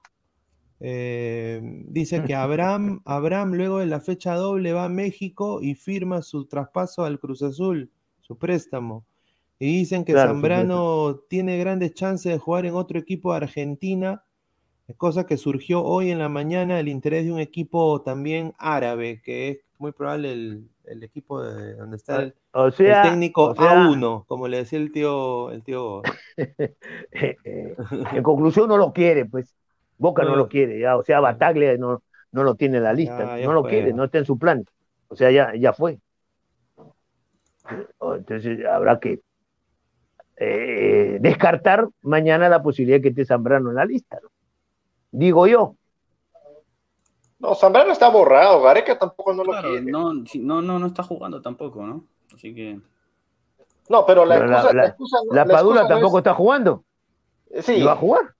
Eh, dice que Abraham, Abraham luego de la fecha doble va a México y firma su traspaso al Cruz Azul, su préstamo. Y dicen que Claro, Zambrano tiene grandes chances de jugar en otro equipo de Argentina, cosa que surgió hoy en la mañana el interés de un equipo también árabe, que es muy probable el, el equipo de donde está el, O el técnico o sea, A1, como le decía el tío, el tío. eh, eh, en conclusión no lo quiere, pues. Boca no No. lo quiere, ya, o sea, Bataglia no, no lo tiene en la lista, Ya, ya no lo fue. quiere, no está en su plan. O sea, ya, ya fue. Entonces habrá que eh, descartar mañana la posibilidad de que esté Zambrano en la lista. ¿no? Digo yo. No, Zambrano está borrado, Gareca tampoco no lo Claro, quiere. No, no, no, no, no está jugando tampoco, ¿no? Así que. pero la Pero la- excusa, la- la excusa no- La la Padula excusa no tampoco es- está jugando. Sí, ¿Y va a jugar?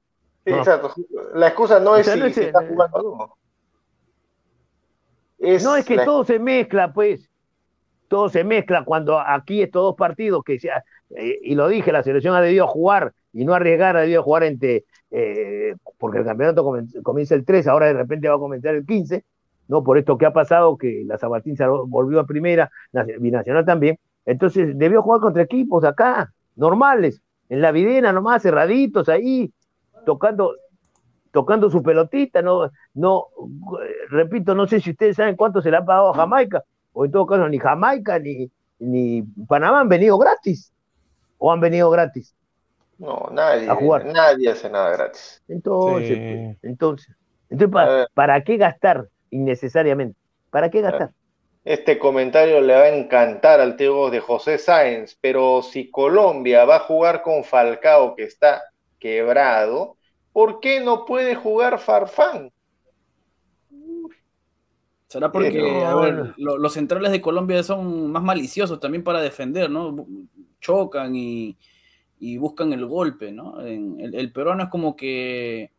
Sí, No. exacto. La excusa no O es si, no es- está jugando o no. No, es que la- todo se mezcla, pues. Todo se mezcla cuando aquí estos dos partidos que sea, eh, y lo dije, la selección ha debido jugar y no arriesgar, ha debido jugar entre, eh, porque el campeonato comienza el 3, ahora de repente va a comenzar el 15, ¿no? Por esto que ha pasado, que la Sabatín se volvió a primera, Binacional también. Entonces, debió jugar contra equipos acá, normales, en la videna nomás, cerraditos ahí, tocando, tocando su pelotita, no, no, repito, no sé si ustedes saben cuánto se le ha pagado a Jamaica, o en todo caso ni Jamaica ni, ni Panamá han venido gratis, o han venido gratis. No, nadie, a jugar. nadie hace nada gratis. Entonces, Sí. entonces, entonces ¿para. ¿para qué gastar innecesariamente? ¿Para qué gastar? Este comentario le va a encantar al tío de José Sáenz, pero si Colombia va a jugar con Falcao, que está quebrado, ¿por qué no puede jugar Farfán? Será porque no, a ver, no. lo- los centrales de Colombia son más maliciosos también para defender, ¿no? Chocan y, y buscan el golpe, ¿no? En- el, el peruano es como que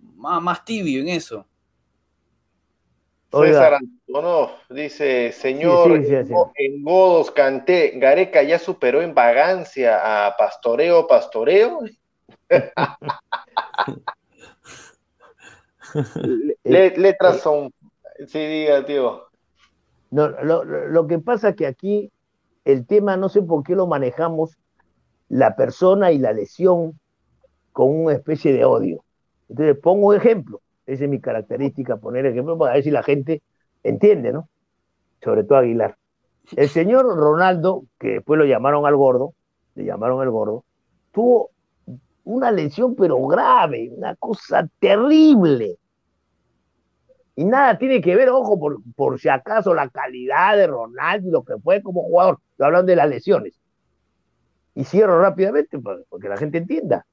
más, más tibio en eso. Oiga. César Antonov dice, señor, sí, sí, sí. en Godos Canté, Gareca ya superó en vagancia a Pastoreo Pastoreo. Le- letras son, sí, diga, tío. No, lo, lo- lo que pasa es que aquí el tema, no sé por qué lo manejamos, la persona y la lesión con una especie de odio. Entonces, pongo un ejemplo. Esa es mi característica, poner ejemplo para ver si la gente entiende, ¿no? Sobre todo Aguilar. El señor Ronaldo, que después lo llamaron al gordo, le llamaron el gordo, tuvo una lesión pero grave, una cosa terrible. Y nada tiene que ver, ojo, por, por si acaso la calidad de Ronaldo lo que fue como jugador. Estoy hablando de las lesiones. Y cierro rápidamente para que la gente entienda.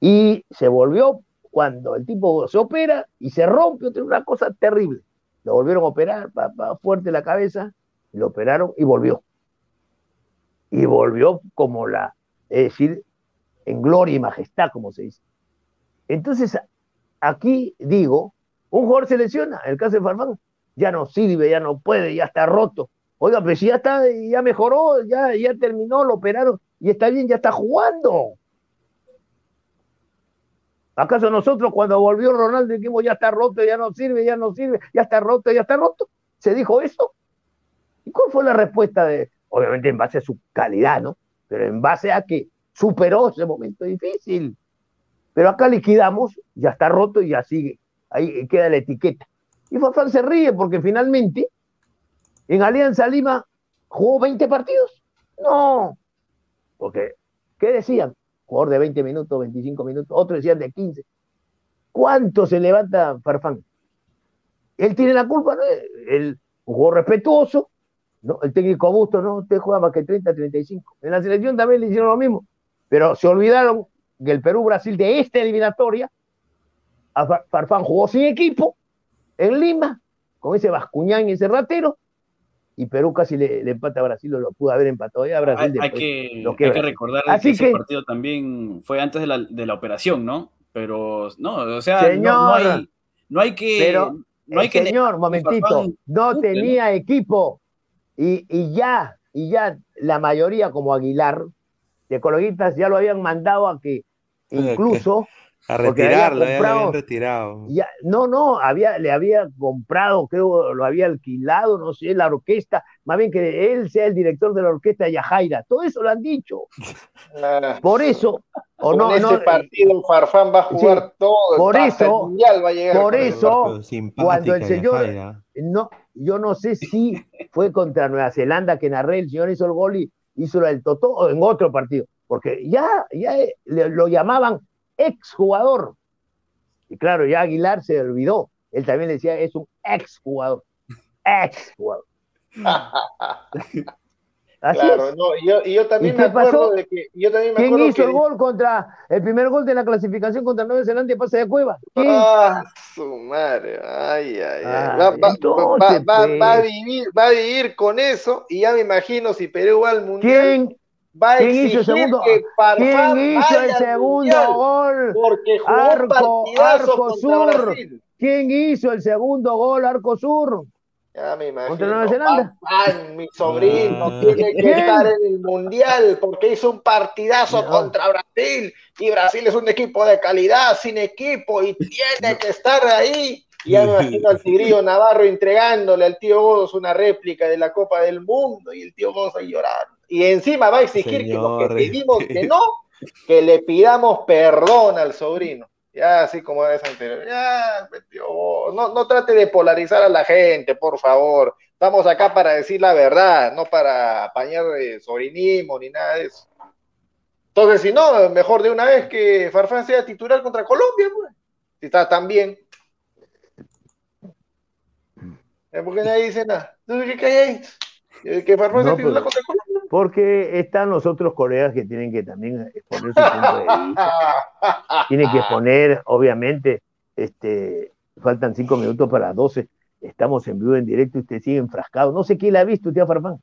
Y se volvió cuando el tipo se opera y se rompe, una cosa terrible. Lo volvieron a operar, pa, fuerte la cabeza, lo operaron y volvió. Y volvió como la, es decir, en gloria y majestad, como se dice. Entonces, aquí digo, un jugador se lesiona, el caso de Farfán, ya no sirve, ya no puede, ya está roto. Oiga, si ya está, ya mejoró, ya, ya terminó, lo operaron y está bien, ya está jugando. ¿Acaso nosotros cuando volvió Ronaldo dijimos ya está roto, ya no sirve, ya no sirve, ya está roto, ya está roto? ¿Se dijo eso? ¿Y cuál fue la respuesta de, obviamente en base a su calidad, ¿no? Pero en base a que superó ese momento difícil. Pero acá liquidamos, ya está roto y ya sigue. Ahí queda la etiqueta. Y Farfán se ríe porque finalmente en Alianza Lima jugó 20 partidos. No. Porque, ¿qué decían? Jugador de 20 minutos, 25 minutos, otros decían de 15. ¿Cuánto se levanta Farfán? Él tiene la culpa, ¿no? Él jugó respetuoso. El técnico Busto, ¿no? Usted juega más que 30, 35. En la selección también le hicieron lo mismo, pero se olvidaron que el Perú-Brasil de esta eliminatoria, Farfán jugó sin equipo en Lima, con ese Bascuñán y ese ratero, y Perú casi le, le empata a Brasil, o lo pudo haber empatado ya Brasil. Hay, que, hay recordar Así que ese que- partido también fue antes de la, de la operación, ¿no? Pero, no, o sea, no- no, hay, no hay que... pero no hay que señor, momentito, no tenía equipo y, y ya, y ya la mayoría como Aguilar, de ecologistas ya lo habían mandado a que incluso, A había retirarlo, ya lo comprado- habían retirado. ya, no, no, había, le había comprado, creo, lo había alquilado, no sé, la orquesta, más bien que él sea el director de la orquesta de Yajaira, todo eso lo han dicho, Ah, por eso, o con no, este no, partido Farfán va a jugar todo, por hasta el eso- mundial va a llegar. por eso- cuando el señor- Yajaira. no, yo no sé si fue contra Nueva Zelanda que narré, el señor hizo el gol y hizo la del Totó o en otro partido, porque ya, ya eh, le- lo llamaban exjugador. Y claro, ya Aguilar se olvidó. Él también decía, es un exjugador. Exjugador. Así Claro, es. no, y yo, y yo también ¿Y me qué pasó? acuerdo de que yo también me ¿Quién acuerdo hizo que el gol contra el primer gol de la clasificación contra Nueva Zelanda y pase de cueva? ¿Quién? Ah, su madre, ay, ay, ay. Ah, Va, va- entonces, va- va- pues. va a vivir, va a vivir con eso y ya me imagino si Perú va al mundial, ¿Quién, va a quién hizo el segundo- que quién hizo el segundo gol? porque jugó Arco- Arco Sur. Brasil. ¿Quién hizo el segundo gol, Arco Sur? Ya me imagino. ¿Contra Nueva Zelanda? Farfán, mi sobrino, Ah. tiene que ¿Quién? estar en el mundial porque hizo un partidazo No. contra Brasil y Brasil es un equipo de calidad, sin equipo y tiene que estar ahí. Y ya me imagino al Tigrillo Navarro entregándole al tío Godos una réplica de la Copa del Mundo y el tío Godos ahí llorando. Y encima va a exigir que lo que pedimos que no, que le pidamos perdón al sobrino. Ya, así como es anterior. Ya, pues, Godos, no, no trate de polarizar a la gente, por favor. Estamos acá para decir la verdad, no para apañar eh, sobrinismo ni nada de eso. Entonces, si no, mejor de una vez que Farfán sea titular contra Colombia, pues. Si está tan bien. Eh, ¿Por qué nadie dice nada? ¿qué hay ahí? Que Farfán sea No, titular pero- contra Colombia. Porque están los otros colegas que tienen que también exponer su punto de vista. Tienen que exponer, obviamente, este, faltan cinco minutos para las 12. estamos en vivo, en directo, y usted sigue enfrascado. No sé quién la ha visto, tía Farfán.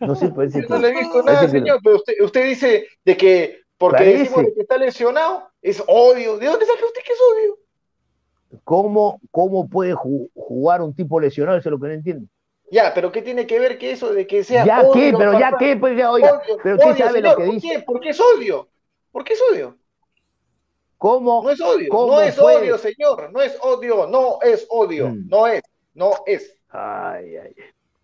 No sé, parece Yo que... no le he visto nada, que- señor, pero usted, usted dice de que porque Parece. decimos de que está lesionado, es odio. ¿De dónde saca usted que es odio? ¿Cómo, cómo puede ju- jugar un tipo lesionado? Eso es lo que no entiendo. Ya, pero ¿qué tiene que ver que eso de que sea Ya odio? qué, pero ya qué, pues ya, oiga, Odio, pero usted sabe señor, lo que ¿por dice. qué? Porque es odio. ¿Por qué es odio? ¿Cómo? No es odio, ¿Cómo no es fue? odio, señor, no es odio, no es odio, Mm. no es, no es. Ay, ay,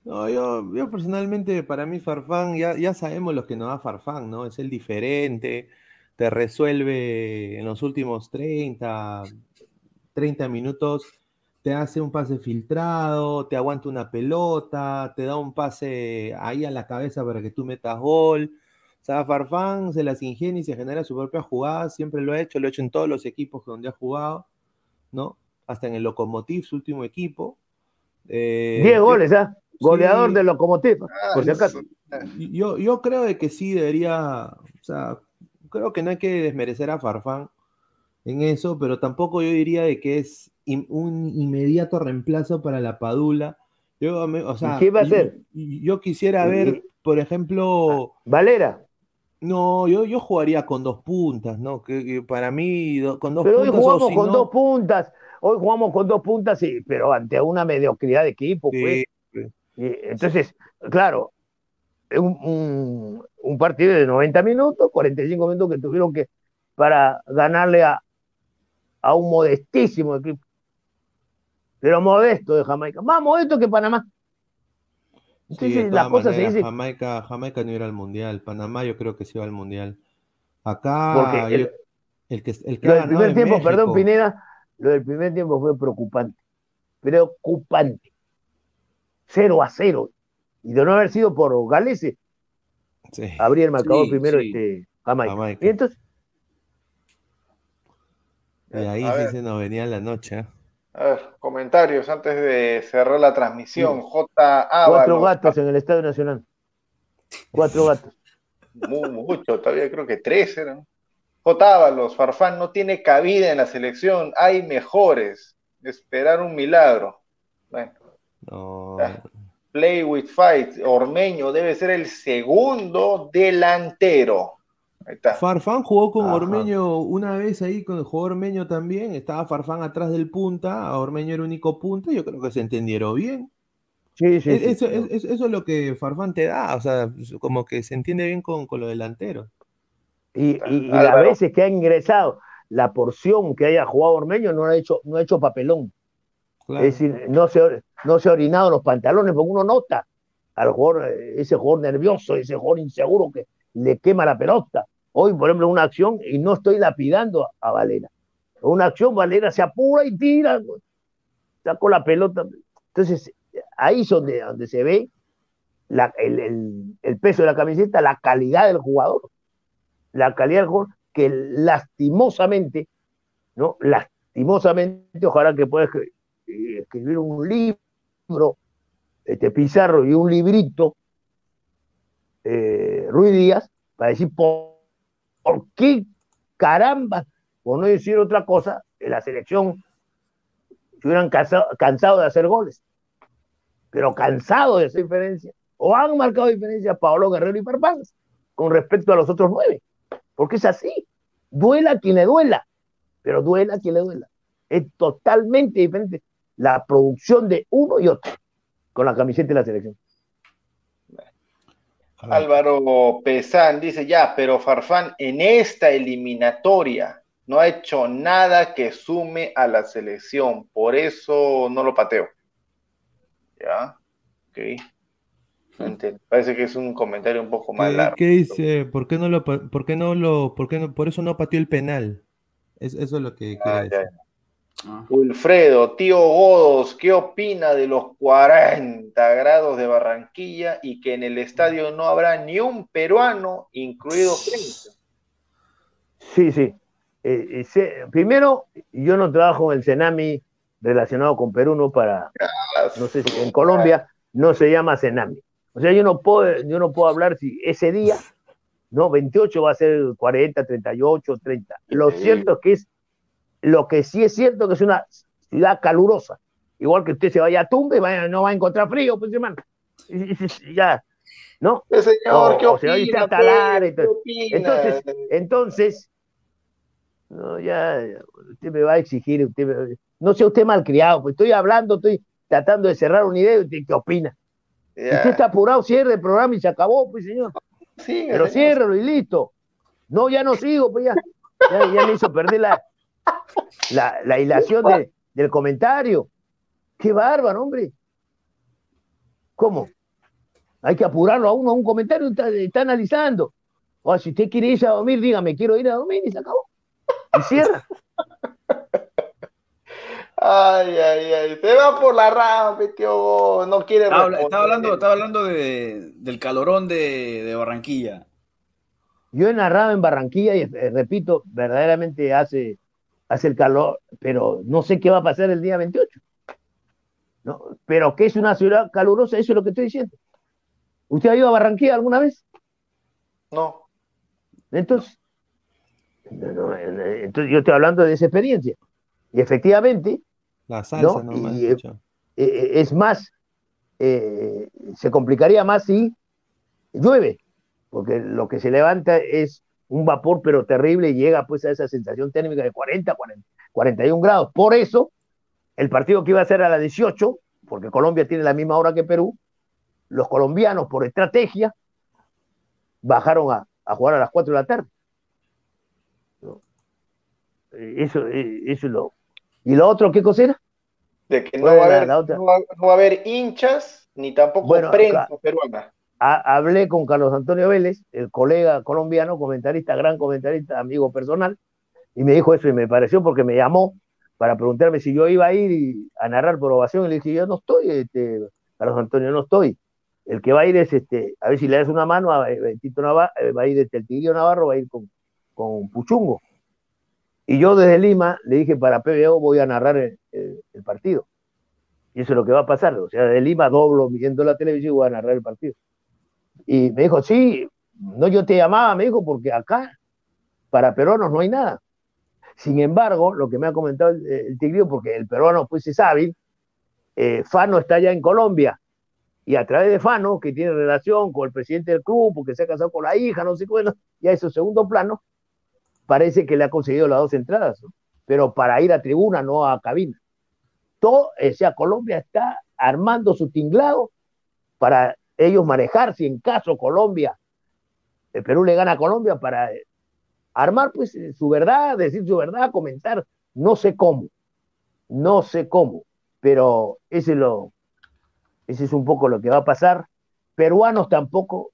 No, yo, yo personalmente, para mí Farfán, ya, ya sabemos lo que nos da Farfán, ¿no? Es el diferente, te resuelve en los últimos 30, 30 minutos, te hace un pase filtrado, te aguanta una pelota, te da un pase ahí a la cabeza para que tú metas gol. O sea, Farfán se las ingenia y se genera su propia jugada, siempre lo ha hecho, lo ha hecho en todos los equipos donde ha jugado, ¿no? Hasta en el Lokomotiv, su último equipo. Eh, 10 yo- goles, ¿ah? Goleador Sí. de Locomotiva, Ah, por si acaso. yo, yo creo de que sí debería, o sea, creo que no hay que desmerecer a Farfán en eso, pero tampoco yo diría de que es in- un inmediato reemplazo para la Padula. Yo, me- o sea, qué va a yo- hacer? Yo, quisiera Y- ver, por ejemplo, Valera. no, yo, yo jugaría con dos puntas, ¿no? Que, que para mí do- con dos Pero hoy puntas o jugamos si con no- dos puntas. Hoy jugamos con dos puntas, sí, pero ante una mediocridad de equipo, Sí, pues. Y entonces, claro, un, un- un partido de 90 minutos, 45 minutos que tuvieron que para ganarle a, a un modestísimo equipo. Pero modesto de Jamaica. Más modesto que Panamá. Sí, Entonces de las todas cosas se dicen. Jamaica, Jamaica no irá al mundial. Panamá yo creo que sí va al mundial. Acá Porque el- yo- el, que, el que Lo del primer tiempo, perdón. Pineda, lo del primer tiempo fue preocupante. Preocupante. 0 a 0. Y de no haber sido por Galese, Sí, habría el marcador Sí, primero sí. este, Jamaica. Jamaica. Y entonces, y ahí sí se nos venía la noche. ¿eh? A ver, comentarios antes de cerrar la transmisión. J. cuatro Ábalos, gatos en el Estadio Nacional. Cuatro gatos. mu- mucho, todavía creo que tres eran. J. Ábalos, Farfán no tiene cabida en la selección, hay mejores. Esperar un milagro. Bueno, No, Ah. play with fight. Ormeño debe ser el segundo delantero. Ahí está. Farfán jugó con Ajá. Ormeño una vez ahí, con el jugador Ormeño también. Estaba Farfán atrás del punta, a Ormeño era único punta. Yo creo que se entendieron bien. Sí, sí, Es- sí. eso, es- es- eso es lo que Farfán te da, o sea, como que se entiende bien con, con los delanteros. Y, y- y las veces que ha ingresado, la porción que haya jugado Ormeño no ha hecho, no ha hecho papelón. Claro. Es decir, no se, ha- no se ha orinado en los pantalones, porque uno nota al jugador, eh, ese jugador nervioso, ese jugador inseguro que le quema la pelota. Hoy, por ejemplo, una acción, y no estoy lapidando a, Valera. Una acción, Valera se apura y tira, sacó la pelota. Entonces, ahí es donde, donde se ve el, el- peso de la camiseta, la calidad del jugador. La calidad del jugador que lastimosamente, ¿no? Lastimosamente, ojalá que pueda escri- eh, escribir un libro, este Pizarro y un librito, eh, Ruiz Díaz, para decir por, por qué caramba, por no decir otra cosa, en la selección se hubieran cansado, de hacer goles, pero cansado de hacer diferencia, o han marcado diferencia Paolo Guerrero y Farfán con respecto a los otros nueve, porque es así, duela quien le duela, pero duela quien le duela. Es totalmente diferente la producción de uno y otro con la camiseta de la selección. Álvaro Pesán dice ya, pero Farfán en esta eliminatoria no ha hecho nada que sume a la selección, por eso no lo pateo. Ya, ok. Entiendo. Parece que es un comentario un poco más ¿Qué, largo. qué dice? ¿Por qué no lo, por qué no lo, por qué no, por eso no pateó el penal? Es- eso es lo que quiere Ah, ya, decir. Ah. Wilfredo, tío Godos, ¿qué opina de los 40 grados de Barranquilla y que en el estadio no habrá ni un peruano, incluido prensa? Sí, sí. Eh, eh, se- primero, yo no trabajo en el Senami relacionado con Perú, no para, no sé si en Colombia no se llama Senami. O sea, yo no puedo, yo no puedo hablar si ese día, no, 28 va a ser 40, 38, 30. Lo Sí. cierto es que es, lo que sí es cierto que es una ciudad calurosa. igual que usted se vaya a Tumbe, vaya- no va a encontrar frío, pues hermano. Y- y- y- Ya, ¿no? Eh, señor, O- ¿qué o se va a opina? talar? ¿Qué entonces- opina? Entonces, entonces, no, ya, usted me va a exigir, usted me- no sea usted malcriado, pues estoy hablando, estoy tratando de cerrar una idea, y ¿usted qué opina? Si usted está apurado, cierre el programa y se acabó, pues señor. Siga, Pero señor. ciérralo y listo. No, ya no sigo, pues ya. Ya, ya le hizo perder la, la, la hilación de- del comentario. Qué bárbaro, hombre. ¿Cómo? Hay que apurarlo a uno a un comentario, está, está analizando. O si usted quiere irse a dormir, dígame, quiero ir a dormir y se acabó. Y cierra. Ay, ay, ay. Se va por la rama, tío. No quiere Estaba, estaba hablando, estaba hablando de, del calorón de, de Barranquilla. Yo he narrado en Barranquilla y eh, repito, verdaderamente hace, hace el calor, pero no sé qué va a pasar el día 28. ¿no? Pero que es una ciudad calurosa, eso es lo que estoy diciendo. ¿Usted ha ido a Barranquilla alguna vez? No. Entonces, no, no, entonces yo estoy hablando de esa experiencia. Y efectivamente, La salsa, No, no, y, eh, eh, eh, es más, eh, se complicaría más si llueve, porque lo que se levanta es un vapor pero terrible y llega pues a esa sensación térmica de 40, 40 41 grados. Por eso, el partido que iba a ser a las 18, porque Colombia tiene la misma hora que Perú, los colombianos por estrategia bajaron a, a jugar a las 4 de la tarde. ¿No? Eh, Eso, eh, eso es lo... ¿Y lo otro qué cosa era? De que no, va a haber, la otra. no, va, no va a haber hinchas ni tampoco Bueno, prensa peruana. Ha- hablé con Carlos Antonio Vélez, el colega colombiano, comentarista, gran comentarista, amigo personal, y me dijo eso y me pareció porque me llamó para preguntarme si yo iba a ir a narrar por ovación y le dije, yo no estoy, este, Carlos Antonio, no estoy. El que va a ir es, este, a ver si le das una mano a eh, Tito Navarro, va a ir este, el Tigrillo Navarro, va a ir con, con Puchungo. Y yo desde Lima le dije, para PBO voy a narrar el partido. Y eso es lo que va a pasar. O sea, de Lima doblo viendo la televisión y voy a narrar el partido. Y me dijo, sí, no yo te llamaba, me dijo, porque acá para peruanos no hay nada. Sin embargo, lo que me ha comentado el, el tigrillo, porque el peruano pues es hábil, eh, Fano está allá en Colombia, y a través de Fano, que tiene relación con el presidente del club, porque se ha casado con la hija, no sé qué, bueno, ya eso segundo plano, parece que le ha conseguido las dos entradas, ¿no? pero para ir a tribuna, no a cabina. Todo, o sea, Colombia está armando su tinglado para ellos manejar si en caso Colombia, el Perú le gana a Colombia para eh, armar pues eh, su verdad, decir su verdad, comentar, no sé cómo, no sé cómo, pero ese, es lo, ese es un poco lo que va a pasar. Peruanos tampoco,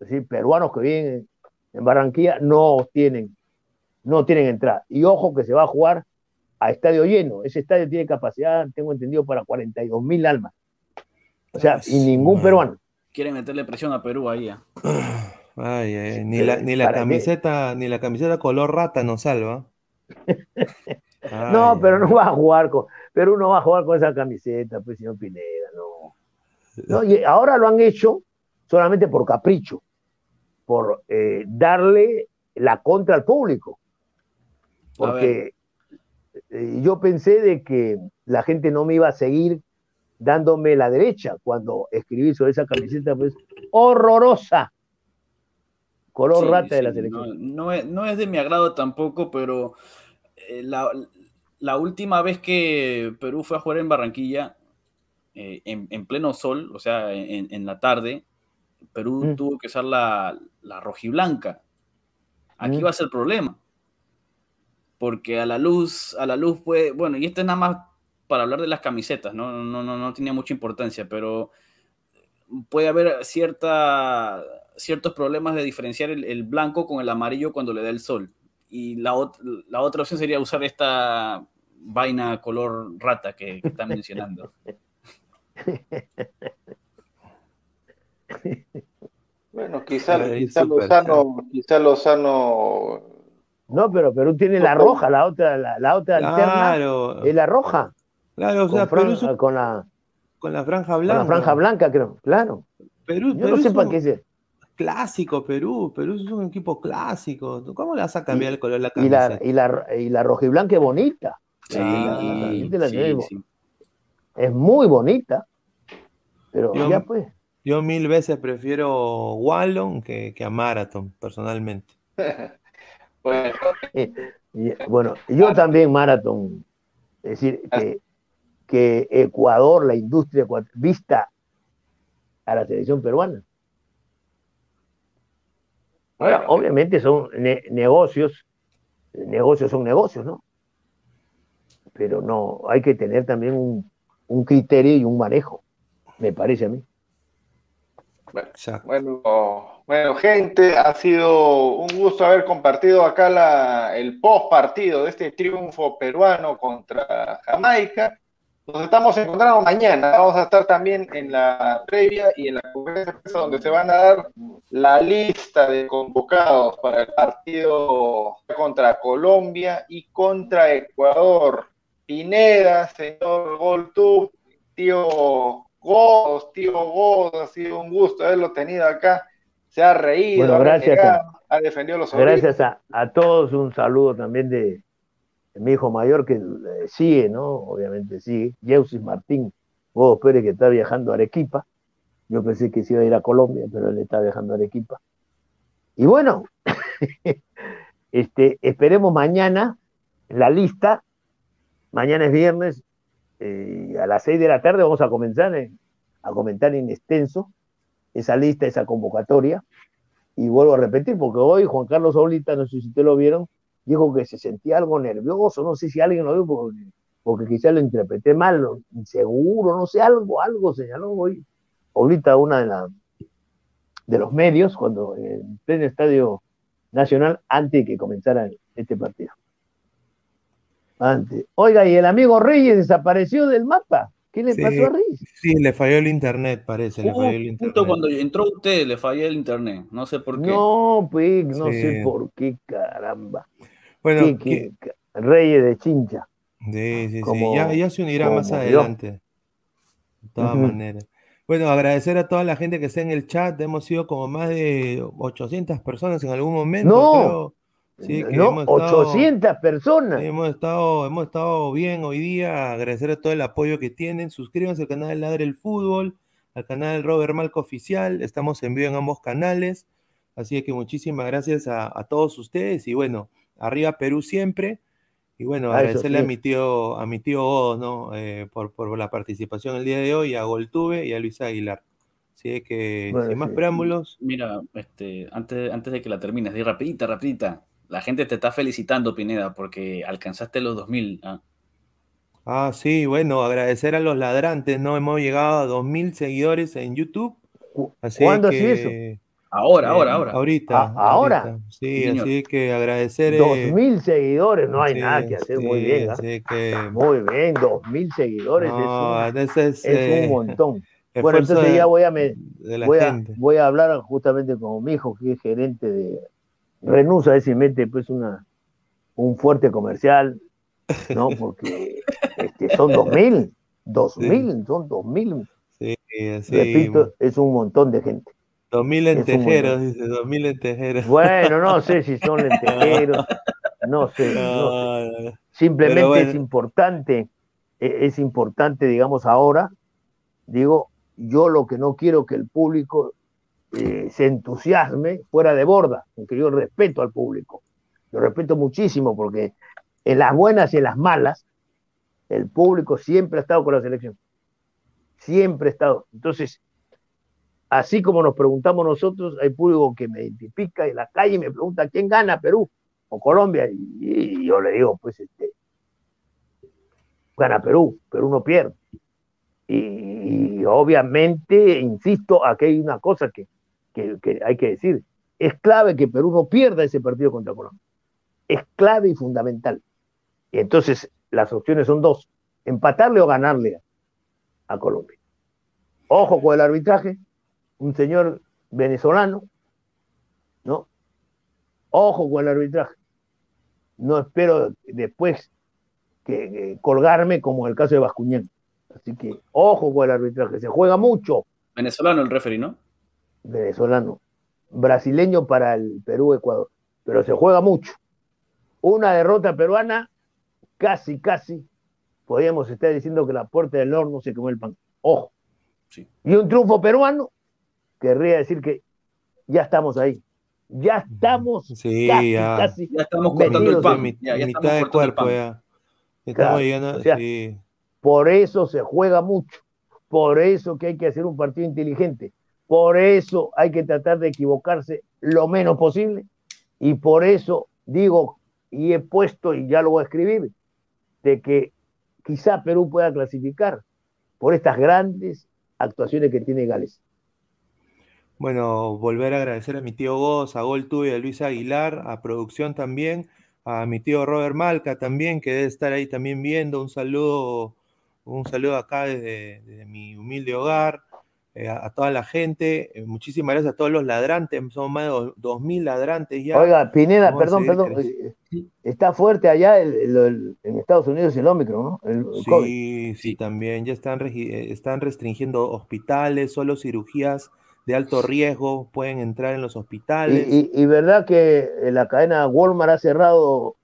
es decir, peruanos que viven en, Barranquilla no tienen, no tienen entrada. Y ojo que se va a jugar a estadio lleno. Ese estadio tiene capacidad, tengo entendido, para 42 mil almas. O sea, y ningún peruano. Quieren meterle presión a Perú ahí. ah. Ay, ay, ni la, ni la ¿Para qué? camiseta, ni la camiseta color rata nos salva. No, pero no va a jugar con, Perú no va a jugar con esa camiseta, pues señor Pineda, no. No, y ahora lo han hecho solamente por capricho, por eh, darle la contra al público. Porque eh, yo pensé de que la gente no me iba a seguir dándome la derecha cuando escribí sobre esa camiseta, pues horrorosa. Color Sí, rata de la selección. No, no es, no es de mi agrado tampoco, pero eh, la, la última vez que Perú fue a jugar en Barranquilla, eh, en, en pleno sol, o sea, en, en la tarde, Perú Mm. tuvo que usar la, la rojiblanca. Aquí Mm. va a ser el problema. Porque a la luz, a la luz puede, bueno, y esto es nada más para hablar de las camisetas, no, no, no, no tenía mucha importancia, pero puede haber cierta, ciertos problemas de diferenciar el, el blanco con el amarillo cuando le da el sol. Y la, ot- la otra opción sería usar esta vaina color rata que, que están mencionando. Bueno, quizá, quizá Lozano, quizá Lozano No, pero Perú tiene la roja, la otra, la, la otra alterna Claro, es la roja. Claro, o sea, con, fran- Perú es un- con la, con la franja con blanca. la franja blanca, creo. Claro. Perú, Yo Perú no sé para qué se. clásico, Perú. Perú es un equipo clásico. ¿Cómo le vas a cambiar Y- el color de la Y la, y la, y la rojiblanca es bonita. Sí, La- la- la- la- la- sí, la- la- sí. es muy bonita, pero Yo- ya pues. Yo mil veces prefiero Wallon que, que a Marathon, personalmente. Bueno, Eh, y- bueno, yo también maratón, es decir, que, que Ecuador, la industria vista a la selección peruana. Ahora, obviamente son ne- negocios, negocios son negocios, ¿no? Pero no, hay que tener también un, un criterio y un manejo, me parece a mí. Bueno, bueno, gente, ha sido un gusto haber compartido acá la, el post partido de este triunfo peruano contra Jamaica. Nos estamos encontrando mañana. Vamos a estar también en la previa y en la conferencia de prensa donde se van a dar la lista de convocados para el partido contra Colombia y contra Ecuador. Pineda, señor Goltub, tío Godos, tío Godos, ha sido un gusto haberlo tenido acá. Se ha reído, Bueno, ha a- defendido los. Gracias a, a todos, un saludo también de mi hijo mayor que eh, sigue, ¿no? Obviamente sigue, Jeusis Martín Godos Pérez que está viajando a Arequipa. Yo pensé que se iba a ir a Colombia, pero él está viajando a Arequipa. Y bueno, este, esperemos mañana la lista. Mañana es viernes, eh, a las seis de la tarde vamos a comenzar eh, a comentar en extenso esa lista, esa convocatoria. Y vuelvo a repetir, porque hoy Juan Carlos Oblita, no sé si ustedes lo vieron, dijo que se sentía algo nervioso, no sé si alguien lo vio, porque, porque quizás lo interpreté mal, inseguro, no sé, algo, algo señaló hoy. Oblita, una de, los medios, cuando en pleno estadio nacional, antes de que comenzara este partido. Antes. Oiga, y el amigo Reyes desapareció del mapa. ¿Qué le Sí. pasó a Reyes? Sí, le falló el internet, parece, le Justo falló el internet. cuando entró usted le falló el internet. No sé por qué. No, pues, no Sí. sé por qué, caramba. Bueno, Qué- que- Reyes de Chincha. sí, sí, sí, como- ya, ya se unirá más como yo. adelante. De todas Ujú. maneras. Bueno, agradecer a toda la gente que está en el chat. Hemos sido como más de 800 personas en algún momento. No. creo. Sí, que no, hemos estado- 800 personas. Sí, hemos estado, hemos estado bien hoy día. Agradecer a todo el apoyo que tienen. Suscríbanse al canal Ladre el Fútbol, al canal Robert Malco Oficial. Estamos en vivo en ambos canales. Así que muchísimas gracias a, a todos ustedes. Y bueno, arriba Perú siempre. Y bueno, Ah, eso agradecerle a mi tío, a mi tío Godos, ¿no? Eh, por, por la participación el día de hoy, a Goltube y a Luis Aguilar. Así que, Bueno, sin más sí. preámbulos, Mira, este, antes, antes de que la termines, di rapidita, rapidita. La gente te está felicitando, Pineda, porque alcanzaste los 2000. ¿ah? Ah, sí, bueno, agradecer a los ladrantes, ¿no? Hemos llegado a 2.000 seguidores en YouTube. Así ¿Cuándo así que, eso? Ahora, eh, ahora, ahora. Ahorita. Ah, ¿ahora? ahorita. Sí, Señor. así que agradecer. eh, Dos mil seguidores, no hay sí, nada que hacer. Muy sí, bien. ¿ah? Así que. Muy bien, dos mil seguidores no, es, ese es, un, es eh, un montón. Bueno, entonces de- ya voy a, me- voy, a, voy a hablar justamente con mi hijo, que es gerente de Renusa, ese mete pues una, un fuerte comercial, ¿no? Porque este, son dos mil, dos mil, son dos mil, Sí, así. repito, es un montón de gente. 2000 es un lentejeros, dice, 2000 lentejeros. Bueno, no sé si son lentejeros, no sé, no sé. Simplemente bueno. es importante, e- es importante, digamos, ahora, digo, yo lo que no quiero que el público eh, se entusiasme fuera de borda, porque yo respeto al público, lo respeto muchísimo, porque en las buenas y en las malas, el público siempre ha estado con la selección, siempre ha estado. Entonces, así como nos preguntamos nosotros, hay público que me identifica en la calle y me pregunta quién gana, Perú o Colombia, y, yo le digo, pues este, gana Perú, Perú no pierde. Y, obviamente, insisto, aquí hay una cosa que, que- hay que decir, es clave que Perú no pierda ese partido contra Colombia. Es clave y fundamental. Y entonces, las opciones son dos, empatarle o ganarle a, a Colombia. Ojo con el arbitraje, un señor venezolano, ¿no? Ojo con el arbitraje. No espero después que, que colgarme como en el caso de Bascuñán. Así que ojo con el arbitraje. Se juega mucho Venezolano el referee, ¿no? venezolano, brasileño para el Perú-Ecuador, pero se juega mucho. Una derrota peruana, casi, casi, podríamos estar diciendo que la puerta del horno se quemó el pan. Ojo. Sí. Y un triunfo peruano querría decir que ya estamos ahí. Ya estamos Sí, casi, ya. casi. Ya estamos cortando el en pan. Ya, ya mitad estamos de cortando el cuerpo ya. Estamos Claro, llegando, o sea, sí. Por eso se juega mucho. Por eso que hay que hacer un partido inteligente. Por eso hay que tratar de equivocarse lo menos posible. Y por eso digo, y he puesto, y ya lo voy a escribir, de que quizá Perú pueda clasificar por estas grandes actuaciones que tiene Gales. Bueno, volver a agradecer a mi tío Goz, a Gol Tuyo, a Luis Aguilar, a producción también, a mi tío Robert Malca también, que debe estar ahí también viendo. Un saludo, un saludo acá desde, desde mi humilde hogar, eh, a, a toda la gente. Eh, muchísimas gracias a todos los ladrantes, somos más de do- 2.000 ladrantes ya. Oiga, Pineda, perdón, perdón. eh, Está fuerte allá el- el- el- en Estados Unidos el Omicron, ¿no? El, el COVID. Sí, sí, también ya están, están restringiendo hospitales, solo cirugías de alto riesgo pueden entrar en los hospitales. y- y verdad que eh, la cadena Walmart ha cerrado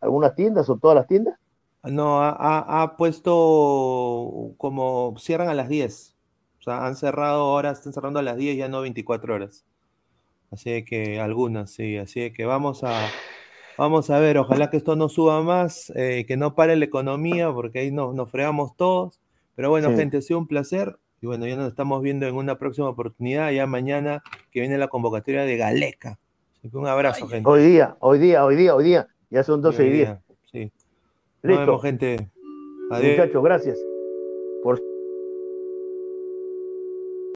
algunas tiendas o todas las tiendas. No, ha, ha- ha puesto como cierran a las 10. O sea, han cerrado ahora, están cerrando a las 10, ya no 24 horas. Así que algunas, sí. Así que vamos a, vamos a ver, ojalá que esto no suba más, eh, que no pare la economía, porque ahí nos, nos fregamos todos. Pero bueno, Sí. gente, ha sido un placer. Y bueno, ya nos estamos viendo en una próxima oportunidad, ya mañana que viene la convocatoria de Galeca. Así que un abrazo, Ay, gente. Hoy día, hoy día, hoy día, hoy día. Ya son 12 y Hoy 10. día, Sí. Nos Listo. vemos, gente. Adiós. Muchachos, gracias. Por